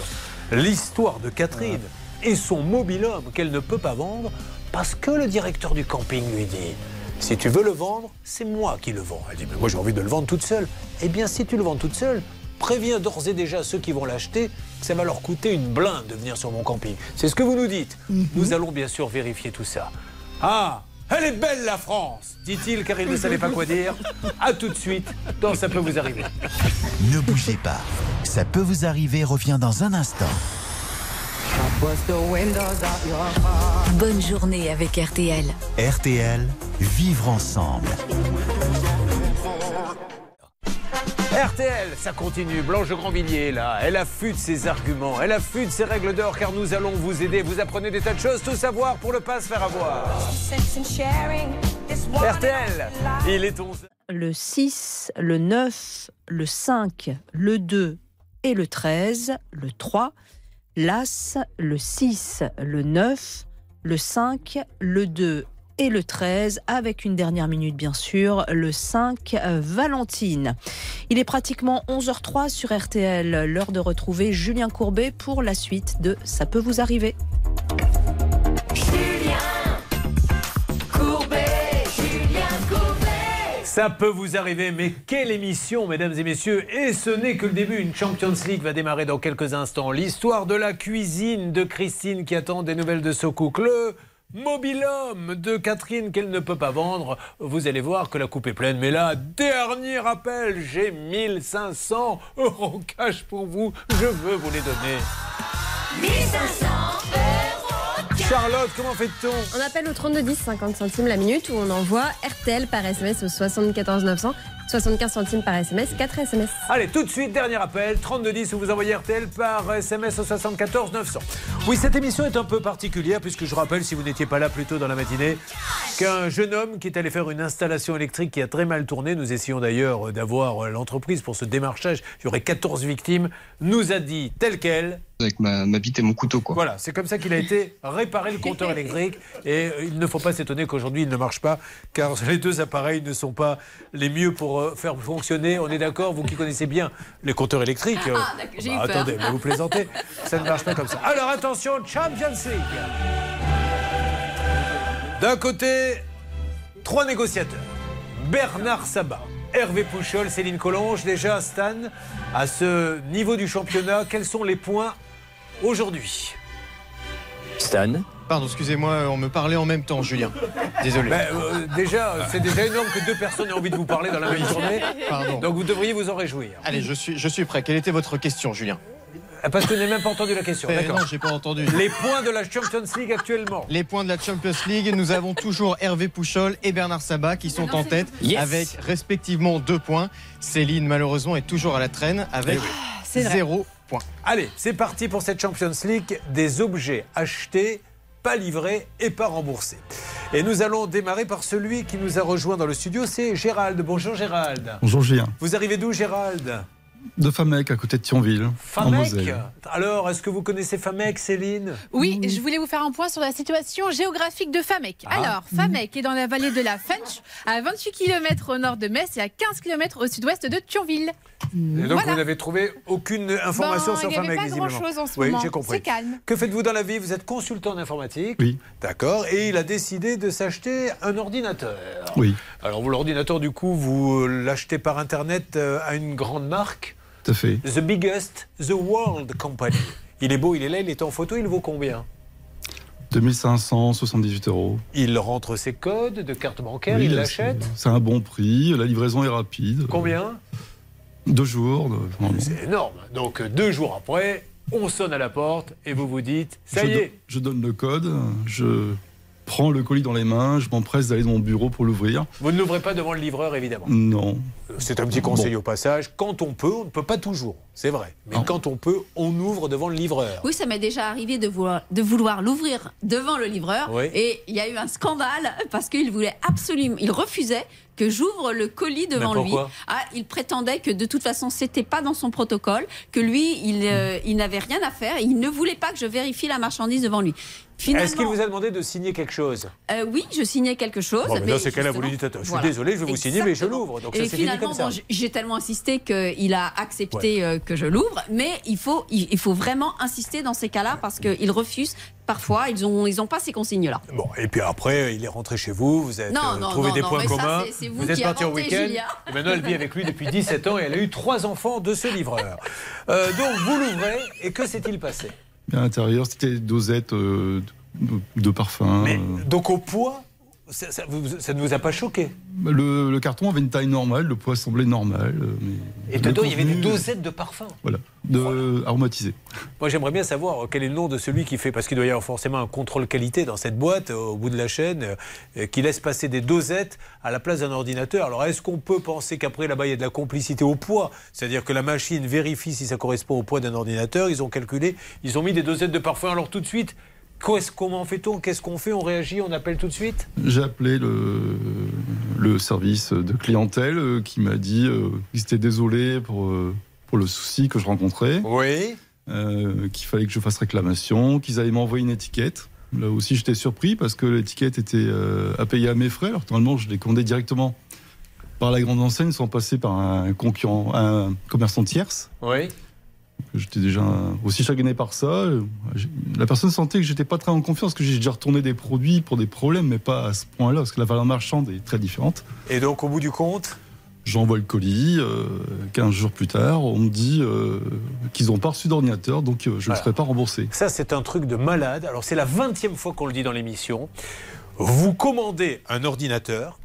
S3: l'histoire de Catherine et son mobilhome qu'elle ne peut pas vendre parce que le directeur du camping lui dit si tu veux le vendre, c'est moi qui le vends. Elle dit mais moi j'ai envie de le vendre toute seule. Eh bien si tu le vends toute seule, préviens d'ores et déjà ceux qui vont l'acheter ça va leur coûter une blinde de venir sur mon camping. C'est ce que vous nous dites. Nous allons bien sûr vérifier tout ça. Ah, elle est belle la France, dit-il car il ne savait pas quoi dire. À tout de suite dans ça peut vous arriver.
S1: Ne bougez pas. Ça peut vous arriver revient dans un instant.
S18: Bonne journée avec RTL.
S1: RTL, vivre ensemble.
S3: RTL, ça continue. Blanche Grandvilliers, là, elle affûte ses arguments, elle affûte ses règles d'or, car nous allons vous aider. Vous apprenez des tas de choses, tout savoir pour ne pas se faire avoir. RTL, il est 11
S19: Le 6, le 9, le 5, le 2 et le 13, le 3, l'As, le 6, le 9, le 5, le 2 et le 13, avec une dernière minute bien sûr, le 5, euh, Valentine. Il est pratiquement 11h03 sur RTL, l'heure de retrouver Julien Courbet pour la suite de Ça peut vous arriver.
S8: Julien Courbet.
S3: Ça peut vous arriver, mais quelle émission, mesdames et messieurs? Et ce n'est que le début, une Champions League va démarrer dans quelques instants. L'histoire de la cuisine de Christine qui attend des nouvelles de Socouk. Le mobilhome de Catherine qu'elle ne peut pas vendre. Vous allez voir que la coupe est pleine. Mais là, dernier appel, j'ai 1500 euros cash pour vous. Je veux vous les donner.
S8: 1500 euros.
S3: Charlotte, comment fait-on
S10: On appelle au 3210, 50 centimes la minute, ou on envoie RTL par SMS au 74 900, 75 centimes par SMS, 4 SMS.
S3: Allez, tout de suite, dernier appel, 3210 où vous envoyez RTL par SMS au 74 900. Oui, cette émission est un peu particulière puisque je rappelle, si vous n'étiez pas là plus tôt dans la matinée, qu'un jeune homme qui est allé faire une installation électrique qui a très mal tourné, nous essayons d'ailleurs d'avoir l'entreprise pour ce démarchage, il y aurait 14 victimes, nous a dit tel quel,
S28: avec ma, ma bite et mon couteau quoi.
S3: voilà, c'est comme ça qu'il a été réparé le compteur électrique et il ne faut pas s'étonner qu'aujourd'hui il ne marche pas car les deux appareils ne sont pas les mieux pour euh, faire fonctionner. On est d'accord, vous qui connaissez bien les compteurs électriques. euh,
S5: Ah, d'accord, j'ai eu peur.
S3: attendez, mais vous plaisantez, ça ne marche pas comme ça. Alors attention, Champions League. D'un côté, trois négociateurs. Bernard Sabat, Hervé Pouchol, Céline Collonge. Déjà, Stan, à ce niveau du championnat, quels sont les points aujourd'hui?
S17: Stan,
S29: Pardon, excusez-moi, on me parlait en même temps, Julien. Désolé.
S3: Ben, euh, déjà, c'est déjà énorme que deux personnes aient envie de vous parler dans la même journée.
S29: Pardon.
S3: Donc vous devriez vous en réjouir.
S29: Allez, je suis, je suis prêt. Quelle était votre question, Julien?
S3: Parce que vous n'avez même pas entendu la question.
S29: Eh. Non, j'ai pas entendu.
S3: Les points de la Champions League actuellement.
S29: Les points de la Champions League, nous avons toujours Hervé Pouchol et Bernard Sabat qui sont en tête
S3: Yes.
S29: avec respectivement deux points. Céline, malheureusement, est toujours à la traîne avec
S3: c'est vrai.
S29: zéro point.
S3: Allez, c'est parti pour cette Champions League. Des objets achetés, pas livrés et pas remboursés. Et nous allons démarrer par celui qui nous a rejoint dans le studio, c'est Gérald. Bonjour Gérald.
S30: Bonjour Julien.
S3: Vous arrivez d'où Gérald?
S30: De Famec, à côté de Thionville, en
S3: Famec
S30: Moselle.
S3: Alors, est-ce que vous connaissez Famec, Céline?
S5: Oui, je voulais vous faire un point sur la situation géographique de Famec.
S3: Ah.
S5: Alors, Famec est dans la vallée de la Fench, à 28 km au nord de Metz et à 15 km au sud-ouest de Thionville.
S3: Et donc
S5: Voilà.
S3: vous n'avez trouvé aucune information
S5: Ben,
S3: sur
S5: il y avait
S3: Famec,
S5: pas
S3: visiblement.
S5: grand-chose en ce
S3: oui,
S5: moment.
S3: j'ai compris.
S5: C'est calme.
S3: Que faites-vous dans la vie? Vous êtes consultant en informatique.
S30: Oui.
S3: D'accord. Et il a décidé de s'acheter un ordinateur.
S30: Oui,
S3: Alors, vous, l'ordinateur, du coup, vous euh, l'achetez par Internet euh, à une grande marque
S30: tout à fait.
S3: The biggest, the world company. Il est beau, il est là, il est en photo, il vaut combien?
S30: 2578 euros.
S3: Il rentre ses codes de carte bancaire,
S30: Oui,
S3: il l'achète.
S30: C'est un bon prix, la livraison est rapide.
S3: Combien?
S30: Deux jours.
S3: C'est énorme. Donc, euh, deux jours après, on sonne à la porte et vous vous dites, ça
S30: je,
S3: y est,
S30: je donne le code, je prends le colis dans les mains, je m'empresse d'aller dans mon bureau pour l'ouvrir.
S3: vous ne l'ouvrez pas devant le livreur, évidemment.
S30: Non.
S3: C'est un petit conseil au passage. Quand on peut, on ne peut pas toujours, c'est vrai. Mais quand on peut, on ouvre devant le livreur.
S6: Oui, ça m'est déjà arrivé de vouloir, de vouloir l'ouvrir devant le livreur.
S3: Oui.
S6: Et il y a eu un scandale parce qu'il voulait absolument, il refusait que j'ouvre le colis devant lui. Ah, il prétendait que de toute façon, c'était pas dans son protocole, que lui, il, euh, il n'avait rien à faire. et Il ne voulait pas que je vérifie la marchandise devant lui. Finalement,
S3: Est-ce qu'il vous a demandé de signer quelque chose?
S6: Euh, oui, je signais quelque chose.
S3: Bon, mais
S6: mais
S3: dans ces cas-là, vous lui dites Attends, je suis
S6: Voilà.
S3: désolé, je vais vous signer, mais je l'ouvre. Donc
S6: Et finalement, bon, j'ai tellement insisté qu'il a accepté euh, que je l'ouvre, mais il faut, il, il faut vraiment insister dans ces cas-là parce qu'ils refusent. Parfois, ils n'ont ils ont pas ces consignes-là.
S3: Bon, et puis après, il est rentré chez vous, vous avez
S6: Non, non,
S3: trouvé
S6: non,
S3: des
S6: non,
S3: points
S6: ça,
S3: communs,
S6: c'est- c'est vous
S3: êtes parti en week-end, maintenant elle vit avec lui depuis 17 ans et elle a eu trois enfants de ce livreur. Euh, donc vous l'ouvrez, et que s'est-il passé?
S30: À l'intérieur, c'était des dosettes euh, de, de parfum.
S3: Mais
S30: euh.
S3: donc au poids, ça, ça vous- ça ne vous a pas choqué
S30: Le, le carton avait une taille normale, le poids semblait normal. euh, Mais
S3: Et dedans, il y avait des
S30: contenu,
S3: dosettes de parfum.
S30: Voilà, de, aromatisé.
S3: Moi, j'aimerais bien savoir quel est le nom de celui qui fait, parce qu'il doit y avoir forcément un contrôle qualité dans cette boîte, euh, au bout de la chaîne, euh, qui laisse passer des dosettes à la place d'un ordinateur. Alors, est-ce qu'on peut penser qu'après, là-bas, il y a de la complicité au poids? C'est-à-dire que la machine vérifie si ça correspond au poids d'un ordinateur, ils ont calculé, ils ont mis des dosettes de parfum. Alors, tout de suite, comment fait-on? Qu'est-ce qu'on fait? On réagit On appelle tout de suite?
S30: J'ai appelé le, le service de clientèle euh, qui m'a dit euh, qu'ils étaient désolés pour, euh, pour le souci que je rencontrais.
S3: Oui.
S30: Euh, qu'il fallait que je fasse réclamation, qu'ils allaient m'envoyer une étiquette. Là aussi, j'étais surpris parce que l'étiquette était euh, à payer à mes frais. Alors, normalement, je l'ai commandé directement par la grande enseigne sans passer par un concurrent, un commerçant tierce.
S3: Oui.
S30: J'étais déjà aussi chagriné par ça. La personne sentait que j'étais pas très en confiance, que j'ai déjà retourné des produits pour des problèmes, mais pas à ce point-là, parce que la valeur marchande est très différente.
S3: Et donc, au bout du compte?
S30: J'envoie le colis, euh, 15 jours plus tard, on me dit euh, qu'ils n'ont pas reçu d'ordinateur, donc euh, je ne
S3: Voilà.
S30: serai pas remboursé.
S3: Ça, c'est un truc de malade. Alors, c'est la 20e fois qu'on le dit dans l'émission. Vous commandez un ordinateur,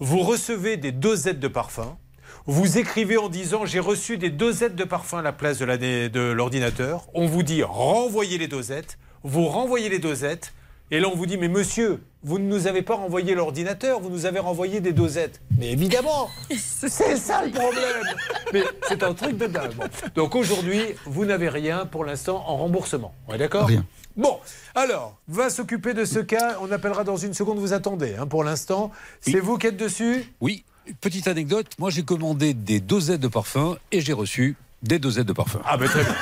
S3: vous recevez des dosettes de parfum, vous écrivez en disant j'ai reçu des dosettes de parfum à la place de l'ordinateur. On vous dit renvoyez les dosettes, vous renvoyez les dosettes, et là on vous dit mais monsieur, vous ne nous avez pas renvoyé l'ordinateur, vous nous avez renvoyé des dosettes. Mais évidemment, *laughs* c'est ça le problème. Mais c'est un truc de dingue. Bon. Donc aujourd'hui, vous n'avez rien pour l'instant en remboursement. On est d'accord?
S30: Rien.
S3: Bon, alors, va s'occuper de ce cas. On appellera dans une seconde. Vous attendez. hein, pour l'instant, c'est vous qui êtes dessus?
S14: Oui, petite anecdote. Moi, j'ai commandé des dosettes de parfum et j'ai reçu des dosettes de parfum.
S3: Ah, ben très bien.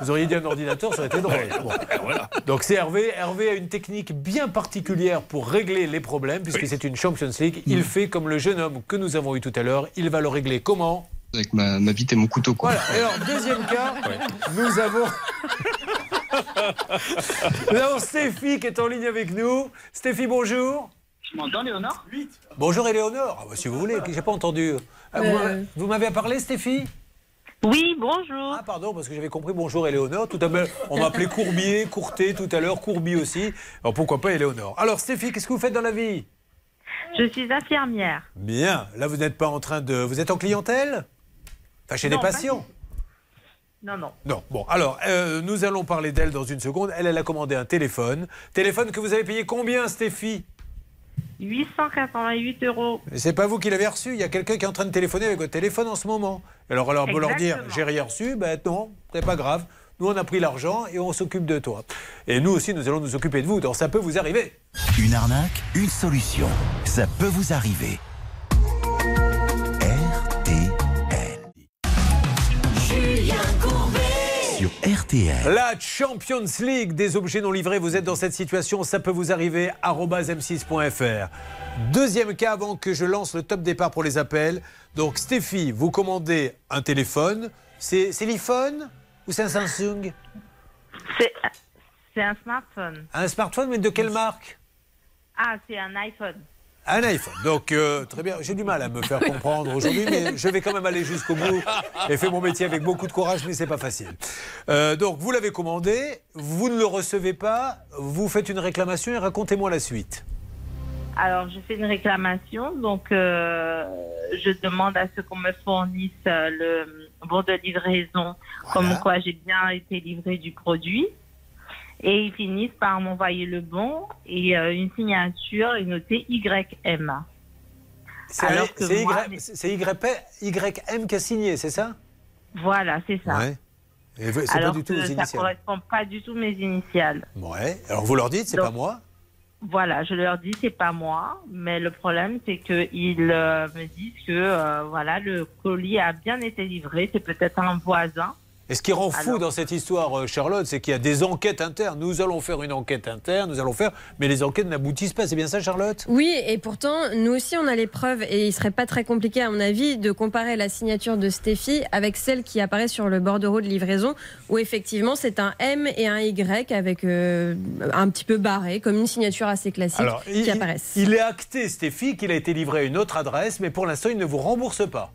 S3: Vous auriez dit un ordinateur, ça aurait été drôle. Bon. Donc c'est Hervé. Hervé a une technique bien particulière pour régler les problèmes, puisque c'est une Champions League. Il fait comme le jeune homme que nous avons eu tout à l'heure. Il va le régler comment?
S28: Avec ma, ma bite et mon couteau, quoi.
S3: Voilà. Et alors, deuxième cas, *laughs* nous avons. *laughs* nous avons Stéphie qui est en ligne avec nous. Stéphie, bonjour.
S25: Tu m'entends, Léonard
S3: Bonjour Éléonore. Ah, bah, si vous voulez, j'ai pas entendu. Ah, vous
S25: Euh.
S3: m'avez- Vous m'avez parlé, Stéphie?
S31: Oui, bonjour.
S3: Ah, pardon, parce que j'avais compris bonjour Éléonore. Tout à l'heure, on m'appelait Courbier, Courté tout à l'heure, Courbi aussi. Alors pourquoi pas Éléonore? Alors Stéphie, qu'est-ce que vous faites dans la vie?
S31: Je suis infirmière.
S3: Bien. Là, vous n'êtes pas en train de. Vous êtes en clientèle? Enfin, chez
S31: Non,
S3: des patients?
S31: Non, non.
S3: Non. Bon, alors, euh, nous allons parler d'elle dans une seconde. Elle, elle a commandé un téléphone. Téléphone que vous avez payé combien, Stéphie?
S31: 888 euros.
S3: C'est pas vous qui l'avez reçu. Il y a quelqu'un qui est en train de téléphoner avec votre téléphone en ce moment. Alors, alors, peut leur dire j'ai rien reçu. Ben non, c'est pas grave. Nous, on a pris l'argent et on s'occupe de toi. Et nous aussi, nous allons nous occuper de vous. Donc, ça peut vous arriver.
S1: Une arnaque, une solution. Ça peut vous arriver. Sur RTL.
S3: La Champions League des objets non livrés, vous êtes dans cette situation, ça peut vous arriver, arobase m6.fr. Deuxième cas avant que je lance le top départ pour les appels. Donc Stéphie, vous commandez un téléphone. C'est l'iPhone ou c'est un Samsung?
S31: C'est un smartphone.
S3: Un smartphone, mais de quelle marque?
S31: Ah, c'est un iPhone.
S3: Un iPhone. Donc, euh, très bien. J'ai du mal à me faire comprendre aujourd'hui, mais je vais quand même aller jusqu'au bout et faire mon métier avec beaucoup de courage, mais c'est pas facile. Euh, donc, vous l'avez commandé, vous ne le recevez pas, vous faites une réclamation et racontez-moi la suite.
S31: Alors, je fais une réclamation, donc euh, je demande à ce qu'on me fournisse le bon de livraison, comme quoi j'ai bien été livré du produit. Et ils finissent par m'envoyer le bon et euh, une signature est notée YM.
S3: C'est
S31: Alors que
S3: c'est YM qui a signé, c'est ça?
S31: Voilà, c'est ça.
S3: Ouais. Et c'est pas du tout
S31: que ça correspond pas du tout mes initiales.
S3: Ouais. Alors, vous leur dites, c'est pas moi?
S31: Voilà, je leur dis c'est pas moi, mais le problème c'est que ils euh, me disent que euh, voilà le colis a bien été livré, c'est peut-être un voisin.
S3: Et ce qui rend fou
S31: Alors-
S3: dans cette histoire, euh, Charlotte, c'est qu'il y a des enquêtes internes. Nous allons faire une enquête interne, nous allons faire, mais les enquêtes n'aboutissent pas. C'est bien ça, Charlotte?
S10: Oui, et pourtant, nous aussi, on a les preuves, et il serait pas très compliqué, à mon avis, de comparer la signature de Stéphie avec celle qui apparaît sur le bordereau de livraison, où effectivement, c'est un M et un Y avec euh, un petit peu barré, comme une signature assez classique
S3: Alors,
S10: qui
S3: il,
S10: apparaissent.
S3: il est acté, Stéphie, qu'il a été livré à une autre adresse, mais pour l'instant, il ne vous rembourse pas.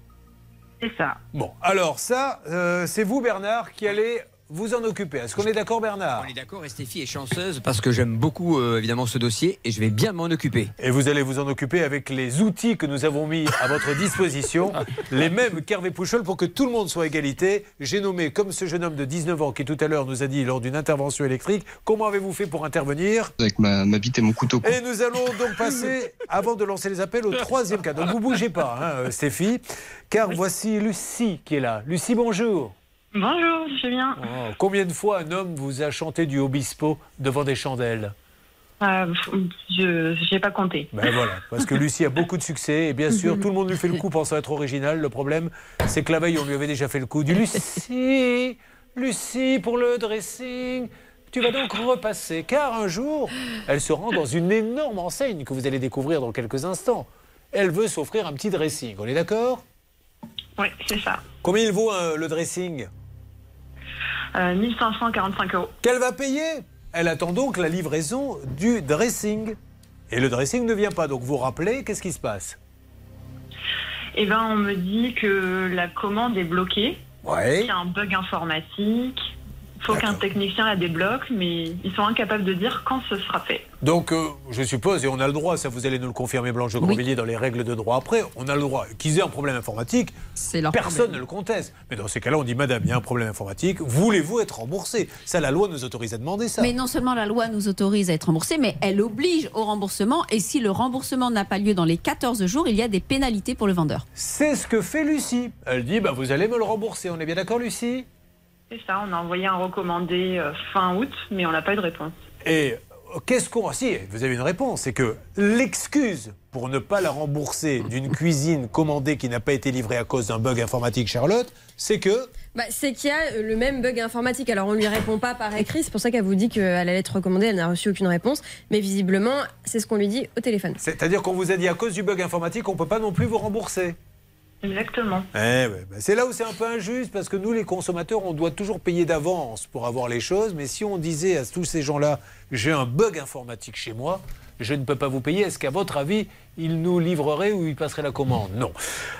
S31: Ça.
S3: Bon, alors ça, euh, c'est vous, Bernard, qui allez vous en occuper. Est-ce qu'on est d'accord, Bernard
S17: On est d'accord et Stéphie est chanceuse parce que j'aime beaucoup euh, évidemment ce dossier et je vais bien m'en occuper.
S3: Et vous allez vous en occuper avec les outils que nous avons mis à votre disposition, *laughs* les mêmes qu'Hervé Pouchol, pour que tout le monde soit à égalité. J'ai nommé, comme ce jeune homme de 19 ans qui tout à l'heure nous a dit lors d'une intervention électrique, comment avez-vous fait pour intervenir?
S28: Avec ma, ma bite et mon couteau. quoi.
S3: Et nous allons donc passer, *laughs* avant de lancer les appels, au troisième cas. Donc vous bougez pas, hein, euh, Stéphie, car voici Lucie qui est là. Lucie, bonjour.
S23: Bonjour, Julien.
S3: Oh, combien de fois un homme vous a chanté du Obispo devant des chandelles
S23: Euh, je n'ai pas compté.
S3: Ben voilà, parce que Lucie a beaucoup de succès et bien sûr tout le monde lui fait le coup pensant être original. Le problème, c'est que la veille on lui avait déjà fait le coup du Lucie, Lucie pour le dressing. Tu vas donc repasser, car un jour, elle se rend dans une énorme enseigne que vous allez découvrir dans quelques instants. Elle veut s'offrir un petit dressing, on est d'accord?
S23: Oui, c'est ça.
S3: Combien il vaut euh, le dressing?
S23: 1545 euros.
S3: Qu'elle va payer? Elle attend donc la livraison du dressing. Et le dressing ne vient pas, donc vous rappelez, qu'est-ce qui se passe?
S23: Eh ben, on me dit que la commande est bloquée.
S3: Ouais.
S23: Qu'il y a un bug informatique. Il faut qu'un technicien la débloque, mais ils sont incapables de dire quand ce sera fait.
S3: Donc, euh, je suppose, et on a le droit, ça vous allez nous le confirmer, Blanche de Grandvilliers, dans les règles de droit après, on a le droit qu'ils aient un problème informatique,
S6: leur
S3: personne
S6: problème.
S3: ne le conteste. Mais dans ces cas-là, on dit, Madame, il y a un problème informatique, voulez-vous être remboursé? Ça, la loi nous autorise à demander ça.
S6: Mais non seulement la loi nous autorise à être remboursé, mais elle oblige au remboursement. Et si le remboursement n'a pas lieu dans les 14 jours, il y a des pénalités pour le vendeur.
S3: C'est ce que fait Lucie. Elle dit, bah, vous allez me le rembourser. On est bien d'accord, Lucie?
S23: C'est ça, on a envoyé un recommandé euh, fin août, mais on n'a pas eu de réponse.
S3: Et euh, qu'est-ce qu'on. Si, vous avez une réponse. C'est que l'excuse pour ne pas la rembourser d'une cuisine commandée qui n'a pas été livrée à cause d'un bug informatique, Charlotte, c'est que.
S10: Bah, c'est qu'il y a le même bug informatique. Alors on lui répond pas par écrit, c'est pour ça qu'elle vous dit qu'elle allait être recommandée, elle n'a reçu aucune réponse. Mais visiblement, c'est ce qu'on lui dit au téléphone.
S3: C'est-à-dire qu'on vous a dit à cause du bug informatique, on ne peut pas non plus vous rembourser.
S23: Exactement.
S3: Eh ouais, bah, c'est là où c'est un peu injuste parce que nous, les consommateurs, on doit toujours payer d'avance pour avoir les choses. Mais si on disait à tous ces gens-là, j'ai un bug informatique chez moi, je ne peux pas vous payer. Est-ce qu'à votre avis, il nous livrerait ou il passerait la commande? Non.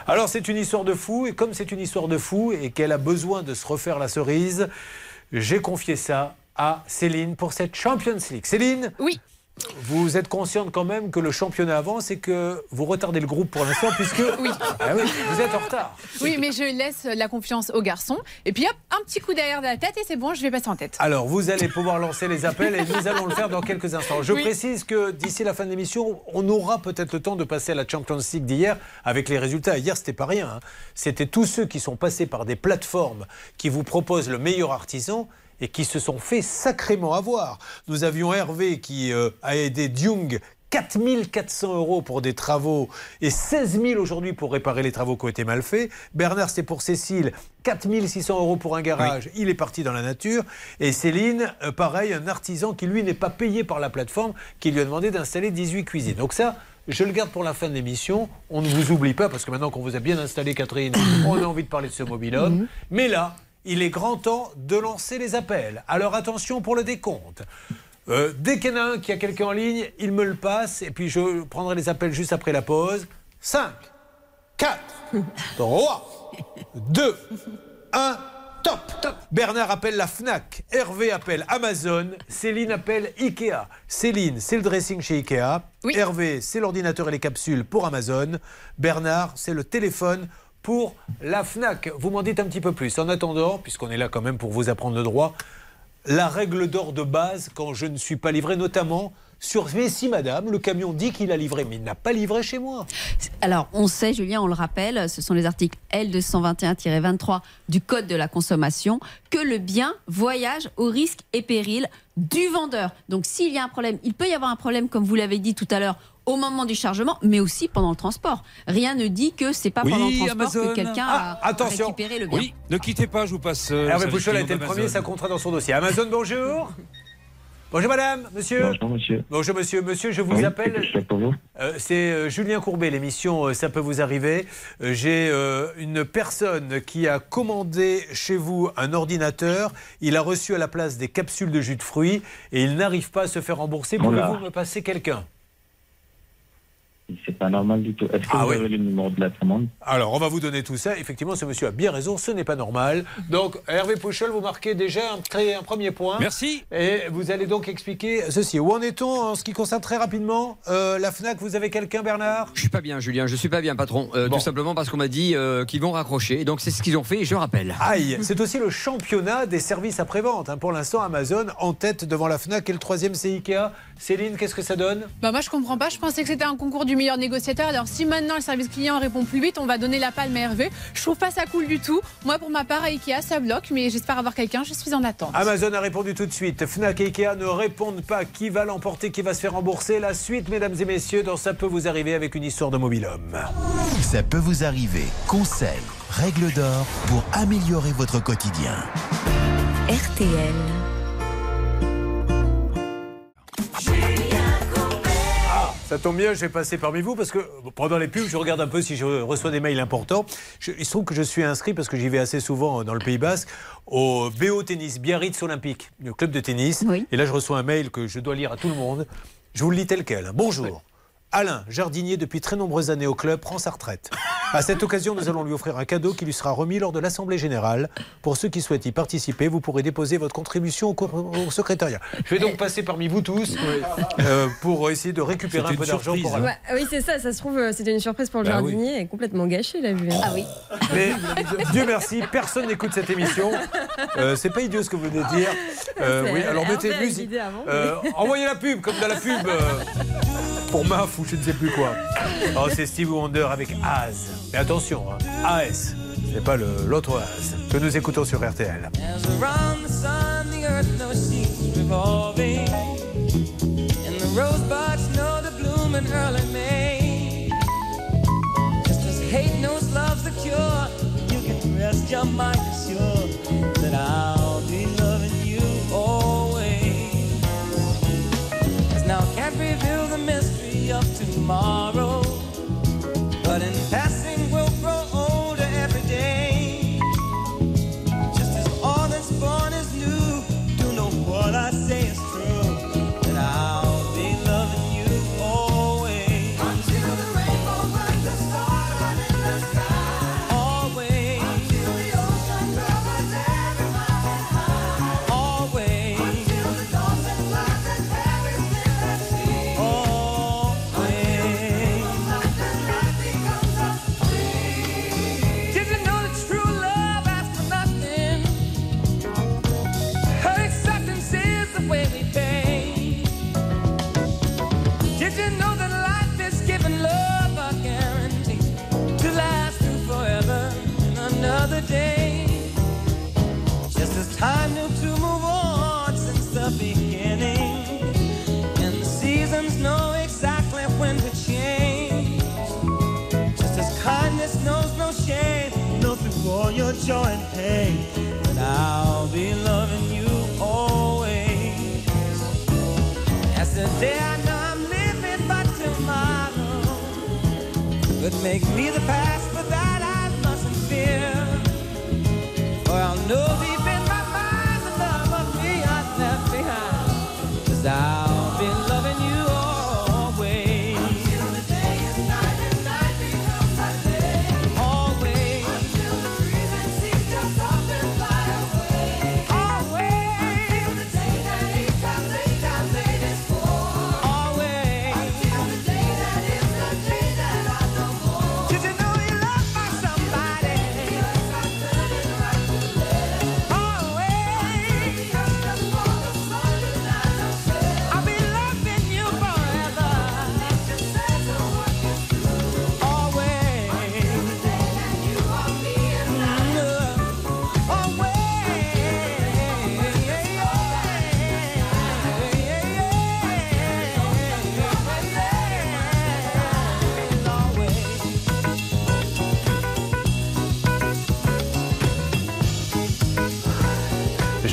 S3: Alors c'est une histoire de fou, et comme c'est une histoire de fou et qu'elle a besoin de se refaire la cerise, j'ai confié ça à Céline pour cette Champions League. Céline?
S5: Oui.
S3: Vous êtes consciente quand même que le championnat avance et que vous retardez le groupe pour l'instant puisque *laughs*
S5: Oui.
S3: Ah oui, vous êtes en retard.
S5: Oui, mais je laisse la confiance aux garçons. Et puis hop, un petit coup derrière la tête et c'est bon, je vais passer en tête.
S3: Alors, vous allez pouvoir lancer les appels et nous allons le faire dans quelques instants. Je
S5: Oui.
S3: précise que d'ici la fin de l'émission, on aura peut-être le temps de passer à la Champions League d'hier avec les résultats. Hier, c'était pas rien. hein. C'était tous ceux qui sont passés par des plateformes qui vous proposent le meilleur artisan et qui se sont fait sacrément avoir. Nous avions Hervé qui euh, a aidé Dung 4400 euros pour des travaux et 16 000 aujourd'hui pour réparer les travaux qui ont été mal faits. Bernard, c'était pour Cécile, 4600 euros pour un garage. Il est parti dans la nature. Et Céline, euh, pareil, un artisan qui, lui, n'est pas payé par la plateforme, qui lui a demandé d'installer 18 cuisines. Donc ça, je le garde pour la fin de l'émission. On ne vous oublie pas, parce que maintenant qu'on vous a bien installé, Catherine, *coughs* on a envie de parler de ce mobil-homme. Mais là, il est grand temps de lancer les appels. Alors attention pour le décompte. Euh, dès qu'il y en a un qui a quelqu'un en ligne, il me le passe et puis je prendrai les appels juste après la pause. 5, 4, 3, 2, 1, top. Bernard appelle la FNAC, Hervé appelle Amazon, Céline appelle Ikea. Céline, c'est le dressing chez Ikea. Hervé, c'est l'ordinateur et les capsules pour Amazon. Bernard, c'est le téléphone pour la FNAC. Vous m'en dites un petit peu plus. En attendant, puisqu'on est là quand même pour vous apprendre le droit, la règle d'or de base quand je ne suis pas livré, notamment sur mais si madame, le camion dit qu'il a livré, mais il n'a pas livré chez moi.
S6: Alors, on sait, Julien, on le rappelle, ce sont les articles L221-23 du Code de la consommation, que le bien voyage au risque et péril du vendeur. Donc, s'il y a un problème, il peut y avoir un problème, comme vous l'avez dit tout à l'heure, au moment du chargement, mais aussi pendant le transport. Rien ne dit que c'est pas
S14: Oui,
S6: pendant le transport
S14: Amazon.
S6: que quelqu'un
S3: Ah,
S6: a
S3: attention.
S6: récupéré le bien.
S14: Oui, ne quittez pas, je vous passe. euh,
S3: Hervé Pouchol a été le premier, ça comptera dans son dossier. Amazon, bonjour. Bonjour madame, monsieur.
S32: Bonjour monsieur.
S3: Bonjour monsieur, monsieur, je vous
S32: Oui,
S3: appelle.
S32: vous
S3: Euh, c'est euh, Julien Courbet, l'émission euh, Ça peut vous arriver. Euh, J'ai euh, une personne qui a commandé chez vous un ordinateur. Il a reçu à la place des capsules de jus de fruits et il n'arrive pas à se faire rembourser. Pouvez-vous me passer quelqu'un?
S32: C'est pas normal du tout. Est-ce que
S3: Ah
S32: vous
S3: oui.
S32: avez le numéro de la commande?
S3: Alors, on va vous donner tout ça. Effectivement, ce monsieur a bien raison, ce n'est pas normal. Donc, Hervé Pouchol, vous marquez déjà un, très- un premier point.
S14: Merci.
S3: Et vous allez donc expliquer ceci. Où en est-on en ce qui concerne très rapidement euh, la FNAC? Vous avez quelqu'un, Bernard?
S17: Je suis pas bien, Julien. Je suis pas bien, patron. Euh, Tout simplement parce qu'on m'a dit euh, qu'ils vont raccrocher. Donc c'est ce qu'ils ont fait. Et je rappelle.
S3: Aïe, c'est aussi le championnat des services après-vente. hein. Pour l'instant, Amazon en tête devant la FNAC et le troisième, c'est Ikea. Céline, qu'est-ce que ça donne?
S5: Bah moi je comprends pas, je pensais que c'était un concours du meilleur négociateur. Alors si maintenant le service client répond plus vite, on va donner la palme à Hervé. Je trouve pas ça cool du tout. Moi pour ma part à Ikea ça bloque, mais j'espère avoir quelqu'un, je suis en attente.
S3: Amazon a répondu tout de suite. Fnac et Ikea ne répondent pas. Qui va l'emporter Qui va se faire rembourser? La suite, mesdames et messieurs, dans Ça peut vous arriver avec une histoire de mobile homme.
S1: Ça peut vous arriver. Conseils, règles d'or pour améliorer votre quotidien.
S18: RTL.
S3: Ça tombe bien, je vais passer parmi vous parce que pendant les pubs, je regarde un peu si je reçois des mails importants. Je- il se trouve que je suis inscrit parce que j'y vais assez souvent dans le Pays Basque au BO Tennis, Biarritz Olympique, le club de tennis. Et là, je reçois un mail que je dois lire à tout le monde. Je vous le lis tel quel. Bonjour. Alain, jardinier depuis très nombreuses années au club, prend sa retraite. À cette occasion, nous allons lui offrir un cadeau qui lui sera remis lors de l'Assemblée Générale. Pour ceux qui souhaitent y participer, vous pourrez déposer votre contribution au, secrétariat. Je vais donc passer parmi vous tous euh, pour essayer de récupérer un peu d'argent pour
S14: surprise,
S3: Alain.
S10: Ouais, oui, c'est ça, ça se trouve, euh, c'était une surprise pour le
S3: Bah oui.
S10: jardinier et complètement gâché, là, Julien. Ah oui.
S3: Mais Dieu merci, personne n'écoute cette émission. Euh, c'est pas idiot ce que vous venez de dire. Euh, oui, alors mettez musique. Euh, envoyez la pub, comme dans la pub euh, pour MAF ou je ne sais plus quoi. Oh, c'est Steve Wonder avec Az. Mais attention, hein, AS, c'est pas l'autre Az que nous écoutons sur RTL.
S8: As around the sun, the earth knows she's revolving. And the rosebuds know to bloom in early May. Just as hate knows love's the cure, you can rest your mind assured that I'll tomorrow. Joy and pain, but I'll be loving you always. As the day I know I'm living, but tomorrow could make me the past, but that I mustn't fear. For I'll know deep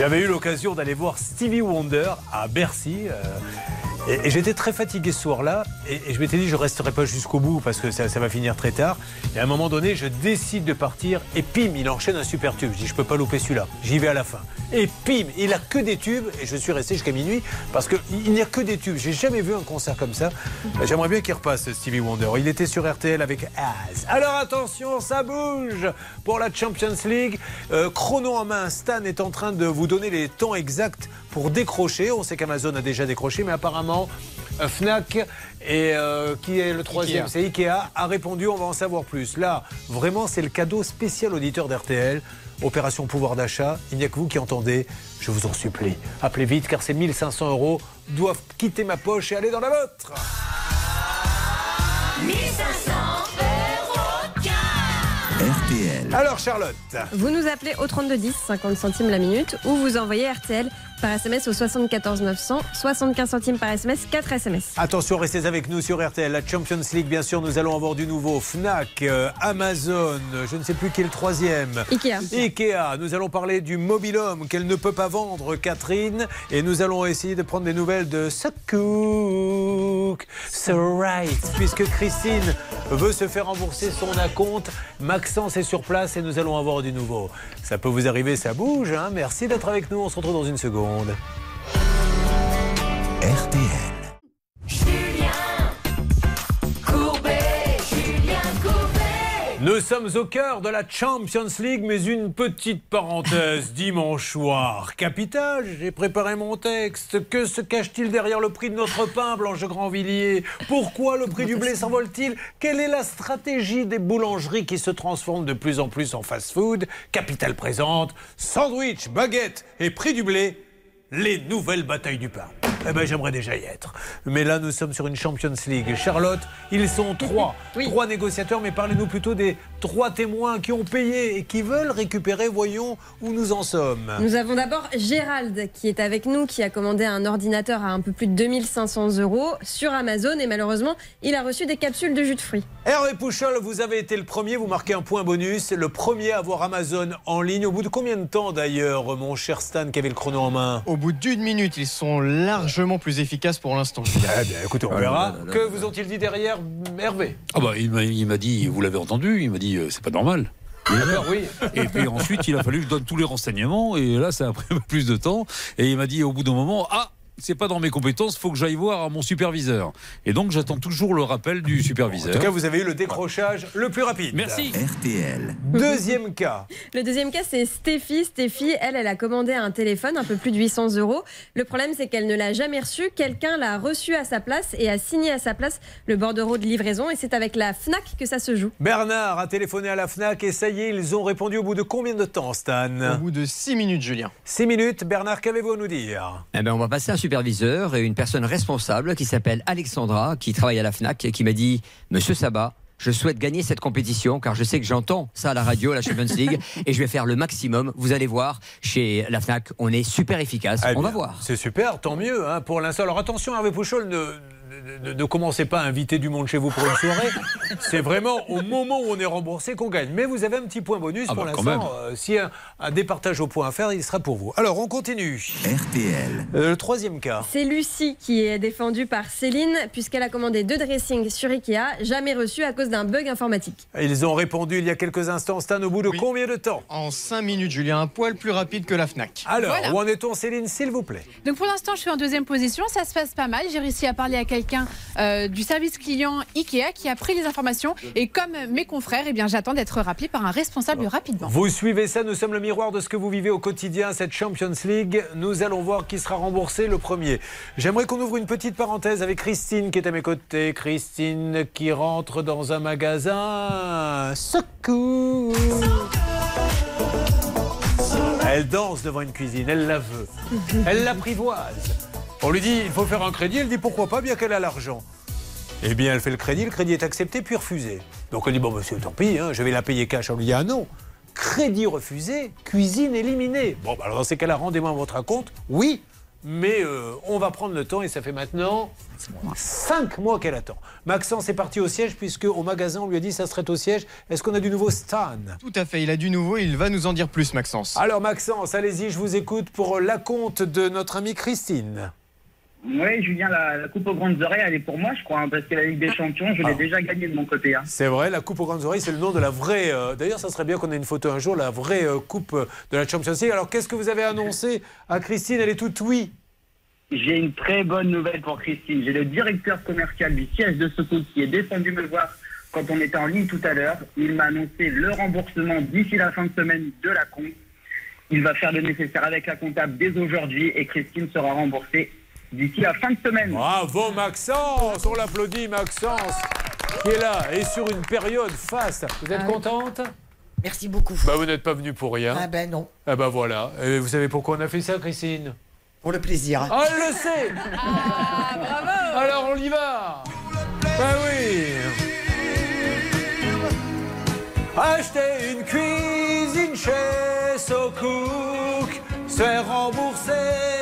S3: J'avais eu l'occasion d'aller voir Stevie Wonder à Bercy. euh, et, j'étais très fatigué ce soir-là. Et, je m'étais dit, je resterai pas jusqu'au bout parce que ça, va finir très tard. Et à un moment donné, je décide de partir. Et pim, il enchaîne un super tube. Je dis, je peux pas louper celui-là. J'y vais à la fin. Et pim, il a que des tubes. Et je suis resté jusqu'à minuit parce qu'il il n'y a que des tubes. J'ai jamais vu un concert comme ça. J'aimerais bien qu'il repasse, Stevie Wonder. Il était sur RTL avec Az. Alors attention, ça bouge pour la Champions League. Euh, chrono en main, Stan est en train de vous donner les temps exacts pour décrocher. On sait qu'Amazon a déjà décroché, mais apparemment, euh, Fnac et euh, qui est le troisième,
S29: Ikea.
S3: c'est Ikea, a répondu. On va en savoir plus. Là, vraiment, c'est le cadeau spécial auditeur d'RTL. Opération pouvoir d'achat, il n'y a que vous qui entendez. Je vous en supplie. Appelez vite car ces 1500 euros doivent quitter ma poche et aller dans la vôtre.
S8: 1500
S1: RTL.
S3: Alors Charlotte,
S10: Vous nous appelez au 3210, 50 centimes la minute, ou vous envoyez RTL par SMS au 74 900, 75 centimes par SMS, 4 SMS.
S3: attention, restez avec nous sur RTL. La Champions League, bien sûr, nous allons avoir du nouveau. Fnac, euh, Amazon, je ne sais plus qui est le troisième.
S10: Ikea.
S3: Ikea. Nous allons parler du mobilhome qu'elle ne peut pas vendre, Catherine. Et nous allons essayer de prendre des nouvelles de Cook. So right. Puisque Christine veut se faire rembourser son acompte. Maxence est sur place et nous allons avoir du nouveau. Ça peut vous arriver, ça bouge. hein. Merci d'être avec nous. On se retrouve dans une seconde.
S8: Courbet, Julien Courbet.
S3: Nous sommes au cœur de la Champions League, mais une petite parenthèse. *laughs* Dimanche soir, capital, j'ai préparé mon texte. Que se cache-t-il derrière le prix de notre pain, Blanche Grandvilliers? Pourquoi le prix du blé s'envole-t-il? Quelle est la stratégie des boulangeries qui se transforment de plus en plus en fast-food? Capital présente, sandwich, baguette et prix du blé, les nouvelles batailles du pain. Eh ben, j'aimerais déjà y être. Mais là, nous sommes sur une Champions League. Charlotte, ils sont *laughs* trois. Trois négociateurs, mais parlez-nous plutôt des trois témoins qui ont payé et qui veulent récupérer. Voyons où nous en sommes.
S10: Nous avons d'abord Gérald qui est avec nous, qui a commandé un ordinateur à un peu plus de 2500 euros sur Amazon et malheureusement, il a reçu des capsules de jus de fruits.
S3: Hervé Pouchol, vous avez été le premier, vous marquez un point bonus. Le premier à avoir Amazon en ligne. Au bout de combien de temps d'ailleurs, mon cher Stan, qui avait le chrono en main?
S29: Au bout d'une minute, ils sont largement plus efficaces pour l'instant.
S3: Eh bien, écoutez, on
S14: Ah,
S3: verra. Que vous ont-ils dit derrière, Hervé?
S14: Ah bah, il m'a- il m'a dit, vous l'avez entendu, il m'a dit, euh, c'est pas normal.
S3: Oui.
S14: et puis ensuite, il a fallu que je donne tous les renseignements, et là, ça a pris un peu plus de temps. Et il m'a dit au bout d'un moment, ah, c'est pas dans mes compétences, faut que j'aille voir mon superviseur. Et donc, j'attends toujours le rappel du superviseur.
S3: En tout cas, vous avez eu le décrochage le plus rapide.
S14: Merci.
S1: RTL.
S3: Deuxième cas.
S10: Le deuxième cas, c'est Stéphie. Stéphie, elle, elle a commandé un téléphone, un peu plus de 800 euros. Le problème, c'est qu'elle ne l'a jamais reçu. Quelqu'un l'a reçu à sa place et a signé à sa place le bordereau de livraison. Et c'est avec la FNAC que ça se joue.
S3: Bernard a téléphoné à la FNAC et ça y est, ils ont répondu au bout de combien de temps, Stan?
S29: Au bout de 6 minutes, Julien.
S3: 6 minutes. Bernard, qu'avez-vous à nous dire?
S17: Eh ben, on va passer un superviseur et une personne responsable qui s'appelle Alexandra, qui travaille à la FNAC, et qui m'a dit Monsieur Sabat, je souhaite gagner cette compétition car je sais que j'entends ça à la radio, à la Champions League, *laughs* et je vais faire le maximum. Vous allez voir, chez la FNAC, on est super efficace.
S3: Eh
S17: on va voir.
S3: C'est super, tant mieux hein, pour l'instant. Alors attention, Hervé Pouchol ne, ne, ne- commencez pas à inviter du monde chez vous pour une soirée. C'est vraiment au moment où on est remboursé qu'on gagne. Mais vous avez un petit point bonus
S14: Ah
S3: pour
S14: bah,
S3: l'instant. Euh, si un, un départage au point à faire, il sera pour vous. Alors, on continue.
S1: RTL.
S3: Euh, le troisième cas.
S10: C'est Lucie qui est défendue par Céline puisqu'elle a commandé deux dressings sur Ikea, jamais reçus à cause d'un bug informatique.
S3: Ils ont répondu il y a quelques instants. Stan, au bout de combien de temps
S29: En 5 minutes, Julien, un poil plus rapide que la FNAC.
S3: Alors,
S5: Voilà.
S3: où en est-on, Céline, s'il vous plaît?
S5: Donc pour l'instant, je suis en deuxième position. Ça se passe pas mal. J'ai réussi à parler à quelqu'un euh, du service client Ikea qui a pris les informations. Et comme mes confrères, eh bien, j'attends d'être rappelé par un responsable rapidement.
S3: Vous suivez ça, nous sommes le miroir de ce que vous vivez au quotidien, cette Champions League. Nous allons voir qui sera remboursé le premier. J'aimerais qu'on ouvre une petite parenthèse avec Christine qui est à mes côtés. Christine qui rentre dans un magasin. Secours Elle danse devant une cuisine, elle la veut. Elle l'apprivoise. *laughs* On lui dit, il faut faire un crédit, elle dit pourquoi pas, bien qu'elle a l'argent. Eh bien, elle fait le crédit, le crédit est accepté, puis refusé. Donc elle dit, bon monsieur, tant pis, hein, je vais la payer cash. On lui dit, ah non, crédit refusé, cuisine éliminée. Bon, bah, alors dans ces cas-là, rendez-moi votre compte. Oui, mais euh, on va prendre le temps et ça fait maintenant 5 mois qu'elle attend. Maxence est parti au siège puisque au magasin on lui a dit ça serait au siège. Est-ce qu'on a du nouveau Stan?
S29: Tout à fait, il a du nouveau, il va nous en dire plus, Maxence.
S3: Alors Maxence, allez-y, je vous écoute pour la compte de notre amie Christine.
S33: Oui, Julien, la, la coupe aux grandes oreilles, elle est pour moi, je crois, hein, parce que la Ligue des Champions, je l'ai
S3: Ah.
S33: déjà gagnée de mon côté. hein.
S3: C'est vrai, la coupe aux grandes oreilles, c'est le nom de la vraie. euh, D'ailleurs, ça serait bien qu'on ait une photo un jour, la vraie euh, coupe euh, de la Champions League. Alors, qu'est-ce que vous avez annoncé à Christine? Elle est toute oui.
S33: J'ai une très bonne nouvelle pour Christine. J'ai le directeur commercial du siège de Secours qui est descendu me voir quand on était en ligne tout à l'heure. Il m'a annoncé le remboursement d'ici la fin de semaine de la compte. Il va faire le nécessaire avec la comptable dès aujourd'hui et Christine sera remboursée d'ici la fin de semaine.
S3: Bravo Maxence, on l'applaudit Maxence qui est là et sur une période faste. Vous êtes
S20: Ah
S3: contente?
S20: Merci beaucoup.
S3: Bah vous n'êtes pas venu pour rien.
S20: Ah ben non.
S3: Ah bah voilà. Et vous savez pourquoi on a fait ça Christine?
S20: Pour le plaisir.
S3: Ah elle le sait Alors on y va Bah oui Acheter une cuisine chez SoCook, se faire rembourser.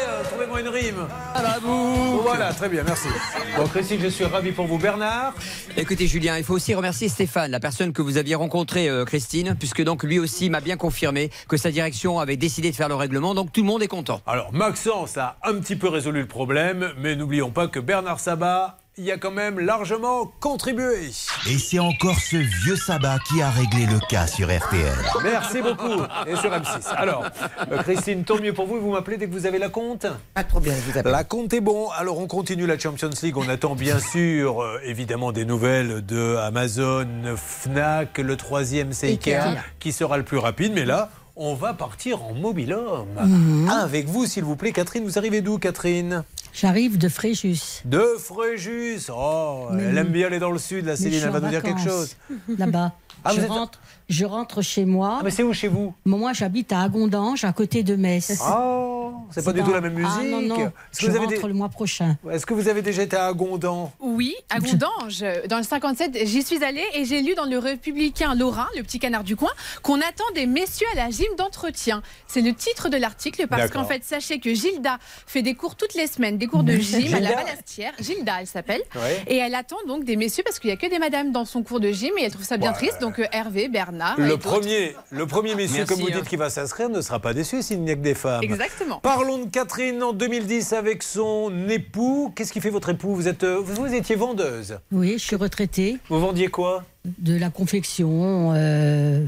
S3: Une rime. À la boucle. Voilà, très bien, merci. Bon, Christine, je suis ravi pour vous. Bernard
S17: Écoutez Julien, il faut aussi remercier Stéphane, la personne que vous aviez rencontrée, euh, Christine, puisque donc lui aussi m'a bien confirmé que sa direction avait décidé de faire le règlement, donc tout le monde est content.
S3: Alors, Maxence a un petit peu résolu le problème, mais n'oublions pas que Bernard Sabat y a quand même largement contribué.
S1: Et c'est encore ce vieux sabbat qui a réglé le cas sur RTL.
S3: Merci beaucoup. Et sur M6. Alors, euh, Christine, tant mieux pour vous. Vous m'appelez dès que vous avez la compte
S20: Pas de problème, je vous appelle.
S3: La compte est bon. Alors, on continue la Champions League. On attend bien *laughs* sûr, euh, évidemment, des nouvelles de Amazon, Fnac. Le troisième, c'est Ikea, qui sera le plus rapide. Mais là, on va partir en mobilhome. Ah, avec vous, s'il vous plaît. Catherine, vous arrivez d'où, Catherine?
S34: J'arrive de Fréjus.
S3: De Fréjus. Oh,
S34: Mais
S3: elle
S34: oui.
S3: aime bien aller dans le sud, la Céline. Elle va nous dire quelque chose.
S34: Là-bas.
S3: Ah,
S34: je,
S3: êtes-
S34: rentre, je rentre chez moi.
S3: mais c'est où chez vous
S34: Moi, j'habite à Agondange, à côté de Metz.
S3: Oh, c'est pas du
S34: dans-
S3: tout la même musique.
S34: Ah non, non.
S3: Est-ce que
S34: Je
S3: vous avez
S34: rentre
S3: des-
S34: le mois prochain.
S3: Est-ce que vous avez déjà été à Agondan
S5: Oui, à Gondange, dans le 57, j'y suis allée et j'ai lu dans le Républicain Lorrain, le petit canard du coin, qu'on attend des messieurs à la gym d'entretien. C'est le titre de l'article parce qu'en fait, sachez que Gilda fait des cours toutes les semaines, des cours de gym à la Balastière. Gilda, elle s'appelle.
S3: Ouais.
S5: Et elle attend donc des messieurs parce qu'il n'y a que des madames dans son cours de gym et elle trouve ça bien
S3: Ouais.
S5: triste. Donc euh, Hervé, Bernard.
S3: Le premier, le premier monsieur,
S5: Merci,
S3: comme vous
S5: hein.
S3: dites, qui va s'inscrire ne sera pas déçu s'il n'y a que des femmes.
S5: Exactement.
S3: Parlons de Catherine en 2010 avec son époux. Qu'est-ce qui fait votre époux? Vous, êtes, euh, vous, vous étiez vendeuse.
S34: Oui, je suis retraitée.
S3: Vous vendiez quoi?
S34: De la confection. euh,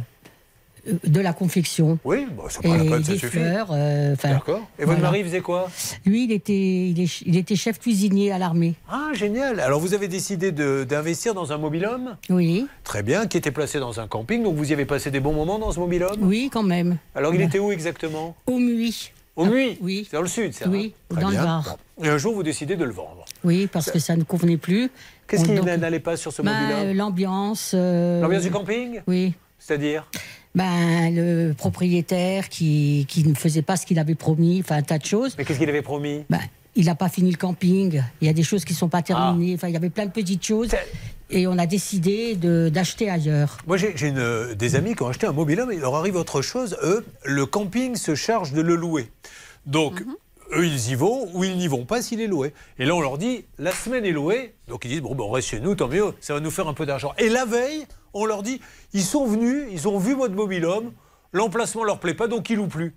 S34: de la confection.
S3: Oui, bon, ça pas la peine, ça
S34: des
S3: suffit.
S34: fleurs. euh,
S3: D'accord. Et votre
S34: voilà.
S3: mari faisait quoi?
S34: Lui, il était, il, est- il était chef cuisinier à l'armée.
S3: Ah, génial. Alors vous avez décidé d'investir dans un mobilhome?
S34: Oui.
S3: Très bien, qui était placé dans un camping. Donc vous y avez passé des bons moments dans ce mobilhome?
S34: Oui, quand même.
S3: Alors il était où exactement?
S34: Au Muy.
S3: Au Muy?
S34: Oui.
S3: C'est dans le sud, ça
S34: Oui,
S3: hein Très
S34: dans le. Var.
S3: Et un jour, vous décidez de le vendre.
S34: Oui, parce que ça ne convenait plus.
S3: Qu'est-ce qui n'allait pas sur ce
S34: Bah,
S3: mobilhome?
S34: L'ambiance. euh,
S3: L'ambiance du camping?
S34: Oui.
S3: C'est-à-dire?
S34: Ben, le propriétaire qui, qui ne faisait pas ce qu'il avait promis, enfin un tas de choses.
S3: Mais qu'est-ce qu'il avait promis?
S34: Ben, il n'a pas fini le camping. Il y a des choses qui ne sont
S3: Ah.
S34: pas terminées. Enfin, il y avait plein de petites choses. Et on a décidé de- d'acheter ailleurs.
S3: Moi, j'ai une- euh, des amis qui ont acheté un mobilhome, il leur arrive autre chose. Eux, le camping se charge de le louer. Donc, eux, ils y vont ou ils n'y vont pas s'il est loué. Et là, on leur dit, la semaine est louée. Donc ils disent, bon, ben, on reste chez nous, tant mieux, ça va nous faire un peu d'argent. Et la veille, on leur dit, ils sont venus, ils ont vu votre mobil-homme, l'emplacement leur plaît pas, donc ils louent plus.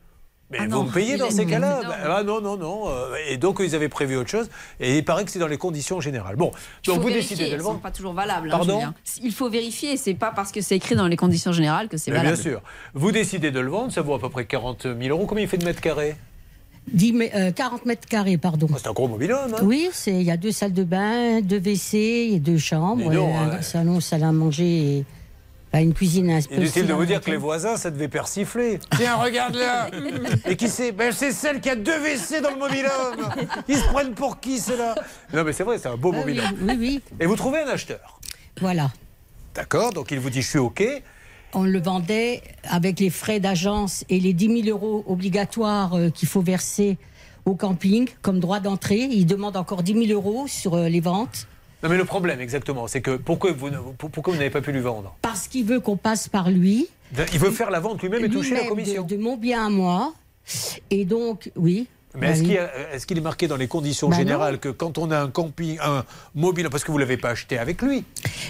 S3: Mais
S6: Ah
S3: vous
S6: non,
S3: me payez dans ces cas-là
S6: non.
S3: Bah, ah non, non, non. euh, Et donc, ils avaient prévu autre chose. Et il paraît que c'est dans les conditions générales. Bon,
S6: Il
S3: donc vous
S6: vérifier,
S3: décidez de
S6: elles
S3: le
S6: sont
S3: vendre.
S6: pas toujours valables. hein,
S3: Pardon.
S6: Il faut vérifier, c'est pas parce que c'est écrit dans les conditions générales que c'est
S3: Mais
S6: valable.
S3: bien sûr. Vous décidez de le vendre, ça vaut à peu près 40 000 euros. Combien il fait de mètres carrés?
S34: 10 mè- euh, 40 mètres carrés, pardon.
S3: C'est un gros mobil-homme. hein
S34: Oui, c'est- il y a deux salles de bain, deux WC et deux chambres, et un
S3: ouais.
S34: salon, salle à manger, et enfin, une cuisine un peu.
S3: Inutile de vous dire que les voisins, ça devait persifler. Tiens, regarde là *laughs* Et qui c'est ben, C'est celle qui a deux WC dans le mobil-homme Ils se prennent pour qui, ceux-là? Non, mais c'est vrai, c'est un beau
S34: Ah oui,
S3: mobil-homme.
S34: oui, oui.
S3: Et vous trouvez un acheteur?
S34: Voilà.
S3: D'accord, donc il vous dit je suis OK.
S34: On le vendait avec les frais d'agence et les 10 000 euros obligatoires euh, qu'il faut verser au camping comme droit d'entrée. Il demande encore 10 000 euros sur euh, les ventes
S3: Non, mais le problème, exactement, c'est que pourquoi vous, pourquoi vous n'avez pas pu lui vendre?
S34: Parce qu'il veut qu'on passe par lui.
S3: Il veut faire la vente lui-même et toucher la commission.
S34: De, de mon bien à moi. Et donc, oui.
S3: Mais
S34: Bah
S3: est-ce
S34: oui.
S3: qu'il y a- est-ce qu'il est marqué dans les conditions
S34: Bah non.
S3: générales que quand on a un camping, un mobile, parce que vous ne l'avez pas acheté avec lui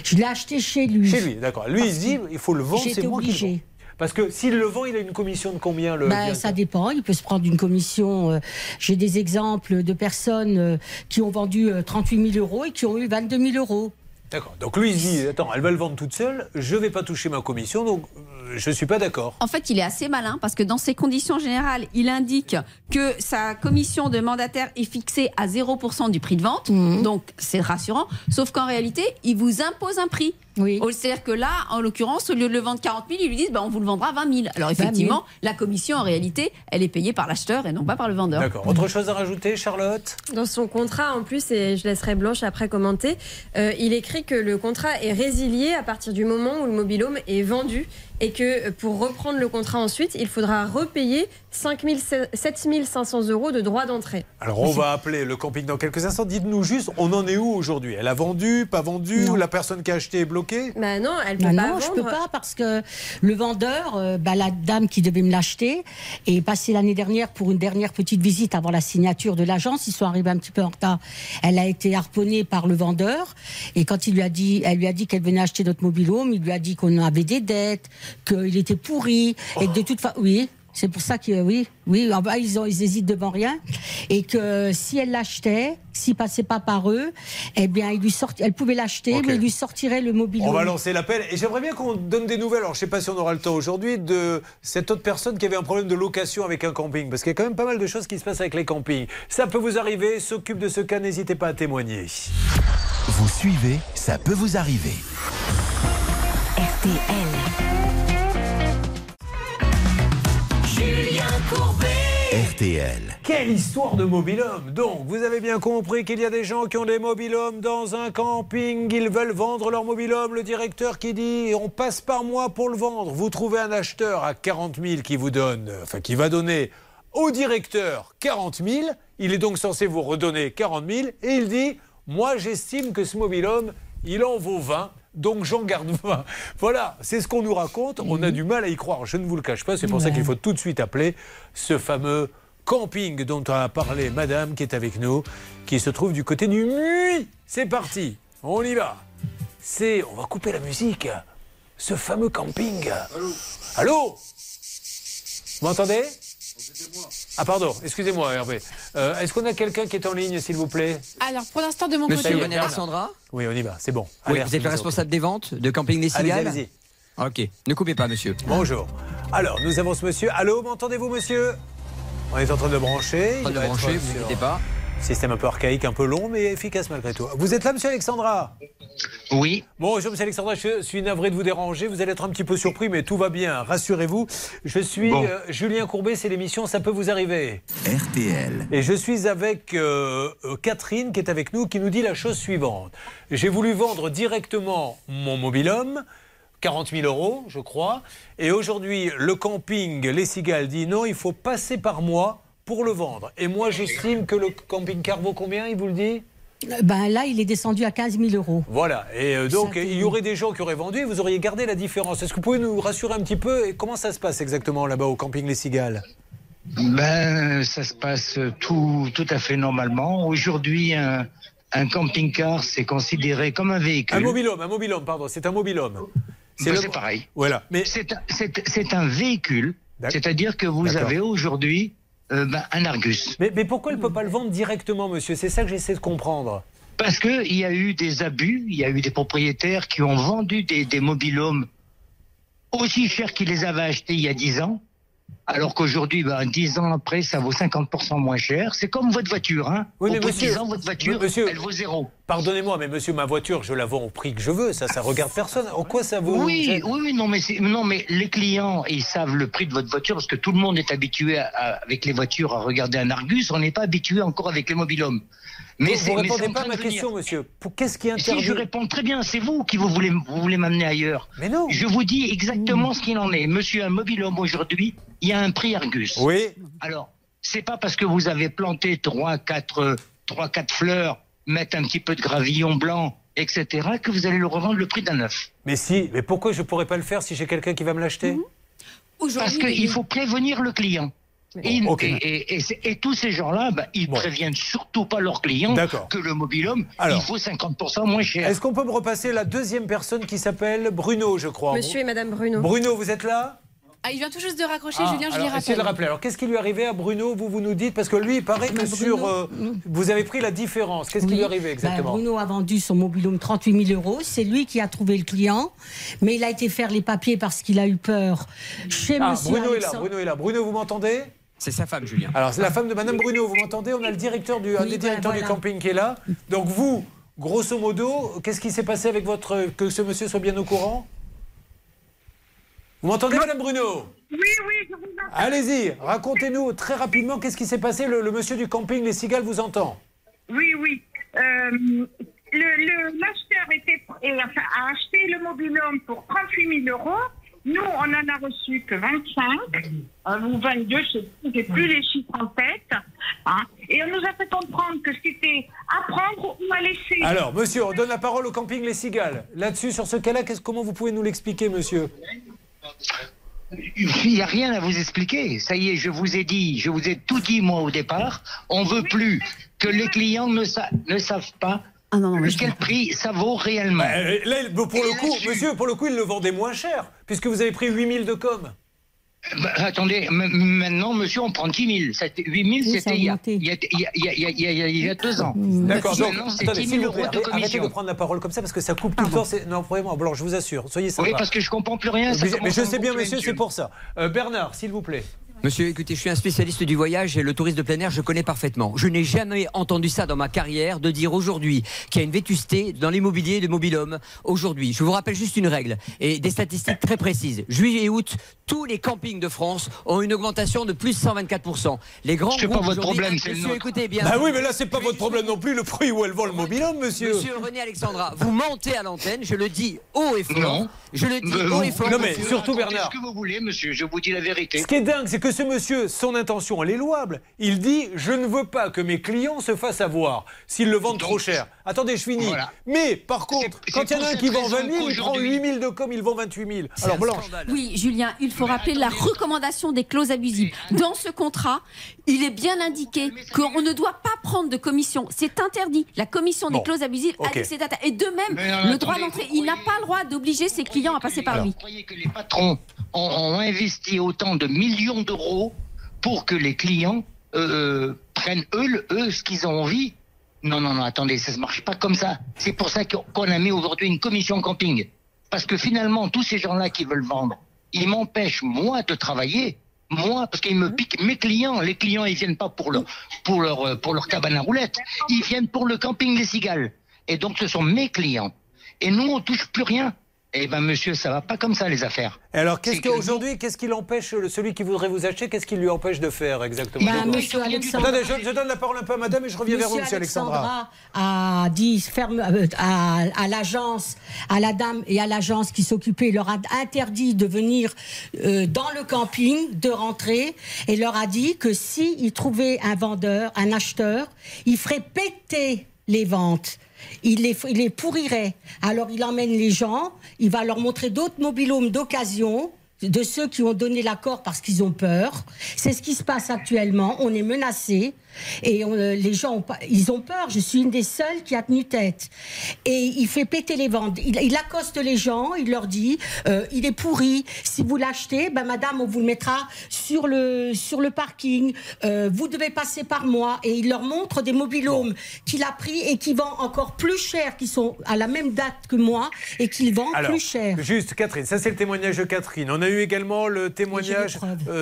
S34: Je l'ai acheté chez lui.
S3: Chez lui, d'accord. Lui, il se dit, il faut le vendre, c'est moi qui le vends. Parce que s'il le vend, il a une commission de combien le
S34: Ben,
S3: directeur
S34: ça dépend. Il peut se prendre une commission. euh, J'ai des exemples de personnes euh, qui ont vendu euh, 38 000 euros et qui ont eu 22 000 euros.
S3: D'accord. Donc lui, il se dit, attends, elle va le vendre toute seule, je ne vais pas toucher ma commission, donc euh, je ne suis pas d'accord.
S6: En fait, il est assez malin parce que dans ses conditions générales, il indique que sa commission de mandataire est fixée à 0% du prix de vente.
S34: Mhm.
S6: Donc, c'est rassurant. Sauf qu'en réalité, il vous impose un prix.
S34: Oui.
S6: C'est-à-dire que là, en l'occurrence, au lieu de le vendre 40 000, ils lui disent bah, on vous le vendra 20 000. Alors, effectivement, la commission, en réalité, elle est payée par l'acheteur et non pas par le vendeur.
S3: D'accord. Autre chose à rajouter, Charlotte?
S10: Dans son contrat, en plus, et je laisserai Blanche après commenter, euh, il écrit que le contrat est résilié à partir du moment où le mobilhome est vendu et que euh, pour reprendre le contrat ensuite, il faudra repayer 5 000 7 500 euros de droit d'entrée.
S3: Alors on va appeler le camping dans quelques instants. Dites-nous juste, on en est où aujourd'hui? Elle a vendu, pas vendu? Ou La personne qui a acheté est bloquée
S10: Bah non, elle peut
S34: Bah
S10: pas
S34: non, je peux pas parce que le vendeur, euh, bah, la dame qui devait me l'acheter, est passée l'année dernière pour une dernière petite visite avant la signature de l'agence. Ils sont arrivés un petit peu en retard. Elle a été harponnée par le vendeur et quand il lui a dit, elle lui a dit qu'elle venait acheter notre mobilhome, il lui a dit qu'on avait des dettes, qu'il était pourri et que de toute façon, oui. C'est pour ça que oui, oui, ah bah, ils, ont, ils hésitent devant rien et que si elle l'achetait, s'il passait pas par eux, eh bien, il lui sorti, elle pouvait l'acheter, mais il lui sortirait le mobilhome.
S3: On va lancer l'appel et j'aimerais bien qu'on donne des nouvelles. Alors je ne sais pas si on aura le temps aujourd'hui de cette autre personne qui avait un problème de location avec un camping parce qu'il y a quand même pas mal de choses qui se passent avec les campings. Ça peut vous arriver, s'occupe de ce cas, n'hésitez pas à témoigner.
S1: Vous suivez, ça peut vous arriver.
S35: Julien
S1: RTL.
S3: Quelle histoire de mobilhome Donc, vous avez bien compris qu'il y a des gens qui ont des mobilhomes dans un camping. Ils veulent vendre leur mobilhome. Le directeur qui dit on passe par moi pour le vendre. Vous trouvez un acheteur à 40 000 qui vous donne, enfin qui va donner au directeur 40 000. Il est donc censé vous redonner 40 000 et il dit moi j'estime que ce mobilhome il en vaut 20. Donc j'en garde *laughs* 20. Voilà, c'est ce qu'on nous raconte. On a du mal à y croire, je ne vous le cache pas. C'est pour ça qu'il faut tout de suite appeler ce fameux camping dont a parlé madame qui est avec nous, qui se trouve du côté du Muy. C'est parti, on y va. C'est, on va couper la musique. Ce fameux camping. Allô Allô? Vous m'entendez? Ah pardon, excusez-moi Hervé. Euh, Est-ce qu'on a quelqu'un qui est en ligne, s'il vous plaît?
S5: Alors, pour l'instant, de mon
S17: Monsieur
S5: côté.
S17: René Alexandra?
S3: Oui, on y va, c'est bon.
S17: Oui, vous êtes le
S3: nous
S17: responsable des ventes de Camping des
S3: Allez-y,
S17: Cigales
S3: allez-y.
S17: Ok, ne coupez pas, monsieur.
S3: Bonjour. Alors, nous avons ce monsieur. Allô, m'entendez-vous, monsieur? On est en train de brancher.
S17: En train
S3: Il
S17: de brancher, vous
S3: sur-
S17: inquiétez pas.
S3: Système un peu archaïque, un peu long, mais efficace malgré tout. Vous êtes là, monsieur Alexandra
S36: Oui.
S3: Bonjour, monsieur Alexandra. Je suis navré de vous déranger. Vous allez être un petit peu surpris, mais tout va bien. Rassurez-vous. Je suis
S36: Bon.
S3: euh, Julien Courbet. C'est l'émission Ça peut vous arriver.
S1: RTL.
S3: Et je suis avec euh, euh, Catherine qui est avec nous, qui nous dit la chose suivante. J'ai voulu vendre directement mon mobilhome. 40 000 euros, je crois. Et aujourd'hui, le camping Les Cigales dit non, il faut passer par moi pour le vendre. Et moi, j'estime que le camping-car vaut combien, il vous le dit?
S34: Ben là, il est descendu à 15 000 euros.
S3: Voilà. Et euh, donc, il y aurait des gens qui auraient vendu et vous auriez gardé la différence. Est-ce que vous pouvez nous rassurer un petit peu et comment ça se passe exactement là-bas au camping Les Cigales?
S36: Ben, ça se passe tout, tout à fait normalement. Aujourd'hui, un, un camping-car, c'est considéré comme un véhicule.
S3: Un mobilhome, un mobilhome, pardon, c'est un mobilhome.
S36: Ben,
S3: le-
S36: C'est pareil.
S3: Voilà. Mais
S36: c'est un, c'est- c'est un véhicule, c'est-à-dire que vous avez aujourd'hui euh, ben, un Argus.
S3: Mais, mais pourquoi il ne peut pas le vendre directement, monsieur? C'est ça que j'essaie de comprendre.
S36: Parce qu'il y a eu des abus, il y a eu des propriétaires qui ont vendu des, des mobilhomes aussi chers qu'ils les avaient achetés il y a 10 ans, alors qu'aujourd'hui, ben, 10 ans après, ça vaut 50% moins cher. C'est comme votre voiture. Hein.
S3: Oui,
S36: Au
S3: mais
S36: de
S3: monsieur,
S36: 10 ans, votre voiture,
S3: monsieur,
S36: elle vaut zéro.
S3: Pardonnez-moi, mais monsieur, ma voiture, je la vends au prix que je veux. Ça, ça regarde personne. En quoi ça vaut
S36: Oui, oui, non, mais non, mais les clients, ils savent le prix de votre voiture parce que tout le monde est habitué à- à- avec les voitures à regarder un Argus. On n'est pas habitué encore avec les mobilhomes.
S3: Mais
S36: c'est-
S3: vous
S36: mais
S3: répondez pas à ma question, monsieur. Pour- Qu'est-ce qui interdit
S36: Si je réponds très bien, c'est vous qui vous voulez, vous voulez m'amener ailleurs.
S3: Mais non.
S36: Je vous dis exactement ce qu'il en est. Monsieur, un mobilhome aujourd'hui, il y a un prix Argus.
S3: Oui.
S36: Alors, c'est pas parce que vous avez planté trois, quatre, euh, trois, quatre fleurs, mettre un petit peu de gravillon blanc, etc., que vous allez le revendre le prix d'un neuf.
S3: Mais si, mais pourquoi je pourrais pas le faire si j'ai quelqu'un qui va me l'acheter?
S36: Parce qu'il faut prévenir le client. Et,
S3: Ok.
S36: et- et- et c'est- et tous ces gens-là, bah, ils préviennent surtout pas leurs clients que le mobilhome,
S3: Alors.
S36: il faut 50% moins cher.
S3: Est-ce qu'on peut me repasser la deuxième personne qui s'appelle Bruno, je crois
S10: Monsieur et Madame Bruno.
S3: Bruno, vous êtes là?
S5: Ah, il vient tout juste de raccrocher,
S3: Ah,
S5: Julien, je l'ai
S3: essayez de le
S5: rappelé.
S3: rappeler. Alors, qu'est-ce qui lui est arrivé à Bruno? Vous, vous nous dites, parce que lui, il paraît que sur.
S34: Bruno,
S3: euh, vous avez pris la différence. Qu'est-ce qui lui est arrivé
S34: Ben,
S3: exactement?
S34: Bruno a vendu son mobilhome 38 000 euros. C'est lui qui a trouvé le client. Mais il a été faire les papiers parce qu'il a eu peur chez
S3: Ah,
S34: monsieur
S3: Bruno est là. Bruno est là. Bruno, vous m'entendez?
S17: C'est sa femme, Julien.
S3: Alors, c'est la femme de Madame Bruno, vous m'entendez? On a le directeur du, un
S34: Oui,
S3: des directeurs du
S34: voilà.
S3: camping qui est là. Donc, vous, grosso modo, qu'est-ce qui s'est passé avec votre. que ce monsieur soit bien au courant? Vous m'entendez, Madame Bruno?
S37: Oui, oui, je vous entends.
S3: Allez-y, racontez-nous très rapidement qu'est-ce qui s'est passé. Le, le monsieur du camping, les cigales, vous entend?
S37: Oui, oui. Euh, le- le- L'acheteur était, enfin, a acheté le mobilhome pour 38 000 euros. Nous, on en a reçu que 25 euh, ou 22, je sais plus, les chiffres en tête. hein. Et on nous a fait comprendre que c'était à prendre ou à laisser.
S3: Alors, monsieur, on donne la parole au camping Les Cigales. Là-dessus, sur ce cas-là, qu'est-ce- comment vous pouvez nous l'expliquer, monsieur?
S36: Il n'y a rien à vous expliquer. Ça y est, je vous ai dit, je vous ai tout dit moi au départ. On veut plus que les clients ne, sa- ne savent pas quel prix ça vaut réellement?
S3: Euh, Là, pour le coup, monsieur, pour le coup, il le vendait moins cher, puisque vous avez pris 8000 de com.
S36: Bah, attendez, m- maintenant, monsieur, on prend 10 000. C'était- 8 000,
S34: Oui, ça a
S36: c'était il y a, il y il y il y deux ans.
S3: D'accord, donc,
S36: Maintenant, c'est
S3: attendez,
S36: 10
S3: s'il
S36: 000
S3: vous plaît,
S36: euros de
S3: arrêtez- arrêtez de
S36: commission.
S3: prendre la parole comme ça, parce que ça coupe tout le temps. c'est- Non, vraiment, Blanc, je vous assure, soyez sympa.
S36: Oui, parce que je comprends plus rien. ça
S3: Mais, mais je sais bien, monsieur, c'est pour ça. Euh, Bernard, s'il vous plaît.
S17: Monsieur, écoutez, je suis un spécialiste du voyage et le tourisme de plein air, je connais parfaitement. Je n'ai jamais entendu ça dans ma carrière de dire aujourd'hui qu'il y a une vétusté dans l'immobilier de mobilhome. Aujourd'hui, je vous rappelle juste une règle et des statistiques très précises. Juillet et août, tous les campings de France ont une augmentation de plus 124%. Les grands
S36: C'est pas votre problème, c'est
S17: Monsieur, écoutez bien.
S3: Bah oui, mais là, c'est pas votre problème non plus, le prix où elle vend le mobilhome, monsieur.
S17: Monsieur René Alexandra, vous mentez à l'antenne, je le dis haut et fort.
S36: Non.
S17: Je le dis
S36: Euh,
S17: haut et fort.
S3: Non, mais surtout, Bernard.
S36: ce que vous voulez, monsieur? Je vous dis la vérité.
S3: Ce qui est dingue, c'est que ce monsieur, son intention, elle est louable. Il dit Je ne veux pas que mes clients se fassent avoir s'ils le vendent trop cher. Attendez, je finis.
S36: Voilà.
S3: Mais par contre,
S36: c'est
S3: quand il y en a un qui vend
S36: raison
S3: 20 000, il prend
S36: qu'aujourd'hui-
S3: 8 000 de com, il vend 28 000.
S17: C'est
S3: Alors, Blanche.
S17: scandale.
S6: Oui, Julien, il faut rappeler la recommandation des clauses abusives. Dans ce contrat, il est bien indiqué qu'on ne doit pas prendre de commission. C'est interdit. La commission
S3: Bon,
S6: des clauses abusives
S3: ok.
S6: a dit. Et de même,
S36: non,
S6: le droit
S36: attendez,
S6: d'entrée, il n'a pas le droit d'obliger ses clients à passer par lui.
S36: Vous croyez que les patrons ont, ont investi autant de millions d'euros pour que les clients euh, prennent eux, ce qu'ils ont envie Non, non, non, attendez, ça ne marche pas comme ça. C'est pour ça qu'on a mis aujourd'hui une commission camping. Parce que finalement, tous ces gens-là qui veulent vendre, ils m'empêchent, moi, de travailler. Moi, parce qu'ils me piquent mes clients. Les clients, ils viennent pas pour leur, pour leur, euh, pour leur cabane à roulettes. Ils viennent pour le camping des cigales. Et donc, ce sont mes clients. Et nous, on touche plus rien. Eh ben, monsieur, ça va pas comme ça, les affaires.
S3: Et alors, qu'est-ce qu'aujourd'hui, qu'est-ce qui l'empêche, le- celui qui voudrait vous acheter, qu'est-ce qui lui empêche de faire exactement?
S34: Ben, monsieur Alexandra.
S3: Attendez, je, je donne la parole un peu à madame et je reviens vers vous,
S34: Monsieur
S3: monsieur Alexandra.
S34: a dit ferme, euh, à, à l'agence, à la dame et à l'agence qui s'occupait, leur a interdit de venir euh, dans le camping, de rentrer, et leur a dit que si ils trouvaient un vendeur, un acheteur, il ferait péter les ventes. Il les, il les pourrirait. Alors il emmène les gens, il va leur montrer d'autres mobilhomes d'occasion de ceux qui ont donné l'accord parce qu'ils ont peur. C'est ce qui se passe actuellement. On est menacé et on- euh, les gens ont ils ont peur. Je suis une des seules qui a tenu tête. Et il fait péter les ventes. Il, il accoste les gens. Il leur dit euh, il est pourri. Si vous l'achetez, ben madame, on vous le mettra sur le sur le parking. Euh, vous devez passer par moi. Et il leur montre des mobilhomes qu'il a pris et qui vendent encore plus cher, qui sont à la même date que moi et qu'ils vendent
S3: Alors,
S34: plus cher.
S3: juste Catherine, ça c'est le témoignage de Catherine. On a eu également le témoignage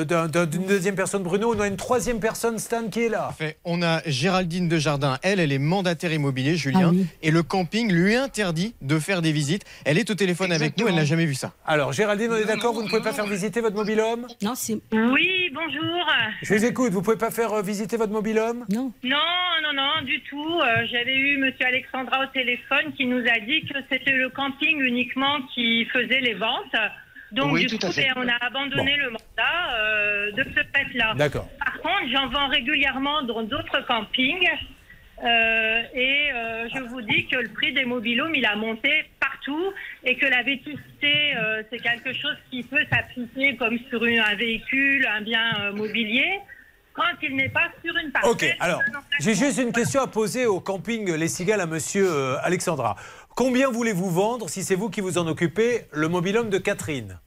S3: d'un- d'un- d'une deuxième personne, Bruno. On a une troisième personne, Stan, qui est là.
S29: Parfait. On a Géraldine de Jardin. Elle, elle est mandataire immobilier, Julien.
S3: Ah oui.
S29: Et le camping lui interdit de faire des visites. Elle est au téléphone avec nous. Elle n'a jamais vu ça.
S3: Alors, Géraldine, on est d'accord, vous ne pouvez pas faire visiter votre mobilhome
S34: Non, c'est.
S37: Oui, bonjour.
S3: Je vous écoute, vous pouvez pas faire euh, visiter votre mobilhome
S34: Non.
S37: Non, non, non, du tout. Euh, J'avais eu Monsieur Alexandra au téléphone qui nous a dit que c'était le camping uniquement qui faisait les ventes. Donc
S36: Oui,
S37: du coup, ben, on a abandonné le mandat euh, de ce fait-là.
S3: D'accord.
S37: Par contre, j'en vends régulièrement dans d'autres campings. Euh, et euh, je vous dis que le prix des mobilhomes, il a monté partout et que la vétusté, euh, c'est quelque chose qui peut s'appliquer comme sur une- un véhicule, un bien mobilier, quand il n'est pas sur une parcelle.
S3: Ok, alors, j'ai juste une question à poser au camping Les Cigales à monsieur Alexandra. Combien voulez-vous vendre, si c'est vous qui vous en occupez, le mobilhome de Catherine?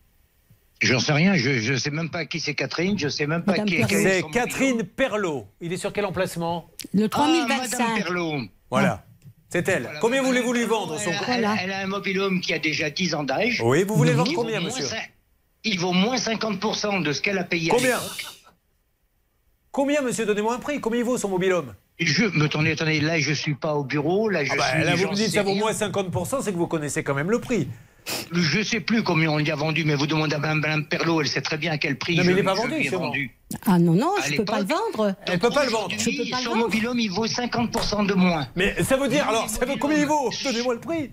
S36: J'en sais rien, je ne sais même pas qui c'est Catherine, je sais même pas qui est
S3: C'est Catherine Perlot. Il est sur quel emplacement
S34: Le
S36: Ah, Madame Perlot.
S3: Voilà. C'est elle. Combien voulez-vous lui vendre son
S36: Elle, elle- elle a un mobilhome qui a déjà 10 ans d'âge.
S3: Oui, vous voulez vendre combien,
S36: moins
S3: monsieur
S36: Il vaut moins 50% de ce qu'elle a payé. à
S3: Combien. Combien, monsieur Donnez-moi un prix. Combien il vaut son mobilhome
S36: Je, me attendez, attendez, là je suis pas au bureau, là je
S3: Ah bah,
S36: suis.
S3: Là, vous me dites ça vaut moins 50%, c'est que vous connaissez quand même le prix.
S36: Je sais plus combien on lui a vendu, mais vous demandez à Mme, Perlot, elle sait très bien à quel prix.
S3: Non, mais
S36: je-
S3: il n'est pas
S36: je
S3: vendu,
S36: vendu.
S34: Ah non, non, je peux pas le vendre.
S3: Elle peut pas le vendre.
S34: Je peux pas le
S36: Son
S34: vendre.
S36: mobilhome, il vaut 50% de moins.
S3: Mais ça veut dire, alors, ça veut combien il vaut Donnez-moi le prix.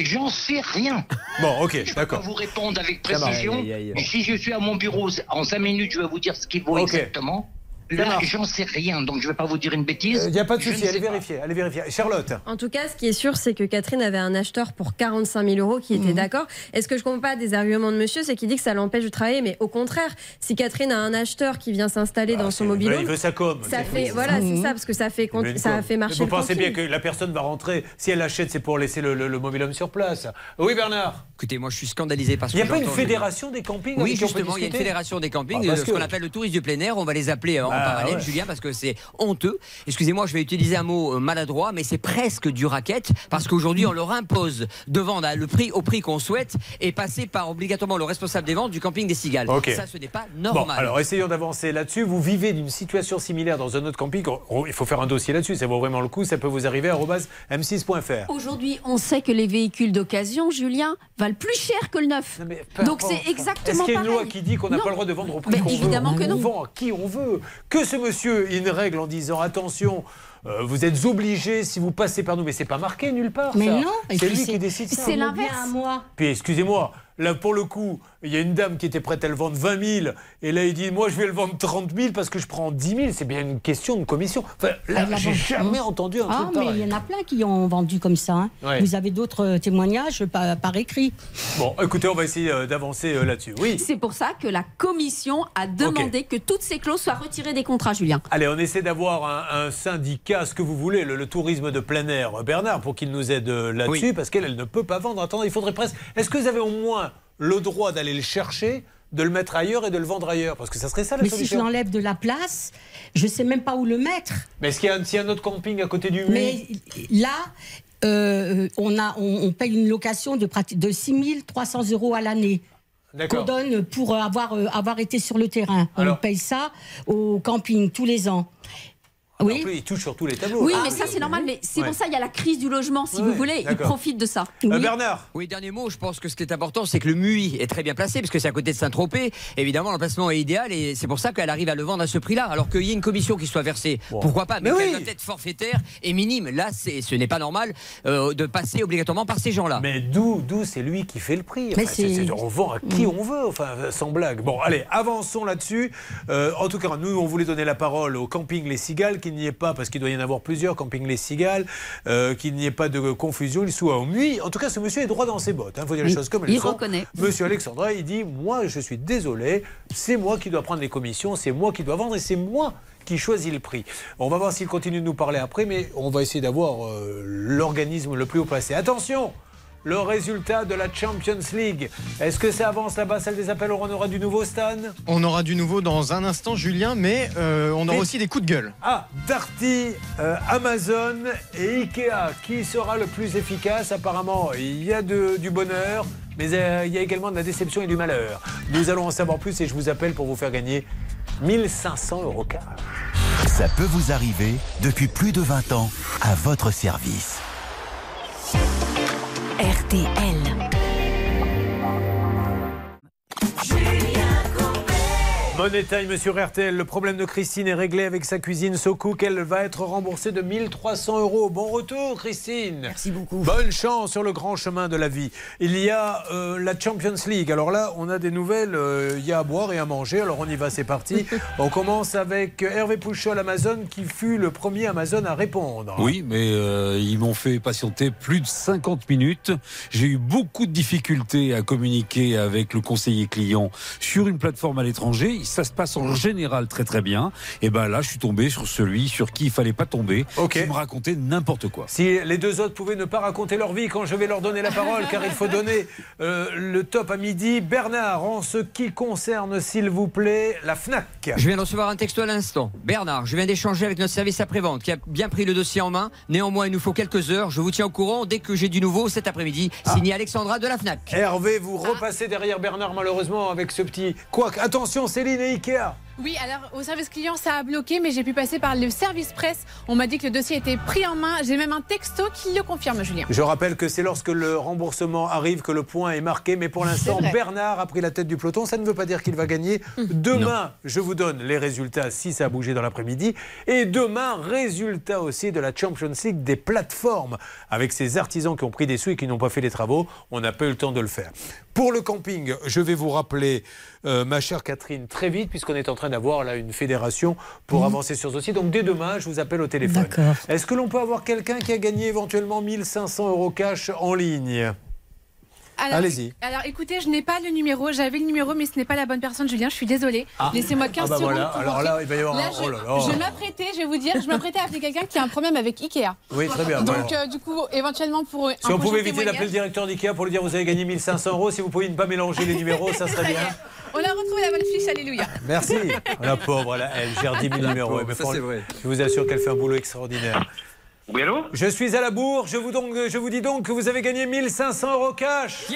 S36: J'en sais rien.
S3: Bon, ok,
S36: Je peux pas
S3: d'accord.
S36: vous répondre avec précision.
S3: Aïe, aïe, aïe.
S36: Mais si je suis à mon bureau, en 5 minutes, je vais vous dire ce qu'il vaut exactement. Là, j'en sais rien, donc je ne vais pas vous dire une bêtise.
S3: Il n'y a pas de
S36: ne
S3: souci, allez vérifier, allez vérifier. Charlotte
S10: En tout cas, ce qui est sûr, c'est que Catherine avait un acheteur pour 45 000 euros qui
S3: Mhm.
S10: était d'accord. Et ce que je comprends pas des arguments de monsieur, c'est qu'il dit que ça l'empêche de travailler. Mais au contraire, si Catherine a un acheteur qui vient s'installer dans son mobile,
S3: Il veut sa com.
S10: ça fait, voilà, c'est ça, parce que ça fait,
S3: Il veut une
S10: ça a fait marcher
S3: Vous
S10: le
S3: pensez bien que la personne va rentrer, si elle achète, c'est pour laisser le, le, le mobilhome sur place. Oui, Bernard
S17: Écoutez, moi je suis scandalisé parce
S3: Il
S17: que.
S3: n'y a pas une fédération des campings
S17: Oui, justement, il y a une fédération des campings,
S3: Ah, parce
S17: euh, ce qu'on appelle le tourisme du plein air. On va les appeler euh, en
S3: Ah,
S17: parallèle,
S3: ouais.
S17: Julien, parce que c'est honteux. Excusez-moi, je vais utiliser un mot euh, maladroit, mais c'est presque du racket, parce qu'aujourd'hui, on leur impose de vendre à le prix, au prix qu'on souhaite et passer par obligatoirement le responsable des ventes du camping des Cigales.
S3: Ok.
S17: Ça, ce n'est pas
S3: Bon,
S17: normal.
S3: alors essayons d'avancer là-dessus. Vous vivez d'une situation similaire dans un autre camping. Oh, Il faut faire un dossier là-dessus. Ça vaut vraiment le coup. Ça peut vous arriver à arobase m6.fr.
S6: Aujourd'hui, on sait que les véhicules d'occasion, Julien, valent plus cher que le neuf. Donc c'est
S3: Est-ce
S6: exactement
S3: qu'il y a une loi qui dit qu'on n'a pas le droit de vendre au prix qu'on veut
S6: évidemment que
S3: On
S6: non.
S3: vend à qui on veut. Que ce monsieur ait une règle en disant attention, euh, vous êtes obligé si vous passez par nous, mais c'est pas marqué nulle part.
S34: Mais
S3: ça.
S34: non,
S3: c'est lui qui décide ça.
S34: c'est l'inverse. à moi.
S3: Puis excusez-moi, là pour le coup, il y a une dame qui était prête à le vendre 20 000 et là il dit moi je vais le vendre 30 000 parce que je prends 10 000. C'est bien une question de commission. Enfin, là,
S34: Ah,
S3: j'ai jamais entendu un
S34: Ah,
S3: truc
S34: mais
S3: pareil.
S34: il y en a plein qui ont vendu comme ça. hein.
S3: Ouais.
S34: Vous avez d'autres euh, témoignages par, par écrit?
S3: Bon, écoutez, on va essayer euh, d'avancer euh, là-dessus. Oui.
S6: C'est pour ça que la commission a demandé que toutes ces clauses soient retirées des contrats, Julien.
S3: Allez, on essaie d'avoir un, un syndicat, ce que vous voulez, le, le tourisme de plein air, Bernard, pour qu'il nous aide là-dessus, parce qu'elle, elle ne peut pas vendre. Attendez, il faudrait presque. Est-ce que vous avez au moins le droit d'aller le chercher, de le mettre ailleurs et de le vendre ailleurs Parce que ça serait ça la
S34: Mais si je l'enlève de la place, je sais même pas où le mettre.
S3: Mais est-ce qu'il y, a un- s'il y a un autre camping à côté du mur
S34: Mais là, euh, on, a, on, on paye une location de, de 6 300 euros à l'année. Qu'on donne pour avoir, euh, avoir été sur le terrain. On paye ça au camping tous les ans. Oui.
S3: En plus, il touche sur tous les tableaux.
S6: Oui,
S3: Ah,
S6: mais ça c'est normal. Mais c'est
S17: Ouais.
S6: pour ça il y a la crise du logement, si
S17: Ouais,
S6: vous voulez. Ils profitent de ça.
S3: Euh, Bernard
S17: Oui, dernier mot. Je pense que ce qui est important, c'est que le MUI est très bien placé, parce que c'est à côté de Saint-Tropez. Évidemment, l'emplacement est idéal et c'est pour ça qu'elle arrive à le vendre à ce prix-là. Alors qu'il y ait une commission qui soit versée, pourquoi pas Mais,
S3: Mais oui.
S17: doit être forfaitaire et minime. Là, c'est- ce n'est pas normal euh, de passer obligatoirement par ces gens-là.
S3: Mais d'où, d'où c'est lui qui fait le prix?
S17: Mais
S3: Enfin, c'est- on vend à qui
S17: Mm.
S3: on veut, enfin, sans blague. Bon, allez, avançons là-dessus. Euh, en tout cas, nous, on voulait donner la parole au camping Les Cigales, qui qu'il n'y ait pas, parce qu'il doit y en avoir plusieurs, Camping Les Cigales, euh, qu'il n'y ait pas de confusion, il soit au nuit. En tout cas, ce monsieur est droit dans ses bottes. Il faut dire les choses comme elles
S6: il
S3: sont.
S6: reconnaît.
S3: Monsieur Alexandra, il dit Moi, je suis désolé, c'est moi qui dois prendre les commissions, c'est moi qui dois vendre et c'est moi qui choisit le prix. On va voir s'il continue de nous parler après, mais on va essayer d'avoir euh, l'organisme le plus haut placé. Attention le résultat de la Champions League. Est-ce que ça avance là-bas, salle des appels On aura du nouveau, Stan?
S29: On aura du nouveau dans un instant, Julien, mais euh, on aura
S3: Mais-
S29: aussi des coups de gueule.
S3: Ah, Darty, euh, Amazon et Ikea. Qui sera le plus efficace? Apparemment, il y a de- du bonheur, mais euh, il y a également de la déception et du malheur. Nous allons en savoir plus et je vous appelle pour vous faire gagner 1500 euros cash.
S1: Ça peut vous arriver depuis plus de 20 ans à votre service.
S38: RTL.
S3: Money Time sur RTL. Le problème de Christine est réglé avec sa cuisine SoCook. Elle va être remboursée de 1300 euros. Bon retour, Christine.
S20: Merci beaucoup.
S3: Bonne chance sur le grand chemin de la vie. Il y a euh, la Champions League. Alors là, on a des nouvelles. euh, il y a à boire et à manger. Alors on y va, c'est parti. *laughs* on commence avec Hervé Pouchol, Amazon, qui fut le premier Amazon à répondre.
S14: Oui, mais euh, ils m'ont fait patienter plus de 50 minutes. J'ai eu beaucoup de difficultés à communiquer avec le conseiller client sur une plateforme à l'étranger. Ça se passe en général très très bien. Et ben là, je suis tombé sur celui sur qui il fallait pas tomber, qui me racontait n'importe quoi.
S3: Si les deux autres pouvaient ne pas raconter leur vie quand je vais leur donner la parole, car il faut donner euh, le top à midi. Bernard, en ce qui concerne, s'il vous plaît, la FNAC.
S17: Je viens de recevoir un texto à l'instant. Bernard, je viens d'échanger avec notre service après-vente qui a bien pris le dossier en main. Néanmoins, il nous faut quelques heures. Je vous tiens au courant dès que j'ai du nouveau cet après-midi. Signé Alexandra de la FNAC.
S3: Hervé, vous repassez derrière Bernard, malheureusement, avec ce petit. Quoi Attention, Céline et Ikea.
S5: Oui, alors au service client, ça a bloqué, mais j'ai pu passer par le service presse. On m'a dit que le dossier était pris en main. J'ai même un texto qui le confirme, Julien.
S3: Je rappelle que c'est lorsque le remboursement arrive que le point est marqué, mais pour l'instant. Bernard a pris la tête du peloton. Ça ne veut pas dire qu'il va gagner. Demain, je vous donne les résultats si ça a bougé dans l'après-midi. Et demain, résultat aussi de la Champions League des plateformes, avec ces artisans qui ont pris des sous et qui n'ont pas fait les travaux. On n'a pas eu le temps de le faire. Pour le camping, je vais vous rappeler, euh, ma chère Catherine, très vite, puisqu'on est en train d'avoir là une fédération pour avancer sur ce dossier. Donc dès demain, je vous appelle au téléphone.
S34: D'accord.
S3: Est-ce que l'on peut avoir quelqu'un qui a gagné éventuellement 1500 euros cash en ligne? Allez-y.
S5: Alors écoutez, je n'ai pas le numéro. J'avais le numéro, mais ce n'est pas la bonne personne, Julien. Je suis désolée.
S3: Ah.
S5: Laissez-moi 15
S3: Ah bah
S5: secondes.
S3: voilà.
S5: pour
S3: Alors là, il va y avoir
S5: Là,
S3: un-
S5: je,
S3: oh là là.
S5: je m'apprêtais, je vais vous dire, je m'apprêtais à appeler quelqu'un qui a un problème avec Ikea.
S3: Oui, très bien.
S5: Donc
S3: voilà.
S5: euh, du coup, éventuellement pour un
S3: Si on pouvait éviter d'appeler le directeur d'IKEA pour lui dire vous avez gagné 1500 euros, si vous pouviez ne pas mélanger les numéros, ça serait bien.
S5: On a retrouvé la bonne fiche, alléluia.
S3: Merci. *laughs* La pauvre, elle, elle gère 10 000
S17: La
S3: numéros. Mais
S17: ça, c'est vrai.
S3: Je vous assure qu'elle fait un boulot extraordinaire.
S12: Oui, allô?
S3: Je suis à la bourre. Je vous, donc, je vous dis donc que vous avez gagné 1500 euros cash.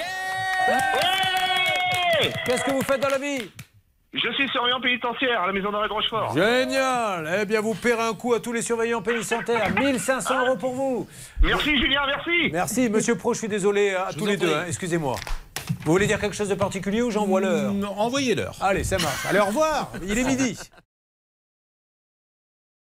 S3: Qu'est-ce que vous faites dans la vie?
S12: Je suis surveillant pénitentiaire à la maison d'arrêt de Rochefort.
S3: Génial Eh bien, vous paierez un coup à tous les surveillants pénitentiaires. 1500 euros pour vous.
S12: Merci Julien, merci.
S3: Merci, monsieur Pro, je suis désolé à tous les deux, hein, excusez-moi. Vous voulez dire quelque chose de particulier ou j'envoie l'heure
S39: Envoyez l'heure.
S3: Allez, ça marche. Allez, au revoir. Il est midi.